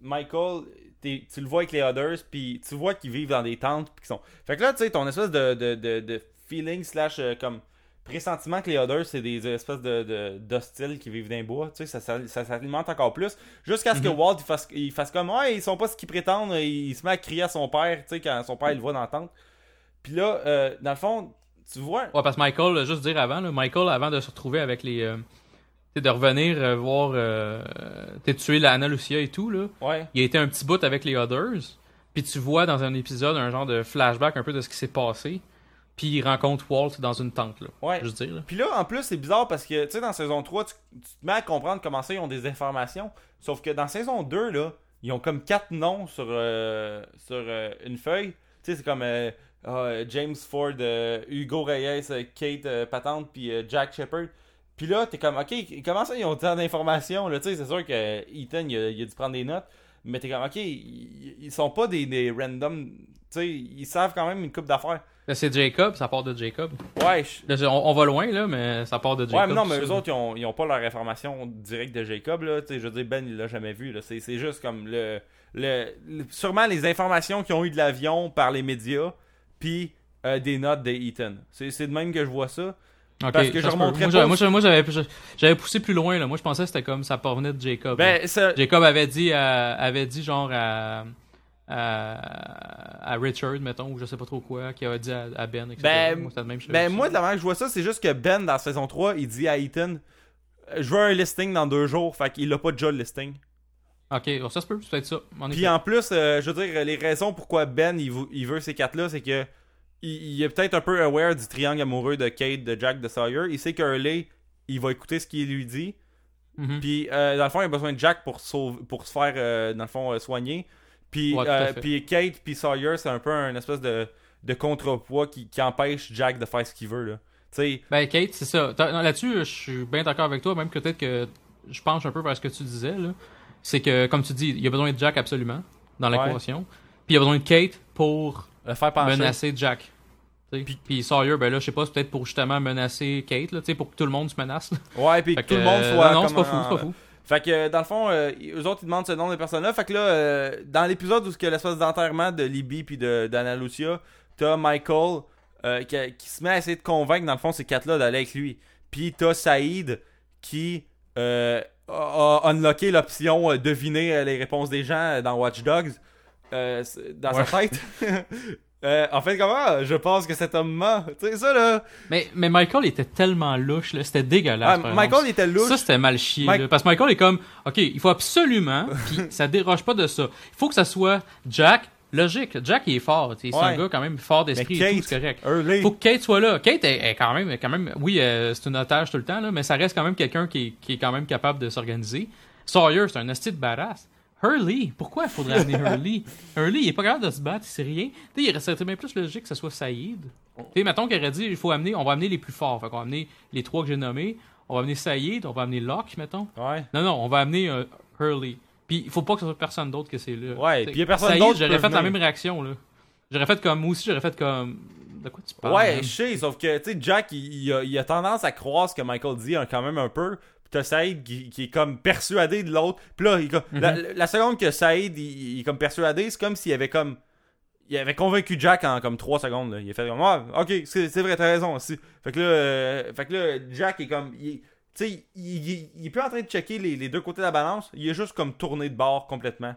Michael, t'es- tu le vois avec les Others, puis tu vois qu'ils vivent dans des tentes, puis qu'ils sont. Fait que là, tu sais, ton espèce de, de, de, de feeling slash comme pressentiment que les Others, c'est des espèces de, d'hostiles qui vivent dans les bois, tu sais, ça, ça, ça s'alimente encore plus, jusqu'à ce que Mhm. Walt, il fasse, il fasse comme, ouais, ils sont pas ce qu'ils prétendent, il se met à crier à son père, tu sais, quand son père, il le voit dans la tente. Puis là, euh, dans le fond, tu vois, Ouais, parce que Michael, juste dire avant, là, Michael, avant de se retrouver avec les. euh, de revenir euh, voir. Euh, t'es tué la Anna Lucia et tout, là. ouais. Il a été un petit bout avec les Others. Puis tu vois dans un épisode un genre de flashback un peu de ce qui s'est passé. Puis il rencontre Walt dans une tente, là. Ouais. Dire, là. Puis là, en plus, c'est bizarre parce que, tu sais, dans saison 3, tu, tu te mets à comprendre comment ça, ils ont des informations. Sauf que dans saison 2, là, ils ont comme quatre noms sur, euh, sur euh, une feuille. Tu sais, c'est comme euh, ah, James Ford, euh, Hugo Reyes, Kate Patente, puis Jack Shepard. Puis là, t'es comme, ok, comment ça, ils ont tant d'informations? là? Tu sais, c'est sûr que Ethan, il a, il a dû prendre des notes. Mais t'es comme, ok, ils, ils sont pas des, des random. Tu sais, ils savent quand même une coupe d'affaires. Là, c'est Jacob, ça part de Jacob. Ouais, je- Là, on, on va loin, là, mais ça part de Jacob. Ouais, mais non, mais eux ça. autres, ils ont, ils ont pas leur information directe de Jacob, là. Tu sais, je veux dire, Ben, il l'a jamais vu, là. C'est c'est juste comme le, le, le- Sûrement les informations qu'ils ont eu de l'avion par les médias, puis euh, des notes de Ethan. C'est c'est de même que je vois ça. Ok, parce que je remonterais Moi, pas j'avais- Moi, j'avais- moi, j'avais j'avais poussé plus loin, là. Moi, je pensais que c'était comme ça provenait de Jacob. Ben, ça. Jacob avait dit, avait dit genre à, à, à Richard, mettons, ou je sais pas trop quoi, qui avait dit à, à Ben, etc. Ben, moi, c'était le même chose. Ben, moi, de la manière que je vois ça, c'est juste que Ben, dans saison 3, il dit à Ethan Je veux un listing dans deux jours, fait qu'il a pas déjà le listing. Ok, bon, ça se peut, c'est peut-être ça. En Puis effet. en plus, euh, je veux dire, les raisons pourquoi Ben il, il veut ces quatre-là, c'est que il, il est peut-être un peu aware du triangle amoureux de Kate, de Jack, de Sawyer. Il sait qu'Hurley, il va écouter ce qu'il lui dit. Mhm. Puis euh, dans le fond, il a besoin de Jack pour, sauver, pour se faire, euh, dans le fond, soigner. Puis, Ouais, euh, puis Kate, puis Sawyer, c'est un peu un espèce de, de contrepoids qui, qui empêche Jack de faire ce qu'il veut. Là. Tu sais, Ben, Kate, c'est ça. Là-dessus, je suis bien d'accord avec toi, même que peut-être que je penche un peu vers ce que tu disais. C'est que, comme tu dis, il y a besoin de Jack absolument, dans Ouais. l'équation. Puis il y a besoin de Kate pour le faire pencher. menacer Jack. T'sais. Puis, Sawyer, ben là, je sais pas, c'est peut-être pour justement menacer Kate, là, pour que tout le monde se menace. là. Ouais, puis que tout le monde euh, soit. Non, non, c'est pas fou, c'est pas fou. Fait que euh, dans le fond, euh, eux autres ils demandent ce nom de personnes-là. Fait que là, euh, dans l'épisode où il y a l'espèce d'enterrement de Libby puis de d'Anna Lucia, t'as Michael euh, qui, qui se met à essayer de convaincre dans le fond ces quatre-là d'aller avec lui. Puis t'as Saïd qui euh, a, a unlocké l'option deviner les réponses des gens dans Watch Dogs dans Ouais. sa tête. Euh, en fait, comment? Je pense que cet homme ment. Tu sais ça là. Mais, mais Michael était tellement louche, là, c'était dégueulasse. Ah. Michael était louche. Ça, c'était mal. Mike- là, parce que Michael est comme, OK, il faut absolument, puis ça déroge pas de ça. Il faut que ça soit Jack, logique. Jack, il est fort. C'est Ouais. un gars quand même fort d'esprit et tout, c'est correct. Hurley. faut que Kate soit là. Kate est, est quand même, quand même, oui, euh, c'est une otage tout le temps, là, mais ça reste quand même quelqu'un qui, est- qui est quand même capable de s'organiser. Sawyer, c'est un hostie de badass. Hurley, pourquoi il faudrait amener Hurley? Hurley, il est pas capable de se battre, c'est rien. Tu sais, il resterait bien plus logique que ce soit Saïd. Tu sais, mettons qu'il aurait dit, il faut amener, on va amener les plus forts. Fait qu'on va amener les trois que j'ai nommés. On va amener Saïd, on va amener Locke, mettons. Ouais. Non, non, on va amener euh, Hurley. Puis il faut pas que ce soit personne d'autre que c'est là. Ouais, puis y a personne d'autre J'aurais fait la même réaction, là. J'aurais fait comme, moi aussi, j'aurais fait comme. De quoi tu parles? Ouais, je sais, sauf que, tu sais, Jack, il, il a, il a tendance à croire ce que Michael dit hein, quand même un peu. T'as Saïd qui, qui est comme persuadé de l'autre. Puis là, il, Mhm. la, la seconde que Saïd, il, il est comme persuadé, c'est comme s'il avait comme... Il avait convaincu Jack en comme 3 secondes. Là. Il a fait comme, ah, ok, c'est vrai, t'as raison aussi. Fait que là, euh, fait que là Jack est comme... il- Tu sais, il, il, il est plus en train de checker les, les deux côtés de la balance. Il est juste comme tourné de bord complètement.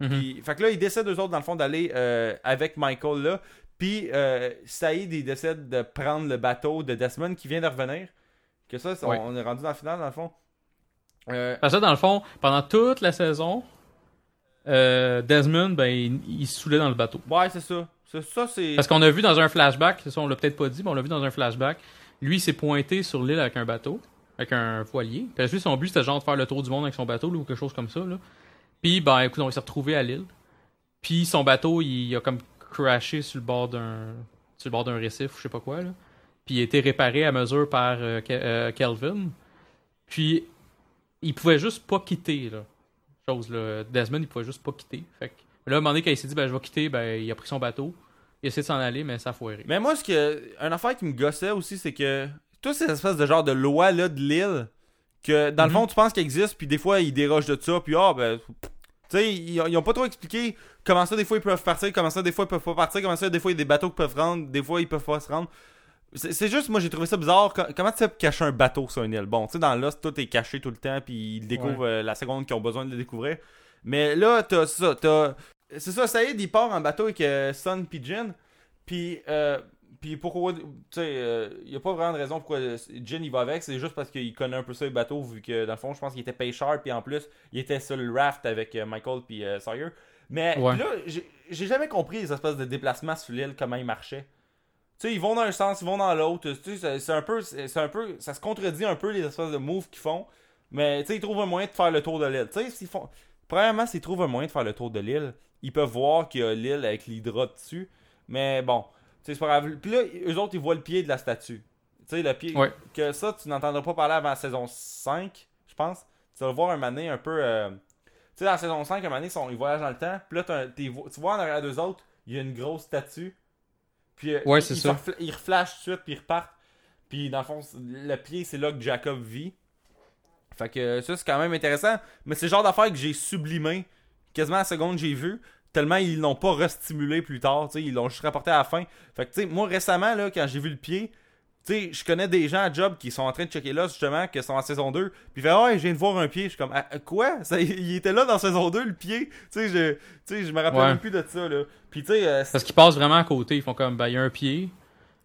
Mhm. Puis, fait que là, ils décident eux autres, dans le fond, d'aller euh, avec Michael là. Puis, euh, Saïd, il décide de prendre le bateau de Desmond qui vient de revenir. Que ça, Ouais. on est rendu dans le final, dans le fond. Euh, Parce que dans le fond, pendant toute la saison, euh, Desmond, ben, il, il se saoulait dans le bateau. ouais, c'est ça. Ça. Parce qu'on a vu dans un flashback, ça on l'a peut-être pas dit, mais on l'a vu dans un flashback, lui il s'est pointé sur l'île avec un bateau, avec un voilier. Puis lui, son but c'était genre de faire le tour du monde avec son bateau là, ou quelque chose comme ça. Là. Puis ben écoute, on s'est retrouvé à l'île. Puis son bateau, il a comme crashé sur le bord d'un sur le bord d'un récif ou je sais pas quoi là. Puis il a été réparé à mesure par euh, euh, Kelvin. Puis il pouvait juste pas quitter là. Chose là, Desmond il pouvait juste pas quitter. Fait que là à un moment donné quand il s'est dit ben je vais quitter, ben il a pris son bateau. Il a essayé de s'en aller mais ça a foiré. Mais moi, ce que. Un affaire qui me gossait aussi, c'est que. Toutes ces espèces de genre de loi là de l'île, que dans le Mhm. fond, tu penses qu'elles existent, puis des fois, ils dérogent de ça, puis ah, ben. Tu sais, ils, ils ont pas trop expliqué comment ça, des fois, ils peuvent partir, comment ça, des fois, ils peuvent pas partir, comment ça, des fois, il y a des bateaux qui peuvent rendre, des fois, ils peuvent pas se rendre. C'est juste, moi, j'ai trouvé ça bizarre. Co- Comment tu sais cacher un bateau sur une île? Bon, tu sais, dans Lost, tout est caché tout le temps, puis ils découvrent euh, la seconde qu'ils ont besoin de le découvrir. Mais là, t'as ça, t'as. C'est ça, Saïd, il part en bateau avec euh, Sun puis Jin. Puis, euh, puis pourquoi, tu sais, il n'y a pas vraiment de raison pourquoi euh, Jin il va avec, c'est juste parce qu'il connaît un peu ça les bateaux, vu que dans le fond, je pense qu'il était pêcheur, puis en plus, il était sur le raft avec euh, Michael puis euh, Sawyer. Mais Ouais. là, j'ai j'ai jamais compris les espèces de déplacements sur l'île, comment ils marchaient. Tu sais, ils vont dans un sens, ils vont dans l'autre. C'est- un peu, c'est un peu, ça se contredit un peu les espèces de moves qu'ils font. Mais tu sais, ils trouvent un moyen de faire le tour de l'île. Tu sais, s'ils font. premièrement, s'ils trouvent un moyen de faire le tour de l'île, ils peuvent voir qu'il y a l'île avec l'hydra dessus. Mais bon, c'est pas grave. Puis là, eux autres, ils voient le pied de la statue. Tu sais, le pied. Ouais. Que ça, tu n'entendras pas parler avant la saison 5, je pense. Tu vas le voir un mané un peu. euh, Tu sais, dans la saison 5, un mané, ils, sont- ils voyagent dans le temps. Puis là, tu vois en arrière d'eux autres, il y a une grosse statue. Puis euh, Ouais, ils- c'est ça. reflashent tout de suite, puis ils repartent. Puis dans le fond, le pied, c'est là que Jacob vit. Fait que ça, c'est quand même intéressant. Mais c'est le genre d'affaire que j'ai sublimé quasiment à la seconde que j'ai vu. Tellement ils l'ont pas restimulé plus tard. Ils l'ont juste rapporté à la fin. Fait que tu sais, moi récemment, là, quand j'ai vu le pied, tu sais, je connais des gens à job qui sont en train de checker là, justement, qui sont en saison 2. Puis ils font, ouais, je viens de voir un pied. Je suis comme, Ah, quoi? Ça, Il était là dans saison 2, le pied. Tu sais, je, tu sais, je me rappelle Ouais. même plus de ça. Là. Puis tu sais, euh, Parce qu'ils passent vraiment à côté. Ils font comme, ben, il y a un pied.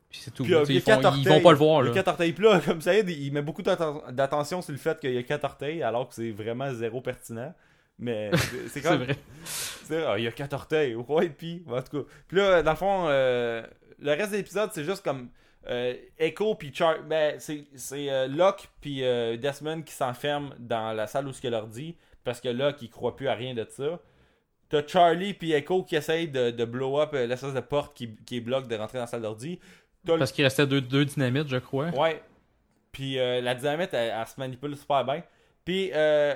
Puis c'est tout. Puis, euh, ils, font- quatre ils orteils. vont pas le voir, Il y là. a quatre orteils. Puis là, comme ça, il met beaucoup d'atten- d'attention sur le fait qu'il y a quatre orteils, alors que c'est vraiment zéro pertinent. Mais c'est- quand même. vrai. C'est vrai, ah, il y a quatre orteils. Ouais, puis, en tout cas. Puis là, dans le fond, euh, le reste de l'épisode, c'est juste comme euh, Echo puis Char. Ben, c'est euh, Locke puis euh, Desmond qui s'enferment dans la salle où ce que leur dit, parce que Locke, il croit plus à rien de ça. T'as Charlie puis Echo qui essayent de, de blow up euh, l'espèce de porte qui, qui bloque de rentrer dans la salle d'ordi. Parce qu'il restait deux, deux dynamites, je crois. Ouais. Puis la dynamite, elle, elle se manipule super bien. Puis euh,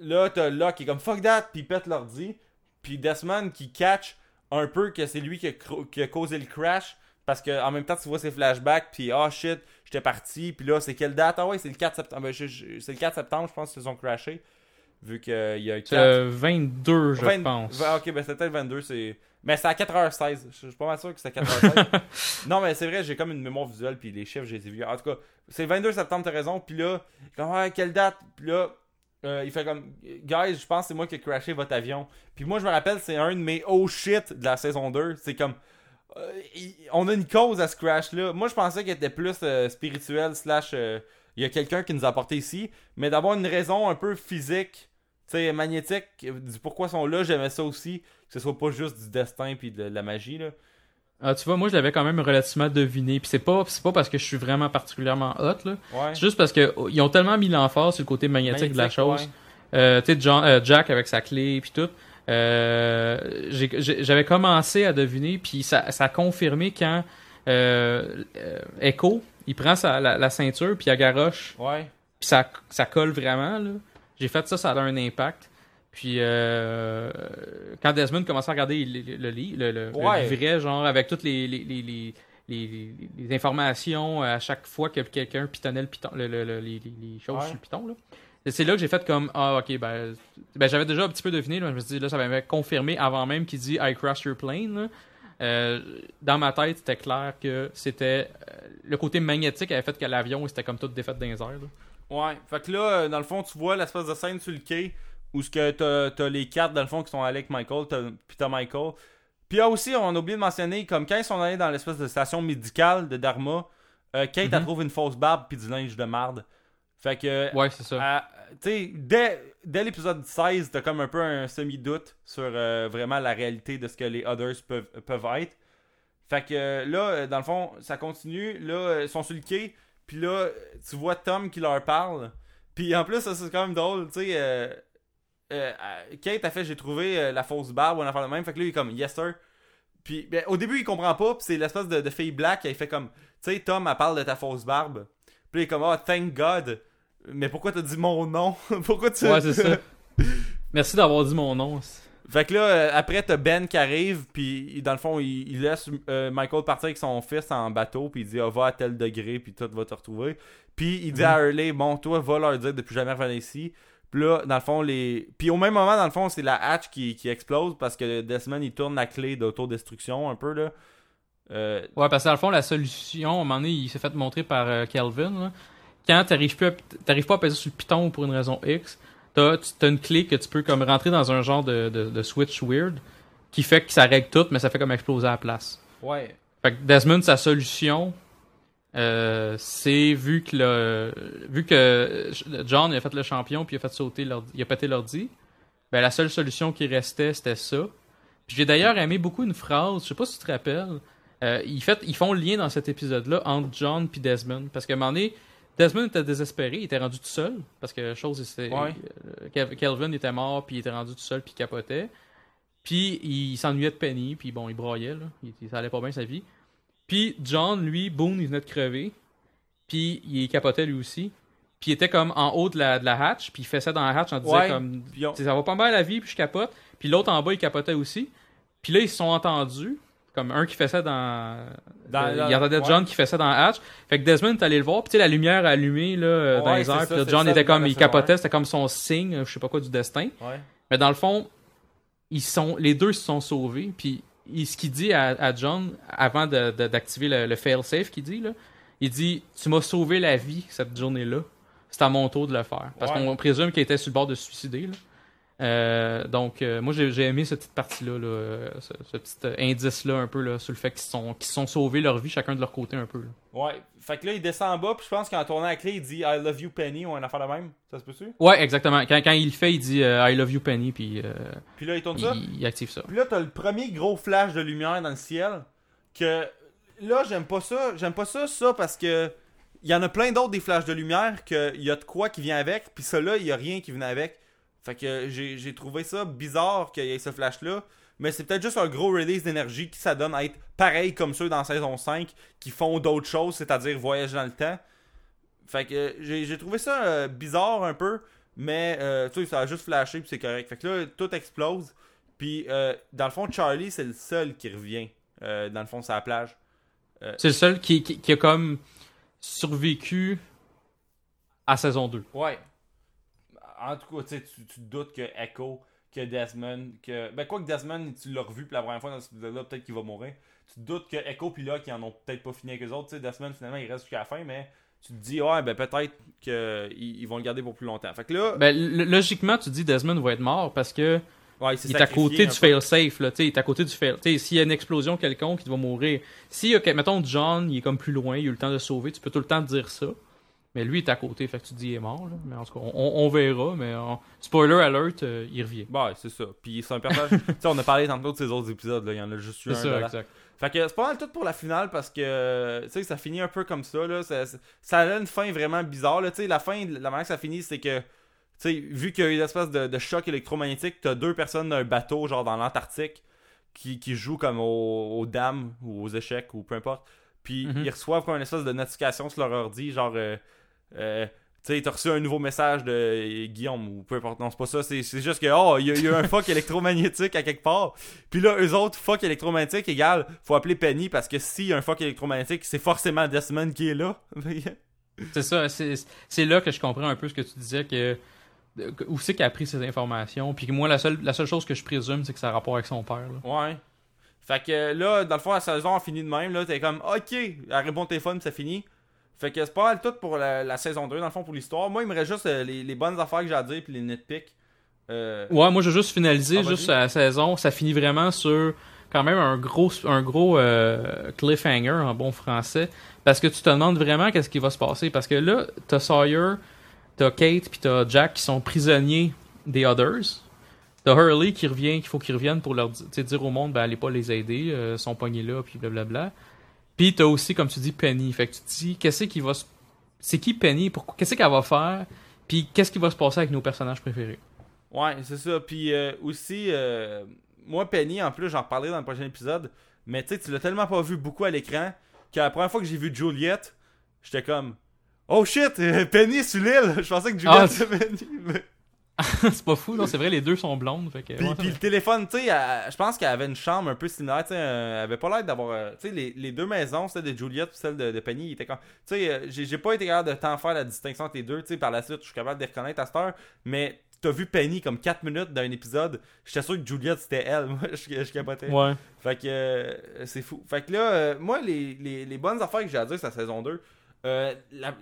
là, t'as Locke qui est comme fuck that, puis il pète l'ordi. Puis Desmond qui catch un peu que c'est lui qui a, cro- qui a causé le crash. Parce que en même temps, tu vois ses flashbacks, puis oh shit, j'étais parti. Puis là, c'est quelle date? Ah ouais, c'est le 4 septembre. Ben, c'est le 4 septembre, je pense qu'ils se sont crashés. Vu qu'il y a un 4. C'est euh, 22, je 20 pense. ok, ben c'était peut-être 22. C'est... Mais c'est à 4h16. Je suis pas mal sûr que c'était 4h16. non, mais c'est vrai, j'ai comme une mémoire visuelle, puis les chiffres, j'ai vu. En tout cas, c'est le 22 septembre, t'as raison. Puis là, comme, ouais, quelle date? Puis là, euh, il fait comme, guys, je pense que c'est moi qui ai crashé votre avion. Puis moi, je me rappelle, c'est un de mes oh shit de la saison 2. C'est comme, euh, on a une cause à ce crash-là. Moi, je pensais qu'il était plus euh, spirituel, slash, euh, il y a quelqu'un qui nous a apporté ici. Mais d'avoir une raison un peu physique, tu sais, magnétique, du pourquoi ils sont là, j'aimais ça aussi. Que ce soit pas juste du destin puis de, de la magie, là. Ah, tu vois, moi, je l'avais quand même relativement deviné. Puis c'est pas, c'est pas parce que je suis vraiment particulièrement hot, là. Ouais. C'est juste parce que oh, ils ont tellement mis l'emphase sur le côté magnétique, de la chose. ouais. Euh, tu sais, euh, Jack avec sa clé puis tout. Euh, J'avais commencé à deviner, puis ça, ça a confirmé quand euh, euh, Echo, il prend sa, la, la ceinture, puis il garoche, Ouais. puis ça, ça colle vraiment. J'ai fait ça, ça a un impact. Puis euh, quand Desmond commençait à regarder le, le, le, livret, genre avec toutes les, les, les, les, informations à chaque fois que quelqu'un pitonnait le piton, le- le- le- les, choses Ouais. sur le piton. Là. C'est là que j'ai fait comme Ah, ok, ben, ben j'avais déjà un petit peu deviné. Là, je me suis dit, là, ça m'avait confirmé avant même qu'il dit I cross your plane. là. Euh, dans ma tête, c'était clair que c'était euh, le côté magnétique avait fait que l'avion c'était comme tout défait dans les airs. là. Ouais. Fait que là, euh, dans le fond, tu vois l'espèce de scène sur le quai où ce que t'as, t'as les quatre, dans le fond, qui sont allés avec Michael, t'as, puis t'as Michael. Puis là aussi, on a oublié de mentionner, comme quand ils sont allés dans l'espèce de station médicale de Dharma, euh, Kate, elle Mhm. trouve une fausse barbe puis du linge de marde. Fait que, Ouais, c'est ça. Sais, dès, dès l'épisode 16, t'as comme un peu un semi-doute sur euh, vraiment la réalité de ce que les Others peuvent, peuvent être. Fait que euh, là, euh, dans le fond, ça continue. Là, ils sont sur le. Puis là, tu vois Tom qui leur parle. Puis en plus, ça, c'est quand même drôle. Tu sais, Kate a fait J'ai trouvé la fausse barbe ou un affaire même. Fait que là, il est comme Yes, sir. Puis ben, au début, il comprend pas. Puis c'est l'espèce de, de fille black. Elle fait comme Tu sais, Tom, elle parle de ta fausse barbe. Puis il est comme Oh, thank God. Mais pourquoi t'as dit mon nom? Pourquoi tu. Ouais, c'est ça. Merci d'avoir dit mon nom. Fait que là, euh, après, t'as Ben qui arrive, puis dans le fond, il, il laisse euh, Michael partir avec son fils en bateau, puis il dit, ah, va à tel degré, puis tout va te retrouver. Puis il dit à Hurley, bon, toi, va leur dire de plus jamais revenir ici. Puis là, dans le fond, les. Puis au même moment, dans le fond, c'est la hatch qui, qui explose parce que Desmond, il tourne la clé d'autodestruction un peu, là. Euh, Ouais, parce que dans le fond, la solution, à un moment donné, il s'est fait montrer par euh, Kelvin. là. Quand t'arrives plus t'arrives pas à peser sur le piton pour une raison X, t'as t'as une clé que tu peux comme rentrer dans un genre de, de, de switch weird qui fait que ça règle tout, mais ça fait comme exploser à la place. ouais. Fait que Desmond, sa solution, euh, c'est vu que le, vu que John il a fait le champion puis il a fait sauter l'ordi, il a pété l'ordi, ben la seule solution qui restait c'était ça. J'ai d'ailleurs aimé beaucoup une phrase, je sais pas si tu te rappelles, euh, ils, fait, ils font le lien dans cet épisode-là entre John puis Desmond parce qu'à un moment donné, Desmond était désespéré, il était rendu tout seul, parce que chose, c'était, Ouais. euh, Kelvin était mort, puis il était rendu tout seul, puis il capotait. Puis il s'ennuyait de Penny, puis bon, il broyait, là. Il, ça allait pas bien sa vie. Puis John, lui, Boone, il venait de crever, puis il capotait lui aussi. Puis il était comme en haut de la, de la hatch, puis il faisait dans la hatch en disant Ouais. comme on- ça va pas mal la vie, puis je capote. Puis l'autre en bas, il capotait aussi. Puis là, ils se sont entendus. Comme un qui fait ça dans. Dans- euh, dans- il entendait ouais. John qui fait ça dans Hatch. Fait que Desmond est allé le voir. Puis tu sais, la lumière allumée là, euh, dans les airs. Puis John était comme. Il capotait. C'était comme son signe, je sais pas quoi, du destin. Mais dans le fond, ils sont, les deux se sont sauvés. Puis ce qu'il dit à, à John avant d'activer le, le fail-safe, qu'il dit, là, il dit Tu m'as sauvé la vie cette journée-là. C'est à mon tour de le faire. Parce qu'on présume qu'il était sur le bord de se suicider. là. Euh, donc, euh, moi, j'ai aimé cette petite partie-là, là, euh, ce, ce petit indice-là, un peu, là, sur le fait qu'ils se sont, sont sauvés leur vie, chacun de leur côté, un peu. là. Ouais. Fait que là, il descend en bas, puis je pense qu'en tournant la clé, il dit I love you, Penny, ou un affaire de même. Ça se peut-tu? Ouais, exactement. Quand, quand il le fait, il dit I love you, Penny, puis euh, Puis là, il tourne ça? il, active ça. Puis là, t'as le premier gros flash de lumière dans le ciel. Que là, j'aime pas ça. J'aime pas ça, ça, parce que il y en a plein d'autres des flashs de lumière qu'il y a de quoi qui vient avec. Puis ça là, il y a rien qui venait avec. Fait que j'ai j'ai trouvé ça bizarre qu'il y ait ce flash-là. Mais c'est peut-être juste un gros release d'énergie qui ça donne à être pareil comme ceux dans saison 5 qui font d'autres choses, c'est-à-dire voyager dans le temps. Fait que j'ai j'ai trouvé ça euh, bizarre un peu. Mais euh, tu sais, ça a juste flashé puis c'est correct. Fait que là, tout explose. Puis, euh, dans le fond, Charlie, c'est le seul qui revient, euh, dans le fond, sur la plage. C'est le seul qui, qui, qui a comme survécu à saison 2. Ouais. En tout cas, tu te doutes que Echo, que Desmond, que. Ben, quoi que Desmond, tu l'as revu pour la première fois dans cet épisode-là, peut-être qu'il va mourir. Tu te doutes que Echo puis Locke, ils en ont peut-être pas fini avec eux autres. Tu sais, Desmond, finalement, il reste jusqu'à la fin, mais tu te dis, ouais, ben, peut-être qu'ils ils vont le garder pour plus longtemps. Fait que là, Ben, logiquement, tu dis Desmond va être mort parce que ouais, c'est il est à côté du fail-safe, là, tu sais, il est à côté du fail. Tu s'il y a une explosion quelconque, il va mourir. Si, ok, mettons, John, il est comme plus loin, il a eu le temps de sauver, tu peux tout le temps te dire ça. Mais lui, est à côté, fait que tu te dis, il est mort, là. Mais en tout cas, on, on verra, mais on- spoiler alert, euh, il revient. Bah, ouais, c'est ça. Puis c'est un personnage. tu sais, on a parlé tantôt de ces autres épisodes, là. Il y en a juste eu C'est un. ça, là. exact. Fait que c'est pas mal tout pour la finale parce que tu sais ça finit un peu comme ça là, ça, ça a une fin vraiment bizarre là, tu sais la fin la manière que ça finit c'est que tu sais vu qu'il y a eu une espèce de, de choc électromagnétique, t'as deux personnes d'un bateau genre dans l'Antarctique qui, qui jouent comme aux, aux dames ou aux échecs ou peu importe. Puis Mhm. ils reçoivent comme une espèce de notification sur leur ordi genre euh, euh, tu sais, t'as reçu un nouveau message de euh, Guillaume ou peu importe. Non, c'est pas ça. C'est c'est juste que, oh, il y, a- il y a un fuck électromagnétique à quelque part. Puis là, eux autres, fuck électromagnétique égale, faut appeler Penny parce que s'il y a un fuck électromagnétique, c'est forcément Desmond qui est là. C'est ça, c'est c'est là que je comprends un peu ce que tu disais, que où c'est qu'il a pris ces informations, puis que moi, la seule, la seule chose que je présume, c'est que ça a rapport avec son père, là. ouais. Fait que là, dans le fond, la saison a fini de même. Là, t'es comme, ok, elle répond au téléphone, c'est fini. Fait que c'est pas mal tout pour la, la saison 2, dans le fond, pour l'histoire. Moi, il me reste juste euh, les, les bonnes affaires que j'ai à dire, puis les nitpicks. Euh, Ouais, moi, veux juste finaliser Ah, juste la saison. Ça finit vraiment sur quand même un gros, un gros euh, cliffhanger en bon français. Parce que tu te demandes vraiment qu'est-ce qui va se passer. Parce que là, t'as Sawyer, t'as Kate, puis t'as Jack qui sont prisonniers des Others. T'as Hurley qui revient, qu'il faut qu'ils reviennent pour leur dire au monde, ben allez pas les aider, euh, ils sont pognés là, puis blablabla. Puis t'as aussi, comme tu dis, Penny. Fait que tu te dis, qu'est-ce qui va se... C'est qui Penny? Pourquoi... Qu'est-ce qu'elle va faire? Puis qu'est-ce qui va se passer avec nos personnages préférés? Ouais, c'est ça. Puis euh, aussi, euh, moi, Penny, en plus, j'en reparlerai dans le prochain épisode. Mais tu sais, tu l'as tellement pas vu beaucoup à l'écran que la première fois que j'ai vu Juliette, j'étais comme Oh shit, Penny est sur l'île. Je pensais que Juliette Ah, Penny. C'est pas fou, non, c'est vrai, les deux sont blondes. Fait que, Puis, ouais, puis le téléphone, tu sais, je pense qu'elle avait une chambre un peu similaire. Tu sais, euh, elle avait pas l'air d'avoir. euh, tu sais, les, les deux maisons, celle de Juliette et celle de, de Penny, étaient comme. Tu sais, euh, j'ai j'ai pas été capable de tant faire la distinction entre les deux. Tu sais, par la suite, je suis capable de les reconnaître à cette heure. Mais t'as vu Penny comme 4 minutes dans un épisode. J'étais sûr que Juliette c'était elle. Moi, je, je capotais. ouais. Fait que euh, c'est fou. Fait que là, euh, moi, les, les, les bonnes affaires que j'ai à dire, c'est la saison 2. Euh, la-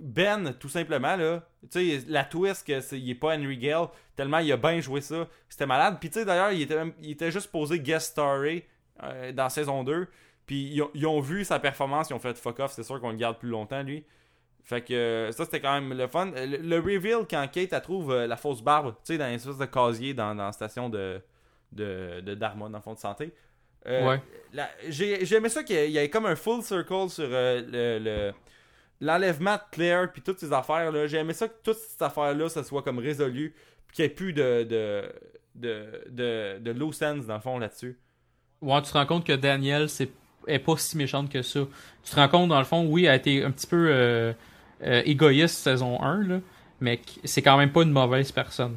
ben, tout simplement, là, tu sais, la twist que c'est, il est pas Henry Gale, tellement il a bien joué ça, c'était malade. Puis tu sais, d'ailleurs, il était, même- il était juste posé guest starry euh, dans saison 2. Puis ils ont, ils ont vu sa performance, ils ont fait fuck off, c'est sûr qu'on le garde plus longtemps, lui. Fait que euh, ça, c'était quand même le fun. Euh, Le, le reveal quand Kate, elle trouve euh, la fausse barbe, tu sais, dans une espèce de casier dans, dans la station de, de, de Dharma, dans le fond de santé. Euh, Ouais. j'ai aimé ça qu'il y ait- il y ait comme un full circle sur le, le, l'enlèvement de Claire, puis toutes ces affaires-là, j'ai aimé ça que toutes ces affaires-là, ça soit comme résolu, puis qu'il n'y ait plus de, de, de, de, de dans le fond, là-dessus. Ouais, tu te rends compte que Daniel, c'est est pas si méchante que ça. Tu te rends compte, dans le fond, oui, elle a été un petit peu euh, euh, égoïste saison 1, là, mais c'est quand même pas une mauvaise personne.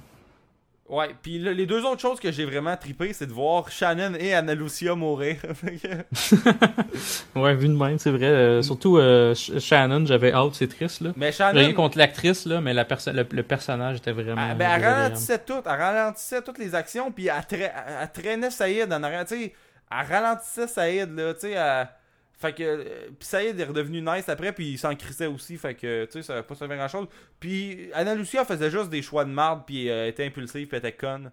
Ouais, puis là, les deux autres choses que j'ai vraiment trippé, c'est de voir Shannon et Anna Lucia mourir. Ouais, vu de même, c'est vrai. euh, surtout euh, Sh- Shannon, j'avais hâte, c'est triste, là. mais J'ai Rien Shannon, contre l'actrice, là, mais la perso- le, le personnage était vraiment. elle, ben, elle ralentissait tout, elle ralentissait toutes les actions, puis elle, tra- elle traînait Saïd en arrière, tu sais, elle ralentissait Saïd, là, tu sais, elle- Fait que, euh, puis Saïd est redevenu nice après, puis il s'en crissait aussi, fait que, tu sais, ça va pas servir à grand chose. Puis Anna Lucia faisait juste des choix de marde, puis euh, elle était impulsive, puis elle était conne.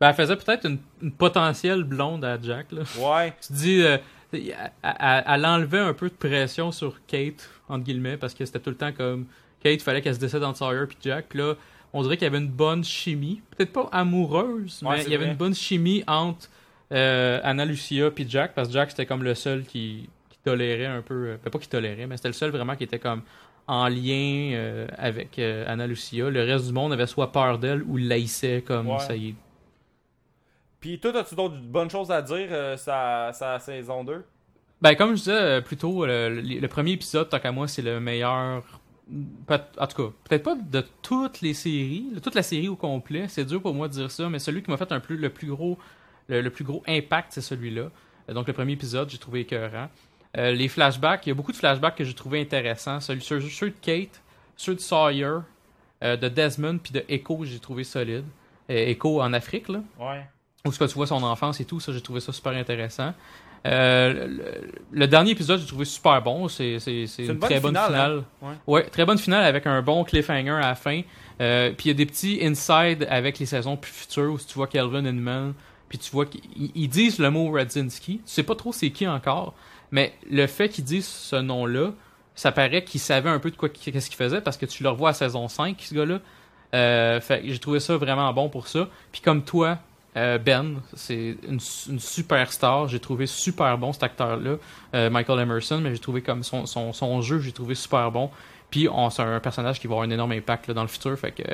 Ben, elle faisait peut-être une, une potentielle blonde à Jack, là. Ouais. Tu te dis, euh, elle, elle- elle enlevait un peu de pression sur Kate, entre guillemets, parce que c'était tout le temps comme Kate, fallait qu'elle se décide entre Sawyer puis Jack. Là, on dirait qu'il y avait une bonne chimie. Peut-être pas amoureuse, Ouais, mais il y avait vrai. une bonne chimie entre euh, Anna Lucia puis Jack, parce que Jack, c'était comme le seul qui, qui tolérait un peu. euh, ben, pas qui tolérait, mais c'était le seul vraiment qui était comme en lien euh, avec Anna Lucia. Le reste du monde avait soit peur d'elle ou l'haïssait comme Ouais. ça y est. Puis toi, as-tu d'autres bonnes choses à dire, sa, sa saison 2 Ben, comme je disais euh, plus tôt, le, le- premier épisode, tant qu'à moi, c'est le meilleur. En tout cas, peut-être pas de toutes les séries, de toute la série au complet. C'est dur pour moi de dire ça, mais celui qui m'a fait un peu le plus gros, le, le plus gros impact, c'est celui-là. Euh, Donc, le premier épisode, j'ai trouvé écœurant. Euh, les flashbacks, il y a beaucoup de flashbacks que j'ai trouvé intéressants. Celui, ceux, ceux de Kate, ceux de Sawyer, euh, de Desmond, puis de Echo, j'ai trouvé solide. Euh, Echo en Afrique, là Ouais. où ce que tu vois son enfance et tout, ça j'ai trouvé ça super intéressant. Le, le dernier épisode j'ai trouvé super bon, c'est une une, bonne très bonne finale, finale. hein? Ouais, très bonne finale avec un bon cliffhanger à la fin. Puis il y a des petits inside avec les saisons plus futures où tu vois Kelvin Inman, puis tu vois qu'ils ils disent le mot Radzinski. Tu sais pas trop c'est qui encore, mais le fait qu'ils disent ce nom-là, ça paraît qu'il savait un peu de quoi qu'est-ce qu'il faisait parce que tu le revois à saison 5 ce gars-là. Euh, j'ai trouvé ça vraiment bon pour ça. Puis comme toi, euh, Ben, c'est une, une superstar. J'ai trouvé super bon cet acteur-là, euh, Michael Emerson, mais j'ai trouvé comme son, son, son jeu, j'ai trouvé super bon. Puis on- c'est un personnage qui va avoir un énorme impact là, dans le futur. Fait que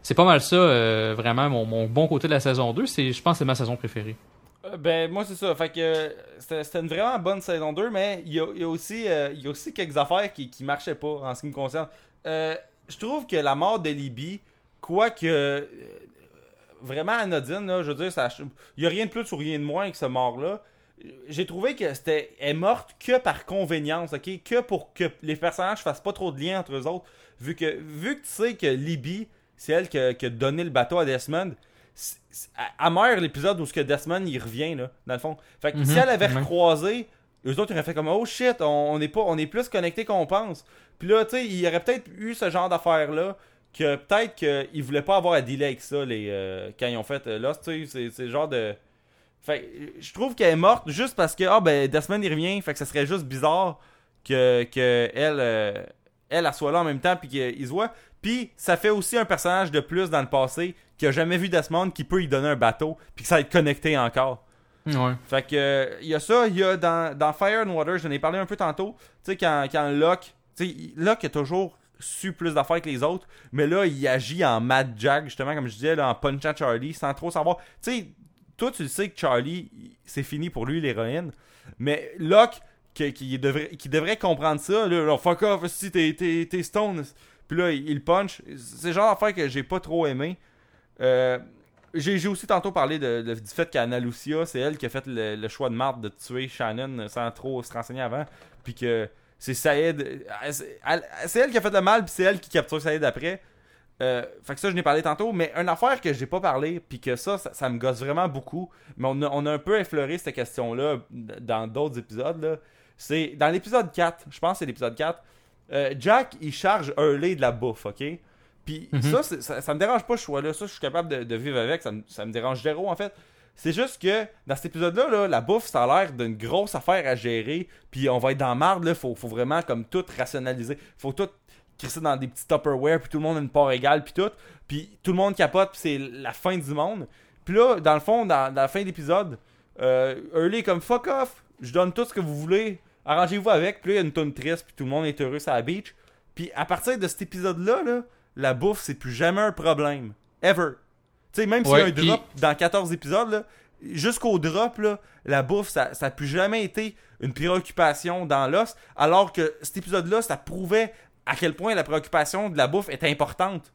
c'est pas mal ça, euh, vraiment, mon, bon côté de la saison 2. C'est, je pense que c'est ma saison préférée. Euh, Ben, moi, c'est ça. Fait que c'était une vraiment bonne saison 2, mais il y a, aussi, euh, y a aussi quelques affaires qui, marchaient pas en ce qui me concerne. Je trouve que la mort de Libby, quoique vraiment anodine, je veux dire, il y a rien de plus ou rien de moins que ce mort-là. J'ai trouvé que c'était est morte que par convenience, ok, que pour que les personnages fassent pas trop de lien entre eux autres, vu que vu que tu sais que Libby, c'est elle qui a, qui a donné le bateau à Desmond. elle meurt l'épisode où ce que Desmond il revient là, dans le fond. Fait que Mhm, si elle avait recroisé, eux autres ils auraient fait comme oh shit, on, on est pas, on est plus connectés qu'on pense. Puis là, tu sais, il y aurait peut-être eu ce genre d'affaire là que peut-être qu'ils voulaient pas avoir à dealer avec ça les, euh, quand ils ont fait euh, Lost, tu sais, c'est- c'est le genre de. Fait que, je trouve qu'elle est morte juste parce que ah ben Desmond il revient, fait que ça serait juste bizarre que, que elle, euh, elle, elle soit là en même temps puis qu'ils se voient. Puis ça fait aussi un personnage de plus dans le passé qui a jamais vu Desmond qui peut lui donner un bateau puis que ça va être connecté encore. Ouais. Fait que euh, il y a ça, il y a dans, dans Fire and Water, j'en ai parlé un peu tantôt, tu sais quand, quand Locke, tu sais Locke a toujours su plus d'affaires que les autres, mais là il agit en Mad Jack justement comme je disais là, en punchant Charlie sans trop savoir. Tu sais toi tu sais que Charlie c'est fini pour lui l'héroïne, mais Locke qui, devrait comprendre ça, là, fuck off si t'es stone. Puis là il, punch, c'est genre d'affaire que j'ai pas trop aimé. Euh, j'ai aussi tantôt parlé du fait qu'Anna Lucia, c'est elle qui a fait le, choix de marde de tuer Shannon sans trop se renseigner avant. Puis que c'est Saïd. elle- elle- C'est elle qui a fait le mal, puis c'est elle qui capture Saïd après. Euh, fait que ça, je n'ai parlé tantôt. Mais une affaire que j'ai pas parlé, puis que ça, ça, ça me gosse vraiment beaucoup. Mais on a, on a un peu effleuré cette question-là dans d'autres épisodes. C'est dans l'épisode 4, je pense que c'est l'épisode 4. euh, Jack, il charge Hurley de la bouffe, ok? Puis Mhm. ça, ça, ça me dérange pas ce choix-là. Ça, je suis capable de, de vivre avec. Ça me, ça me dérange zéro, en fait. C'est juste que dans cet épisode-là, là, la bouffe, ça a l'air d'une grosse affaire à gérer. Puis on va être dans marde, là. Faut, faut vraiment comme tout rationaliser. Faut tout crisser dans des petits Tupperware. Puis tout le monde a une part égale. Puis tout. Puis tout le monde capote. Puis c'est la fin du monde. Puis là, dans le fond, dans, dans la fin d'épisode, euh, Hurley est comme fuck off. Je donne tout ce que vous voulez arrangez-vous avec, puis là, il y a une tonne triste, puis tout le monde est heureux sur la beach. Puis à partir de cet épisode-là, là, la bouffe, c'est plus jamais un problème. Ever. Tu sais, même s'il y a un drop dans 14 épisodes, là, jusqu'au drop, là, la bouffe, ça n'a plus jamais été une préoccupation dans l'os, alors que cet épisode-là, ça prouvait à quel point la préoccupation de la bouffe est importante.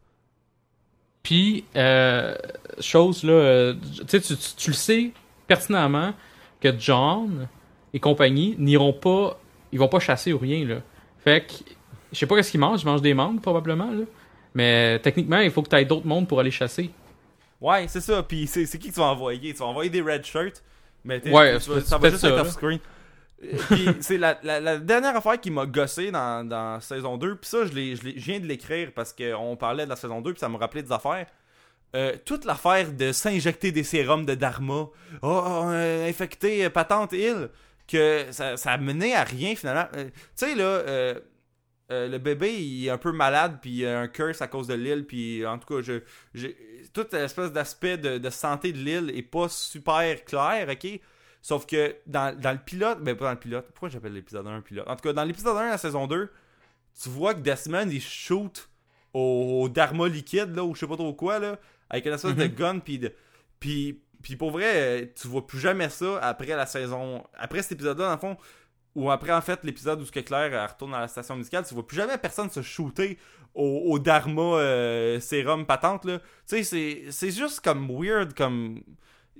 Puis, euh, chose là, euh, tu tu, tu- le sais pertinemment que John et compagnie n'iront pas, ils vont pas chasser ou rien là. Fait que, je sais pas qu'est-ce qu'ils mangent, ils mangent des mangues probablement là. Mais techniquement, il faut que tu aies d'autres mondes pour aller chasser. Ouais, c'est ça. Puis c'est qui que tu vas envoyer? Tu vas envoyer des red shirts, mais Ouais, tu ça va juste ça, être off-screen. C'est la, dernière affaire qui m'a gossé dans, saison 2. Puis ça, je, viens de l'écrire parce qu'on parlait de la saison 2 puis ça me rappelait des affaires. Euh, toute l'affaire de s'injecter des sérums de Dharma, oh, oh, euh, infecté euh, Patente Hill, que ça, a mené à rien finalement. Tu sais, là, le bébé, il est un peu malade, puis il a un curse à cause de l'île, puis en tout cas, je, toute l'espèce d'aspect de, de santé de l'île est pas super clair, ok? Sauf que dans, dans le pilote, ben pas dans le pilote, pourquoi j'appelle l'épisode 1 un pilote? En tout cas, dans l'épisode 1 de la saison 2, tu vois que Desmond il shoot au, au Dharma liquide, là, ou je sais pas trop quoi, là, avec une espèce de Mhm. gun, puis de. Puis, puis pour vrai, tu vois plus jamais ça après la saison. Après cet épisode-là, dans le fond, ou après en fait l'épisode où Claire retourne dans la station musicale, tu vois plus jamais personne se shooter au, au Dharma euh, sérum patente, là. Tu sais, c'est- c'est juste comme weird, comme.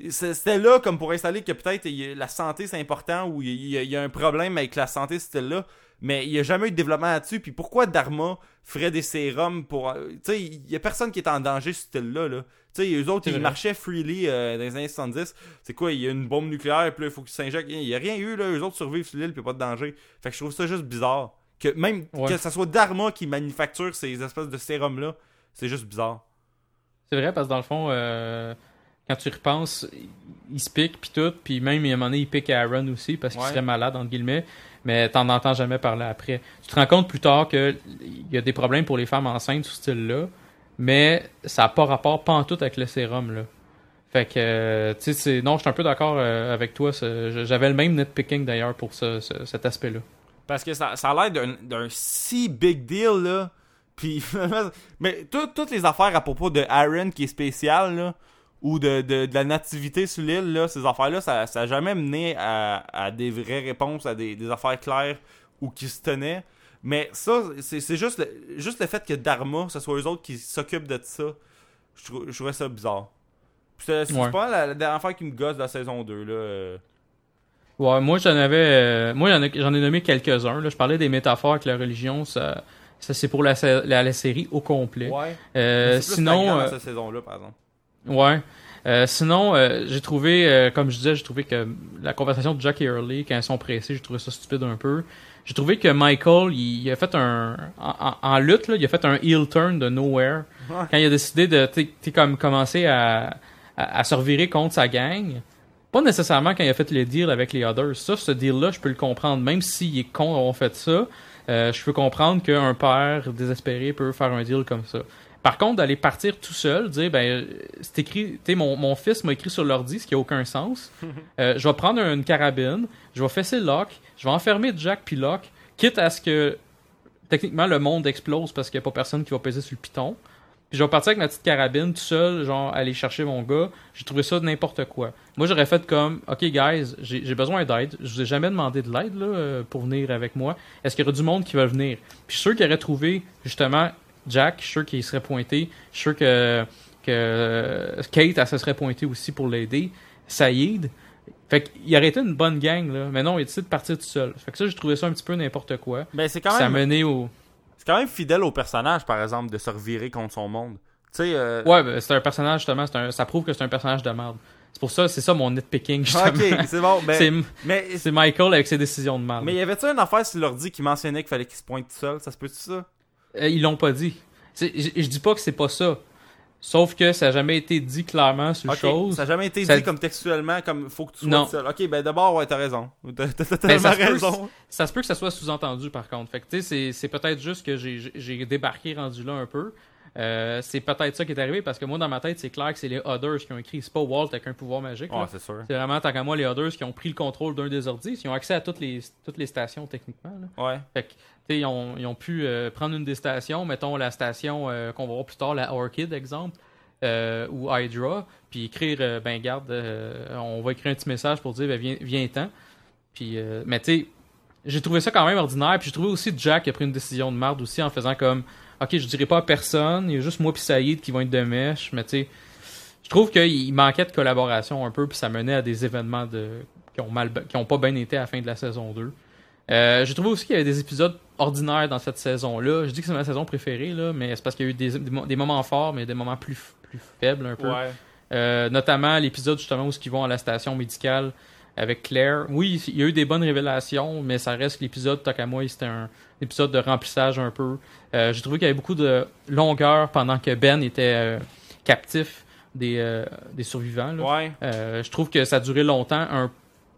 C'était là comme pour installer que peut-être la santé c'est important ou il y, a- un problème avec la santé c'était là mais il n'y a jamais eu de développement là-dessus. Puis pourquoi Dharma ferait des sérums pour euh, tu sais il y a personne qui est en danger ce là là. Tu sais eux autres ils vrai. marchaient freely euh, dans les années 70 c'est quoi il y a une bombe nucléaire puis là il faut qu'ils s'injectent. Il y a rien eu là. Eux autres survivent sur l'île puis pas de danger. Fait que je trouve ça juste bizarre. Que même Ouais. que ça soit Dharma qui manufacture ces espèces de sérums là c'est juste bizarre. C'est vrai parce que dans le fond, euh, quand tu repenses, il se pique puis tout, puis même il y a un moment donné, il pique à Aaron aussi parce qu'il Ouais. serait malade entre guillemets, mais t'en entends jamais parler après. Tu te rends compte plus tard que il y a des problèmes pour les femmes enceintes ce style-là, mais ça n'a pas rapport pas en tout avec le sérum là. Fait que, euh, tu sais, non, je suis un peu d'accord euh, avec toi. J'avais le même nitpicking d'ailleurs pour ce- ce- cet aspect-là. Parce que ça, ça a l'air d'un- d'un si big deal, là. Puis, mais tout- toutes les affaires à propos de Aaron qui est spécial, là, ou de, de, de la nativité sur l'île, là, ces affaires-là, ça n'a jamais mené à, à des vraies réponses, à des, des affaires claires ou qui se tenaient. Mais ça, c'est juste le, juste le fait que Dharma, ce soit eux autres qui s'occupent de ça, je, trou- je trouvais ça bizarre. C'est Ouais. pas la, la dernière affaire qui me gosse de la saison 2, là. euh. Ouais, moi j'en avais, euh, moi j'en ai, ai nommé quelques-uns. Là, je parlais des métaphores avec la religion. Ça, ça c'est pour la, la, la série au complet. Ouais. Euh, sinon, euh, cette saison-là, par exemple. Ouais. Euh, sinon, euh, j'ai trouvé, euh, comme je disais, j'ai trouvé que la conversation de Jack et Early, quand ils sont pressés, j'ai trouvé ça stupide un peu. J'ai trouvé que Michael, il, il a fait un... En, lutte, là, il a fait un heel turn de nowhere. Ouais. Quand il a décidé de, t'sais, comme commencer à, à, à se revirer contre sa gang. Pas nécessairement quand il a fait le deal avec les others. Ça, ce deal-là, je peux le comprendre. Même s'il est con d'avoir fait ça, euh, je peux comprendre qu'un père désespéré peut faire un deal comme ça. Par contre, d'aller partir tout seul, dire ben euh, c'est écrit, tu sais, mon, mon fils m'a écrit sur l'ordi, ce qui a aucun sens. Euh, je vais prendre une carabine, je vais fesser Locke, je vais enfermer Jack puis Locke, quitte à ce que techniquement le monde explose parce qu'il n'y a pas personne qui va peser sur le piton. Puis je vais partir avec ma petite carabine tout seul, genre aller chercher mon gars. J'ai trouvé ça n'importe quoi. Moi j'aurais fait comme, ok guys, j'ai besoin d'aide. Je vous ai jamais demandé de l'aide là euh, pour venir avec moi. Est-ce qu'il y aurait du monde qui va venir Puis je suis sûr qu'il aurait trouvé justement Jack. Je suis sûr qu'il serait pointé. Je suis sûr que que Kate elle se serait pointée aussi pour l'aider. Saïd. Fait qu'il aurait été une bonne gang là, mais non il a décidé de partir tout seul. Fait que ça j'ai trouvé ça un petit peu n'importe quoi. Ben, c'est quand Ça même. mené au C'est quand même fidèle au personnage, par exemple, de se revirer contre son monde. Tu sais, euh... Ouais, ben, c'est un personnage, justement, c'est un- ça prouve que c'est un personnage de merde. C'est pour ça, c'est ça mon nitpicking, justement. ok, c'est bon. c'est, Ben, mais c'est Michael avec ses décisions de merde. mais y avait-tu une affaire sur l'ordi qui mentionnait qu'il fallait qu'il se pointe tout seul? Ça se peut-tu ça? Ils l'ont pas dit. Je dis pas que c'est pas ça. Sauf que ça a jamais été dit clairement sur Ok, chose. Ça a jamais été Ça- dit comme textuellement, comme faut que tu sois seul. Ok, ben d'abord, ouais, t'as raison. T'as Ben, raison. Ça se peut que ça soit sous-entendu, par contre. Fait que, tu sais, c'est- peut-être juste que j'ai- débarqué rendu là un peu. Euh, c'est peut-être ça qui est arrivé parce que moi, dans ma tête, c'est clair que c'est les Others qui ont écrit. C'est pas Walt avec un pouvoir magique. Ouais, c'est sûr. C'est vraiment, tant qu'à moi, les Others qui ont pris le contrôle d'un des ordi. Ils ont accès à toutes les, toutes les stations, techniquement. Là. Ouais. Fait que, ils ont, ils ont pu euh, prendre une des stations, mettons la station euh, qu'on va voir plus tard, la Orchid, exemple, euh, ou Hydra, puis écrire, ben garde, on va écrire un petit message pour dire, ben viens- viens-t'en. Puis, mais tu sais, j'ai trouvé ça quand même ordinaire, puis j'ai trouvé aussi Jack qui a pris une décision de merde aussi en faisant comme, ok, je dirais pas à personne, il y a juste moi puis Saïd qui vont être de mèche, mais tu sais, je trouve qu'il manquait de collaboration un peu, puis ça menait à des événements de, qui ont mal, qui ont pas bien été à la fin de la saison 2. Euh, j'ai trouvé aussi qu'il y avait des épisodes ordinaires dans cette saison-là. Je dis que c'est ma saison préférée, là, mais c'est parce qu'il y a eu des, des mo- des moments forts, mais des moments plus, plus faibles un peu. Ouais. Euh, notamment l'épisode justement où ils vont à la station médicale avec Claire. Oui, il y a eu des bonnes révélations, mais ça reste que l'épisode Takamoi, c'était un épisode de remplissage un peu. Euh, J'ai trouvé qu'il y avait beaucoup de longueur pendant que Ben était euh, captif des, euh, des survivants. là. Ouais. Je trouve que ça a duré longtemps, un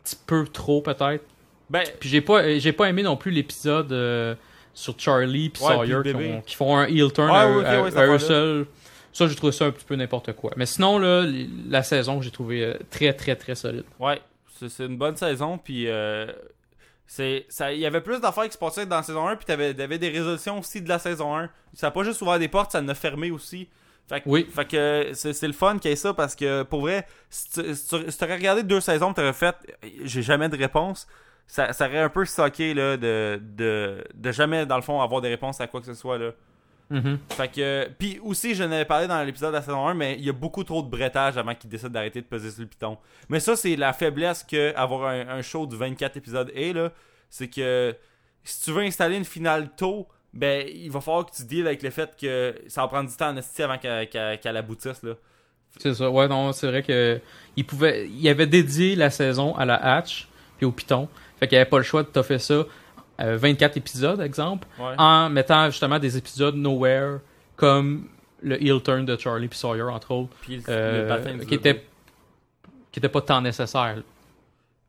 petit peu trop peut-être. Ben, Puis j'ai pas, j'ai pas aimé non plus l'épisode euh, sur Charlie puis Ouais, Sawyer puis qui, bébé. ont- qui font un heel turn Ouais, à, ouais, ok, à- ouais, cette à eux affaire-là. seuls. Ça, j'ai trouvé ça un petit peu n'importe quoi. Mais sinon, là, la saison, j'ai trouvé euh, très, très, très solide. Ouais, c'est une bonne saison. Puis euh, c'est il y avait plus d'affaires qui se passaient dans la saison 1. Puis t'avais t'avais des résolutions aussi de la saison 1. Ça a pas juste ouvert des portes, ça en a fermé aussi. Fait que, Oui. fait que c'est le fun qu'il y ait ça parce que pour vrai, si tu si tu- t'aurais regardé deux saisons, t'aurais fait j'ai jamais de réponse. Ça, ça aurait un peu socké là, de, de, de jamais, dans le fond, avoir des réponses à quoi que ce soit. Là. Mhm. Fait que. Puis aussi, je n'avais parlé dans l'épisode de la saison 1, mais il y a beaucoup trop de brettage avant qu'ils décident d'arrêter de peser sur le piton. Mais ça, c'est la faiblesse que avoir un, un show de 24 épisodes est, là. C'est que si tu veux installer une finale tôt, ben, il va falloir que tu deals avec le fait que ça va prendre du temps en esti avant qu'elle aboutisse, là. C'est ça. Ouais, non, c'est vrai que il pouvait, il avait dédié la saison à la hatch puis au piton. Fait qu'il avait pas le choix de toffer ça. euh, 24 épisodes, exemple, Ouais. en mettant justement des épisodes nowhere comme le heel turn de Charlie puis Sawyer, entre autres, Puis euh, du qui était qui était pas tant nécessaire.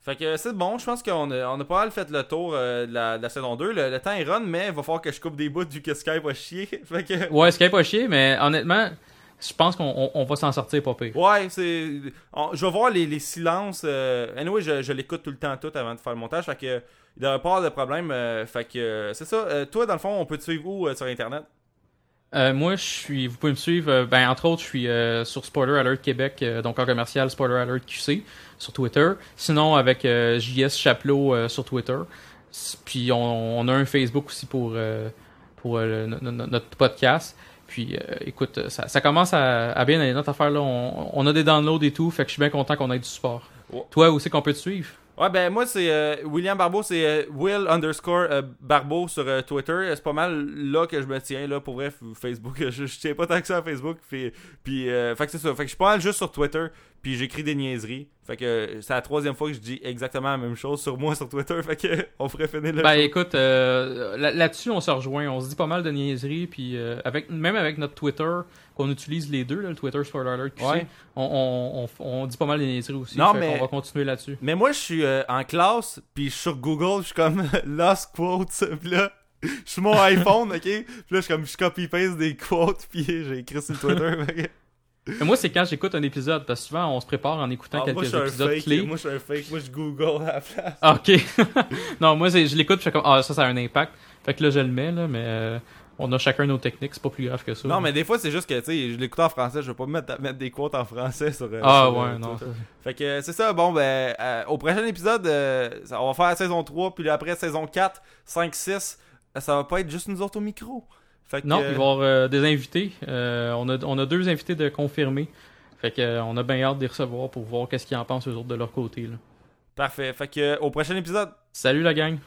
Fait que c'est bon, je pense qu'on a, on a pas mal fait le tour euh, de, la, de la saison 2. Le, le temps est run, mais il va falloir que je coupe des bouts vu que Skype va chier. fait que. Ouais, est pas chier, mais honnêtement, je pense qu'on on- on va s'en sortir pas pire. Ouais, c'est. Je vais voir les, les silences. Euh... Anyway, je, je l'écoute tout le temps, tout avant de faire le montage. Fait que. Il devrait pas avoir de problème. euh, fait que. euh, c'est ça. Euh, toi, dans le fond, on peut te suivre où sur Internet? Euh, moi, je suis, vous pouvez me suivre, ben, entre autres, je suis sur Spoiler Alert Québec, donc en commercial Spoiler Alert QC sur Twitter. Sinon, avec JS Chapelot euh, sur Twitter. Puis on, on a un Facebook aussi pour, pour notre podcast. Puis euh, écoute, ça, ça commence à, à bien aller notre affaire là. On, on a des downloads et tout, fait que je suis bien content qu'on ait du support. Ouais. Toi aussi qu'on peut te suivre? Ouais, ben moi, c'est euh, William Barbeau, c'est euh, Will underscore euh, Barbeau sur euh, Twitter. C'est pas mal là que je me tiens, là, pour vrai, Facebook. Je, je tiens pas tant que ça à Facebook. Puis, puis euh, fait que c'est ça. Fait que je suis pas mal juste sur Twitter. Puis j'écris des niaiseries. Fait que euh, c'est la troisième fois que je dis exactement la même chose sur moi sur Twitter. Fait que on ferait finir le Ben show. écoute, euh, là- là-dessus on se rejoint, on se dit pas mal de niaiseries, puis euh, avec même avec notre Twitter qu'on utilise les deux, là, le Twitter Spoiler Alert, QC, Ouais. on, on, on, on dit pas mal de niaiseries aussi. Non, fait mais- qu'on va continuer là-dessus. Mais moi, je suis euh, en classe, puis je suis sur Google, je suis comme Lost Quotes, puis là, je suis mon iPhone, ok? Puis là, je suis comme, je copy-paste des quotes, puis j'ai écrit sur Twitter. Moi c'est quand j'écoute un épisode, parce que souvent on se prépare en écoutant Ah, moi, je quelques un épisodes fake, clés. moi, je suis un fake, moi, je Google à la place. Ah, ok. non, moi c'est- je l'écoute, puis je fais comme ah ça ça a un impact. Fait que là je le mets là, mais euh, on a chacun nos techniques, c'est pas plus grave que ça. Non, mais des fois, c'est juste que, tu sais, je l'écoute en français, je vais pas mettre, mettre des quotes en français sur. euh, ah sur, euh, ouais, non. Fait que c'est ça, bon, ben, euh, au prochain épisode, euh, ça- on va faire la saison 3, puis après saison 4, 5, 6, euh, ça va pas être juste nous autres au micro. Fait que, Non, il va y avoir euh, des invités. Euh, on, a, on a deux invités de confirmer. Fait que euh, on a bien hâte de les recevoir pour voir qu'est-ce qu'ils en pensent eux autres de leur côté. Là. Parfait. Fait que, au prochain épisode. Salut la gang!